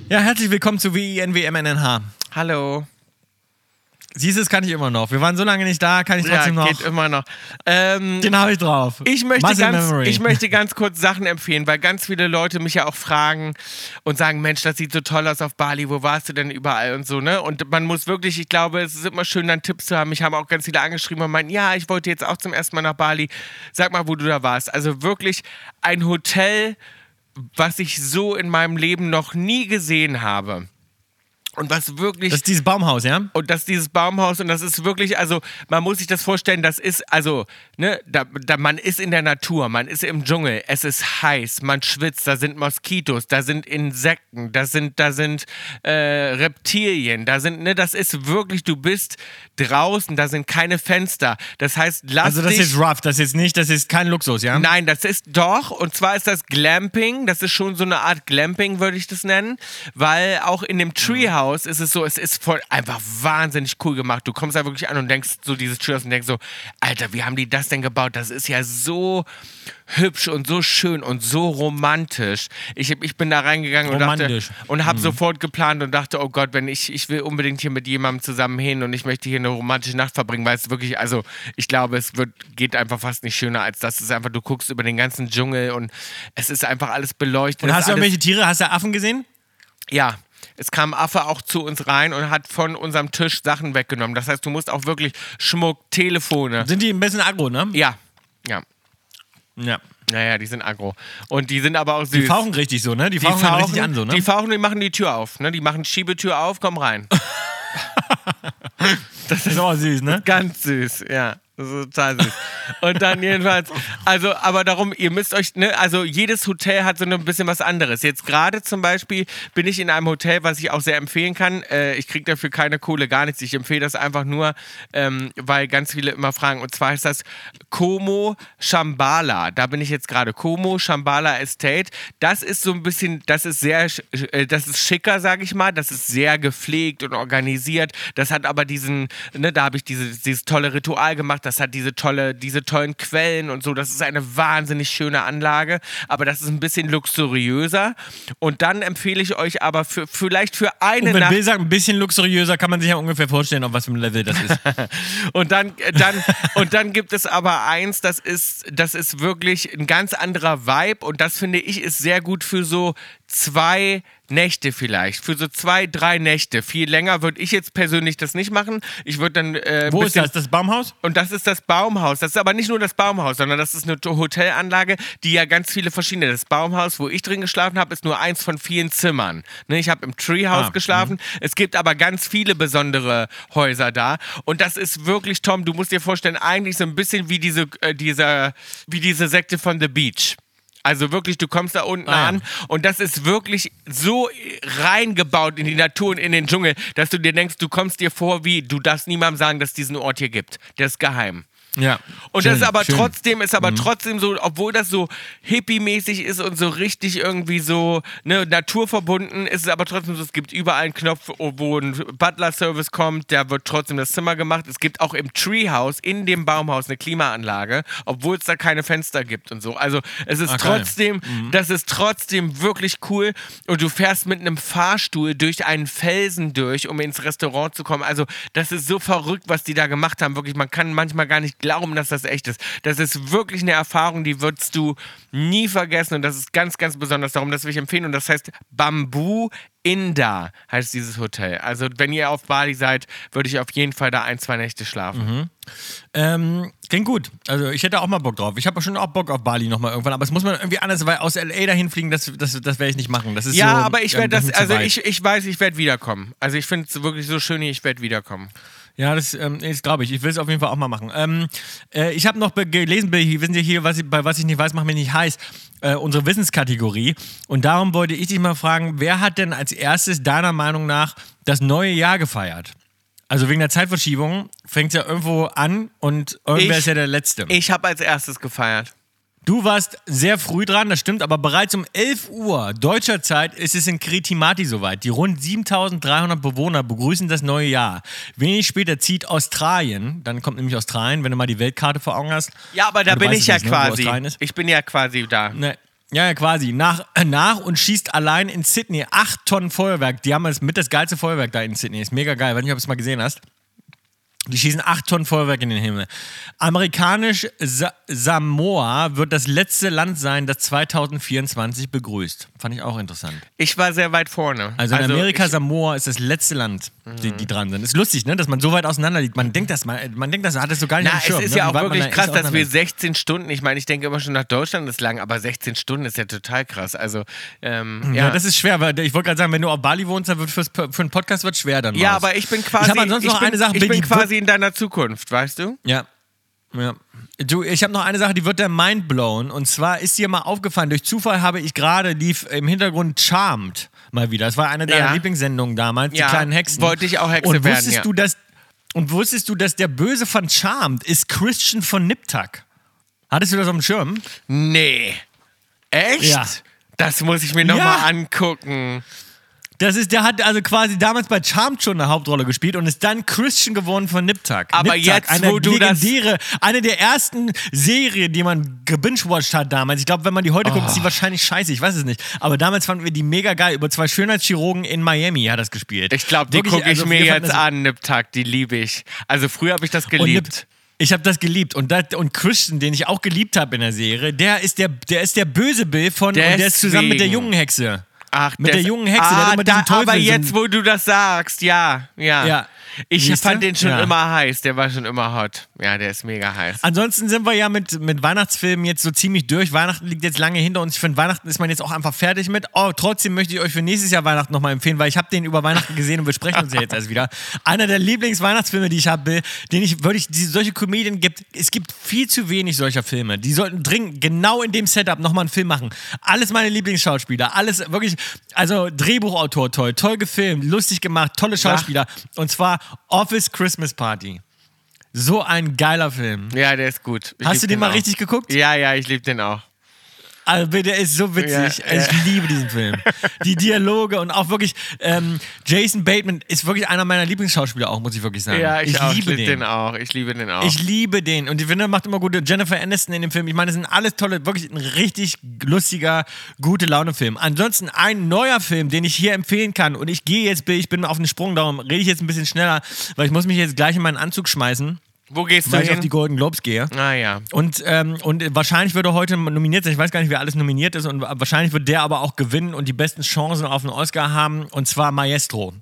Ja, herzlich willkommen zu WINWMNNH. Hallo. Siehst du, das kann ich immer noch. Wir waren so lange nicht da, kann ich Ja, trotzdem noch. geht immer noch. Ähm, Den habe ich drauf. Ich möchte, Muscle ganz, Memory. ich möchte ganz kurz Sachen empfehlen, weil ganz viele Leute mich ja auch fragen und sagen, Mensch, das sieht so toll aus auf Bali, wo warst du denn überall und so, ne? Und man muss wirklich, ich glaube, es ist immer schön, dann Tipps zu haben. Ich habe auch ganz viele angeschrieben und meinen, ja, ich wollte jetzt auch zum ersten Mal nach Bali. Sag mal, wo du da warst. Also wirklich ein Hotel, was ich so in meinem Leben noch nie gesehen habe. Und was wirklich Das ist dieses Baumhaus, ja? und das ist dieses Baumhaus und das ist wirklich, also man muss sich das vorstellen, das ist, also, ne, da, da, man ist in der Natur, man ist im Dschungel, es ist heiß, man schwitzt, da sind Moskitos, da sind Insekten, da sind, da sind äh, Reptilien, da sind, ne, das ist wirklich, du bist draußen, da sind keine Fenster. Das heißt, lass Also das dich... ist rough, das ist nicht, das ist kein Luxus, ja? Nein, das ist doch, und zwar ist das Glamping, das ist schon so eine Art Glamping, würde ich das nennen, weil auch in dem Treehouse ist es so, es ist voll einfach wahnsinnig cool gemacht. Du kommst da wirklich an und denkst so dieses Treehouse und denkst so, Alter, wie haben die das denn gebaut? Das ist ja so hübsch und so schön und so romantisch. Ich, ich bin da reingegangen und dachte und habe sofort geplant und dachte, oh Gott, wenn ich ich will unbedingt hier mit jemandem zusammen hin und ich möchte hier eine romantische Nacht verbringen, weil es wirklich, also ich glaube, es wird geht einfach fast nicht schöner als das. Es ist einfach, du guckst über den ganzen Dschungel und es ist einfach alles beleuchtet. Und hast du irgendwelche Tiere? Hast du Affen gesehen? ja. Es kam Affe auch zu uns rein und hat von unserem Tisch Sachen weggenommen. Das heißt, du musst auch wirklich Schmuck, Telefone. Sind die ein bisschen aggro, ne? Ja, ja. Ja. Naja, die sind aggro. Und die sind aber auch süß. Die fauchen richtig so, ne? Die Die fauchen, dann fauchen, richtig an, so, ne? die fauchen, die machen die Tür auf. Ne? Die machen Schiebetür auf, komm rein. das ist aber süß, ne? Ganz süß, ja. Das ist total süß. Und dann jedenfalls, also, aber darum, ihr müsst euch, ne, also jedes Hotel hat so ein bisschen was anderes. Jetzt gerade zum Beispiel bin ich in einem Hotel, was ich auch sehr empfehlen kann. Äh, ich kriege dafür keine Kohle, gar nichts. Ich empfehle das einfach nur, ähm, weil ganz viele immer fragen. Und zwar ist das Como Shambhala. Da bin ich jetzt gerade. Como Shambhala Estate. Das ist so ein bisschen, das ist sehr, äh, das ist schicker, sage ich mal. Das ist sehr gepflegt und organisiert. Das hat aber diesen, ne, da habe ich diese, dieses tolle Ritual gemacht das hat diese tolle, diese tollen Quellen und so. Das ist eine wahnsinnig schöne Anlage, aber das ist ein bisschen luxuriöser. Und dann empfehle ich euch aber für, vielleicht für eine Und wenn Nacht. Bill sagt, ein bisschen luxuriöser, kann man sich ja ungefähr vorstellen, auf was für einem Level das ist. Und dann, dann, und dann gibt es aber eins, das ist, das ist wirklich ein ganz anderer Vibe und das finde ich ist sehr gut für so zwei Nächte vielleicht. Für so zwei, drei Nächte. Viel länger würde ich jetzt persönlich das nicht machen. Ich würde dann. Äh, Wo ist das? Das Baumhaus? Und das ist das Baumhaus. Das ist aber nicht nur das Baumhaus, sondern das ist eine Hotelanlage, die ja ganz viele verschiedene. Das Baumhaus, wo ich drin geschlafen habe, ist nur eins von vielen Zimmern. Ne, ich habe im Treehouse Ah, geschlafen. Es gibt aber ganz viele besondere Häuser da. Und das ist wirklich, Tom, du musst dir vorstellen, eigentlich so ein bisschen wie diese, äh, dieser, wie diese Sekte von The Beach. Also wirklich, du kommst da unten Ah, ja. an und das ist wirklich so reingebaut in die Natur und in den Dschungel, dass du dir denkst, du kommst dir vor wie, du darfst niemandem sagen, dass es diesen Ort hier gibt. Der ist geheim. Ja. Und Schön, das ist aber schön. Mhm. trotzdem, ist aber trotzdem so, obwohl das so hippie-mäßig ist und so richtig irgendwie so ne, naturverbunden, ist es aber trotzdem so, es gibt überall einen Knopf, wo ein Butler-Service kommt, da wird trotzdem das Zimmer gemacht. Es gibt auch im Treehouse, in dem Baumhaus, eine Klimaanlage, obwohl es da keine Fenster gibt und so. Also es ist Ah, geil. trotzdem, das ist trotzdem wirklich cool und du fährst mit einem Fahrstuhl durch einen Felsen durch, um ins Restaurant zu kommen. Also das ist so verrückt, was die da gemacht haben. Wirklich, man kann manchmal gar nicht glauben, dass das echt ist. Das ist wirklich eine Erfahrung, die würdest du nie vergessen und das ist ganz, ganz besonders. Darum, das will ich empfehlen und das heißt Bambu Inda heißt dieses Hotel. Also wenn ihr auf Bali seid, würde ich auf jeden Fall da ein, zwei Nächte schlafen. Ähm, klingt gut. Also ich hätte auch mal Bock drauf. Ich habe schon auch Bock auf Bali nochmal irgendwann, aber es muss man irgendwie anders, weil aus LA dahin fliegen, das, das, das werde ich nicht machen. Das ist Ja, so, aber ich ähm, werde das, mir zu also ich, ich weiß, ich werde wiederkommen. Also ich finde es wirklich so schön, ich werde wiederkommen. Ja, das ähm, ist, glaube ich. Ich will es auf jeden Fall auch mal machen. Ähm, äh, ich habe noch gelesen, wissen Sie hier, was ich, bei was ich nicht weiß, macht mir nicht heiß, äh, unsere Wissenskategorie. Und darum wollte ich dich mal fragen, wer hat denn als erstes deiner Meinung nach das neue Jahr gefeiert? Also wegen der Zeitverschiebung fängt es ja irgendwo an und irgendwer Ich- ist ja der Letzte. Ich habe als erstes gefeiert. Du warst sehr früh dran, das stimmt, aber bereits um 11 Uhr deutscher Zeit ist es in Kritimati soweit. Die rund 7300 Bewohner begrüßen das neue Jahr. Wenig später zieht Australien, dann kommt nämlich Australien, wenn du mal die Weltkarte vor Augen hast. Ja, aber da bin ich ja nicht, ne, quasi. Ist? Ich bin ja quasi da. Ne, ja, ja, quasi. Nach, nach und schießt allein in Sydney 8 Tonnen Feuerwerk. Die haben das mit das geilste Feuerwerk da in Sydney. Ist mega geil. Weiß nicht, ob du es mal gesehen hast. Die schießen 8 Tonnen Feuerwerk in den Himmel. Amerikanisch Sa Samoa wird das letzte Land sein, das 2024 begrüßt. Fand ich auch interessant. Ich war sehr weit vorne. Also in Amerika, ich, Samoa ist das letzte Land, die, die dran sind. Ist lustig, ne? dass man so weit auseinander liegt. Man denkt das, man, man denkt, das hat es so gar nicht na, Schirm. es ist ne? ja auch wirklich da krass, dass wir ist. 16 Stunden, ich meine, ich denke immer schon nach Deutschland ist lang, aber 16 Stunden ist ja total krass. Also, ähm, Ja, ja. das ist schwer, weil ich wollte gerade sagen, wenn du auf Bali wohnst, dann wird fürs, für einen Podcast wird schwer dann. ja, Maus. aber ich bin quasi. Ich habe ansonsten noch bin, eine Sache, Ich bin die quasi in deiner Zukunft, weißt du? Ja. Ja. Du, ich habe noch eine Sache, die wird der Mind blown. Und zwar ist dir mal aufgefallen, durch Zufall habe ich gerade lief im Hintergrund Charmed mal wieder. Das war eine deiner Ja. Lieblingssendungen damals, Ja, die kleinen Hexen. wollte ich auch Hexe und werden, wusstest ja. du, dass Und wusstest du, dass der Böse von Charmed ist Christian von Niptak? Hattest du das auf dem Schirm? Nee. Echt? Ja. Das muss ich mir nochmal Ja. angucken. Das ist, der hat also quasi damals bei Charmed schon eine Hauptrolle gespielt und ist dann Christian geworden von Niptak. Aber Niptak, jetzt, eine wo du das- legendäre, eine der ersten Serien, die man gebingewatcht hat damals. Ich glaube, wenn man die heute guckt, ist Oh. die wahrscheinlich scheiße. Ich weiß es nicht. Aber damals fanden wir die mega geil. Über zwei Schönheitschirurgen in Miami hat das gespielt. Ich glaube, die gucke ich also mir wir fanden jetzt das- an, Niptak, die liebe ich. Also früher habe ich das geliebt. Nip- ich habe das geliebt und, das, und Christian, den ich auch geliebt habe in der Serie, der ist der, der ist der böse Bill von und der ist zusammen mit der Deswegen. jungen Hexe. Ach, mit der jungen Hexe, der ah, diesen da, Teufel. Aber jetzt, wo du das sagst, ja, ja. Ja. Ich Siehste? fand den schon Ja. immer heiß, der war schon immer hot. Ja, der ist mega heiß. Ansonsten sind wir ja mit, mit Weihnachtsfilmen jetzt so ziemlich durch. Weihnachten liegt jetzt lange hinter uns. Ich finde, Weihnachten ist man jetzt auch einfach fertig mit. Oh, trotzdem möchte ich euch für nächstes Jahr Weihnachten nochmal empfehlen, weil ich habe den über Weihnachten gesehen und wir sprechen uns ja jetzt erst wieder. Einer der Lieblingsweihnachtsfilme, die ich habe, den ich wirklich, die, solche Comedien gibt, es gibt viel zu wenig solcher Filme. Die sollten dringend genau in dem Setup nochmal einen Film machen. Alles meine Lieblingsschauspieler, alles wirklich, also Drehbuchautor toll, toll gefilmt, lustig gemacht, tolle Schauspieler. Und zwar Office Christmas Party. So ein geiler Film. Ja, der ist gut. Ich Hast du den mal auch. richtig geguckt? Ja, ja, ich liebe den auch. Also, der ist so witzig. Ja, ja. Ich liebe diesen Film. Die Dialoge und auch wirklich, ähm, Jason Bateman ist wirklich einer meiner Lieblingsschauspieler auch, muss ich wirklich sagen. Ja, ich, auch. liebe ich den. den. auch. Ich liebe den auch. Ich liebe den. Und ich finde, er macht immer gute Jennifer Aniston in dem Film. Ich meine, das sind alles tolle, wirklich ein richtig lustiger, gute Laune-Film. Ansonsten ein neuer Film, den ich hier empfehlen kann. Und ich gehe jetzt, ich bin auf den Sprung, darum rede ich jetzt ein bisschen schneller, weil ich muss mich jetzt gleich in meinen Anzug schmeißen, Wo gehst du weil ich auf die Golden Globes gehe. ah ja. Und, ähm, und wahrscheinlich wird er heute nominiert sein. Ich weiß gar nicht, wer alles nominiert ist. Und wahrscheinlich wird der aber auch gewinnen und die besten Chancen auf einen Oscar haben. Und zwar Maestro.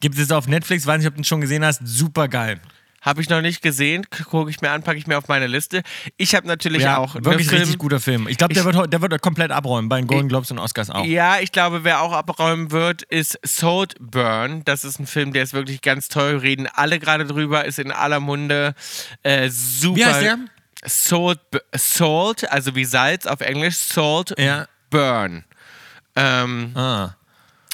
Gibt es jetzt auf Netflix, weiß nicht, ob du den schon gesehen hast. Super geil. Habe ich noch nicht gesehen. Gucke ich mir an, packe ich mir auf meine Liste. Ich habe natürlich Ja, auch einen wirklich Film, richtig guter Film. Ich glaube, der, wird, der wird komplett abräumen bei den Golden Globes und Oscars auch. Ja, ich glaube, wer auch abräumen wird, ist Saltburn. Das ist ein Film, der ist wirklich ganz toll. Reden alle gerade drüber, ist in aller Munde. Äh, super. Wie heißt der? Salt, Salt, also wie Salz auf Englisch. Salt Ja. Burn. Ähm, Ah.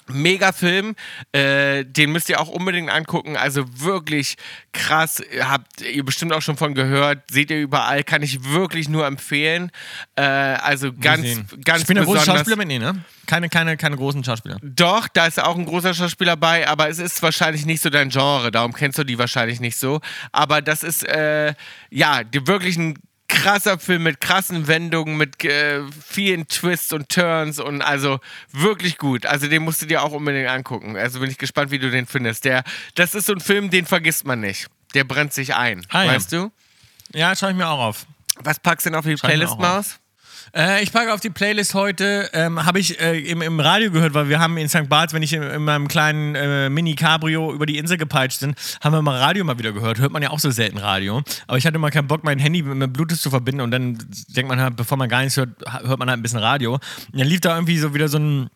Mega Film, äh, den müsst ihr auch unbedingt angucken. Also wirklich krass. Habt ihr bestimmt auch schon von gehört. Seht ihr überall, kann ich wirklich nur empfehlen. Äh, also ganz, ganz ich bin der große besonders. Schauspieler mit, nee, ne? Keine, keine, keine großen Schauspieler. Doch, da ist auch ein großer Schauspieler bei, aber es ist wahrscheinlich nicht so dein Genre, darum kennst du die wahrscheinlich nicht so. Aber das ist, äh, ja, wirklich ein krasser Film mit krassen Wendungen, mit äh, vielen Twists und Turns und also wirklich gut. Also den musst du dir auch unbedingt angucken. Also bin ich gespannt, wie du den findest. Der, das ist so ein Film, den vergisst man nicht. Der brennt sich ein, Ah, ja. weißt du? Ja, schaue ich mir auch auf. Was packst du denn auf die mir Playlist. Maus? Äh, ich packe auf die Playlist heute, ähm, habe ich äh, im, im Radio gehört, weil wir haben in St. Barth, wenn ich in, in meinem kleinen äh, Mini-Cabrio über die Insel gepeitscht bin, haben wir mal Radio mal wieder gehört. Hört man ja auch so selten Radio. Aber ich hatte mal keinen Bock, mein Handy mit, Bluetooth zu verbinden und dann denkt man halt, bevor man gar nichts hört, hört man halt ein bisschen Radio. Und dann lief da irgendwie so wieder so ein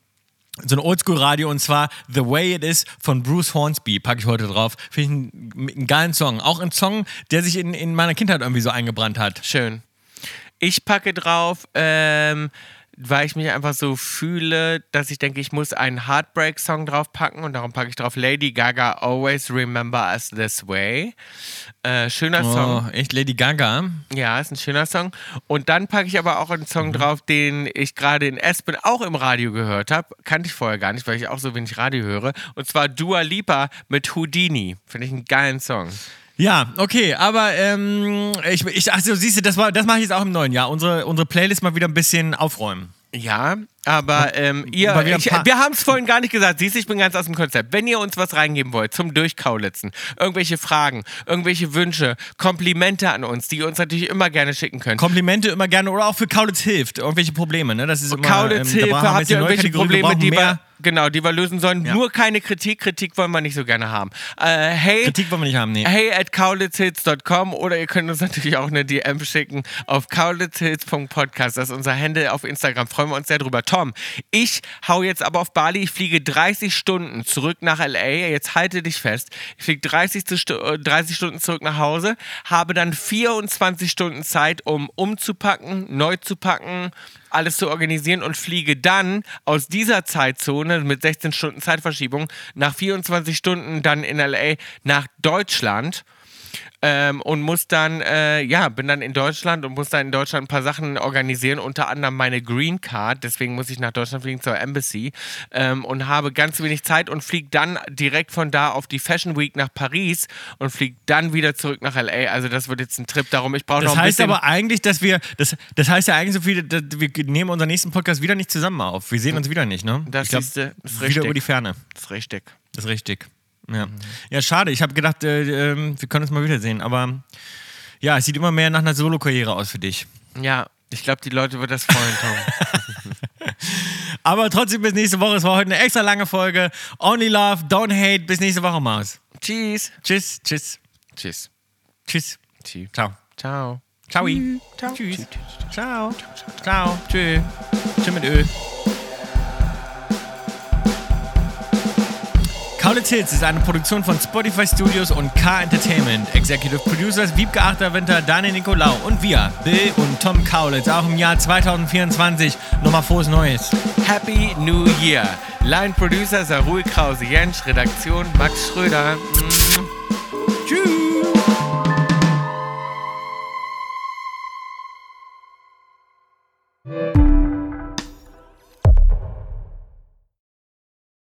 so ein Oldschool-Radio und zwar The Way It Is von Bruce Hornsby, packe ich heute drauf. Finde ich einen, einen geilen Song. Auch ein Song, der sich in, in meiner Kindheit irgendwie so eingebrannt hat. Schön. Ich packe drauf, ähm, weil ich mich einfach so fühle, dass ich denke, ich muss einen Heartbreak-Song draufpacken und darum packe ich drauf Lady Gaga Always Remember Us This Way. Äh, schöner Song. Oh, echt Lady Gaga. Ja, ist ein schöner Song. Und dann packe ich aber auch einen Song drauf, den ich gerade in Aspen auch im Radio gehört habe. Kannte ich vorher gar nicht, weil ich auch so wenig Radio höre. Und zwar Dua Lipa mit Houdini. Finde ich einen geilen Song. Ja, okay, aber ähm, ich, ich also siehst du, das, war- das mache ich jetzt auch im neuen Jahr. Unsere, unsere Playlist mal wieder ein bisschen aufräumen. Ja, aber ähm, ihr, ich, wir haben es vorhin gar nicht gesagt. Siehst du, ich bin ganz aus dem Konzept. Wenn ihr uns was reingeben wollt zum Durchkaulitzen, irgendwelche Fragen, irgendwelche Wünsche, Komplimente an uns, die ihr uns natürlich immer gerne schicken könnt. Komplimente immer gerne oder auch für Kaulitz hilft. Irgendwelche Probleme, ne? Das ist immer, Kaulitz ähm, Hilfe, habt ihr irgendwelche Probleme, die wir, genau, die wir lösen sollen? Ja. Nur keine Kritik. Kritik wollen wir nicht so gerne haben. Äh, hey, Kritik wollen wir nicht haben, nee. hey at kaulitzhits.com oder ihr könnt uns natürlich auch eine DM schicken auf kaulitzhits.podcast. Das ist unser Handle auf Instagram. Freuen wir uns sehr drüber. Tom, ich hau jetzt aber auf Bali. Ich fliege 30 Stunden zurück nach LA. Jetzt halte dich fest. Ich fliege 30, zu Stu- äh, 30 Stunden zurück nach Hause, habe dann 24 Stunden Zeit, um umzupacken, neu zu packen, alles zu organisieren und fliege dann aus dieser Zeitzone mit 16 Stunden Zeitverschiebung nach 24 Stunden dann in LA nach Deutschland. Ähm, und muss dann, äh, ja, bin dann in Deutschland und muss dann in Deutschland ein paar Sachen organisieren, unter anderem meine Green Card, deswegen muss ich nach Deutschland fliegen zur Embassy ähm, und habe ganz wenig Zeit und fliege dann direkt von da auf die Fashion Week nach Paris und fliege dann wieder zurück nach LA. Also das wird jetzt ein Trip, darum ich brauche noch Das ein heißt bisschen... aber eigentlich, dass wir, das, das heißt ja eigentlich so viel, wir nehmen unseren nächsten Podcast wieder nicht zusammen auf. Wir sehen uns wieder nicht, ne? Das ich glaub, das ist wieder richtig. über die Ferne. das ist richtig. Das ist richtig. Ja, ja schade. Ich habe gedacht, äh, ähm, wir können uns mal wiedersehen. Aber ja, es sieht immer mehr nach einer Solo-Karriere aus für dich. Ja, ich glaube, die Leute wird das freuen, Tom. Aber trotzdem bis nächste Woche. Es war heute eine extra lange Folge. Only Love, don't hate. Bis nächste Woche, Maus. Tschüss. Tschüss, tschüss, Tschüss. tschüss. Tschüss. Ciao. Ciao. Ciao. Ciao. Tschüss. Ciao. Ciao. Tschö. Tschö mit Ö. Hollitz Hills ist eine Produktion von Spotify Studios und K Entertainment. Executive Producers Wiebke Achterwinter, Daniel Nicolau und wir, Bill und Tom Kaulitz, auch im Jahr 2024. Nochmal frohes Neues. Happy New Year. Line Producer Sarul Krause Jensch, Redaktion Max Schröder. Mhm. Tschüss.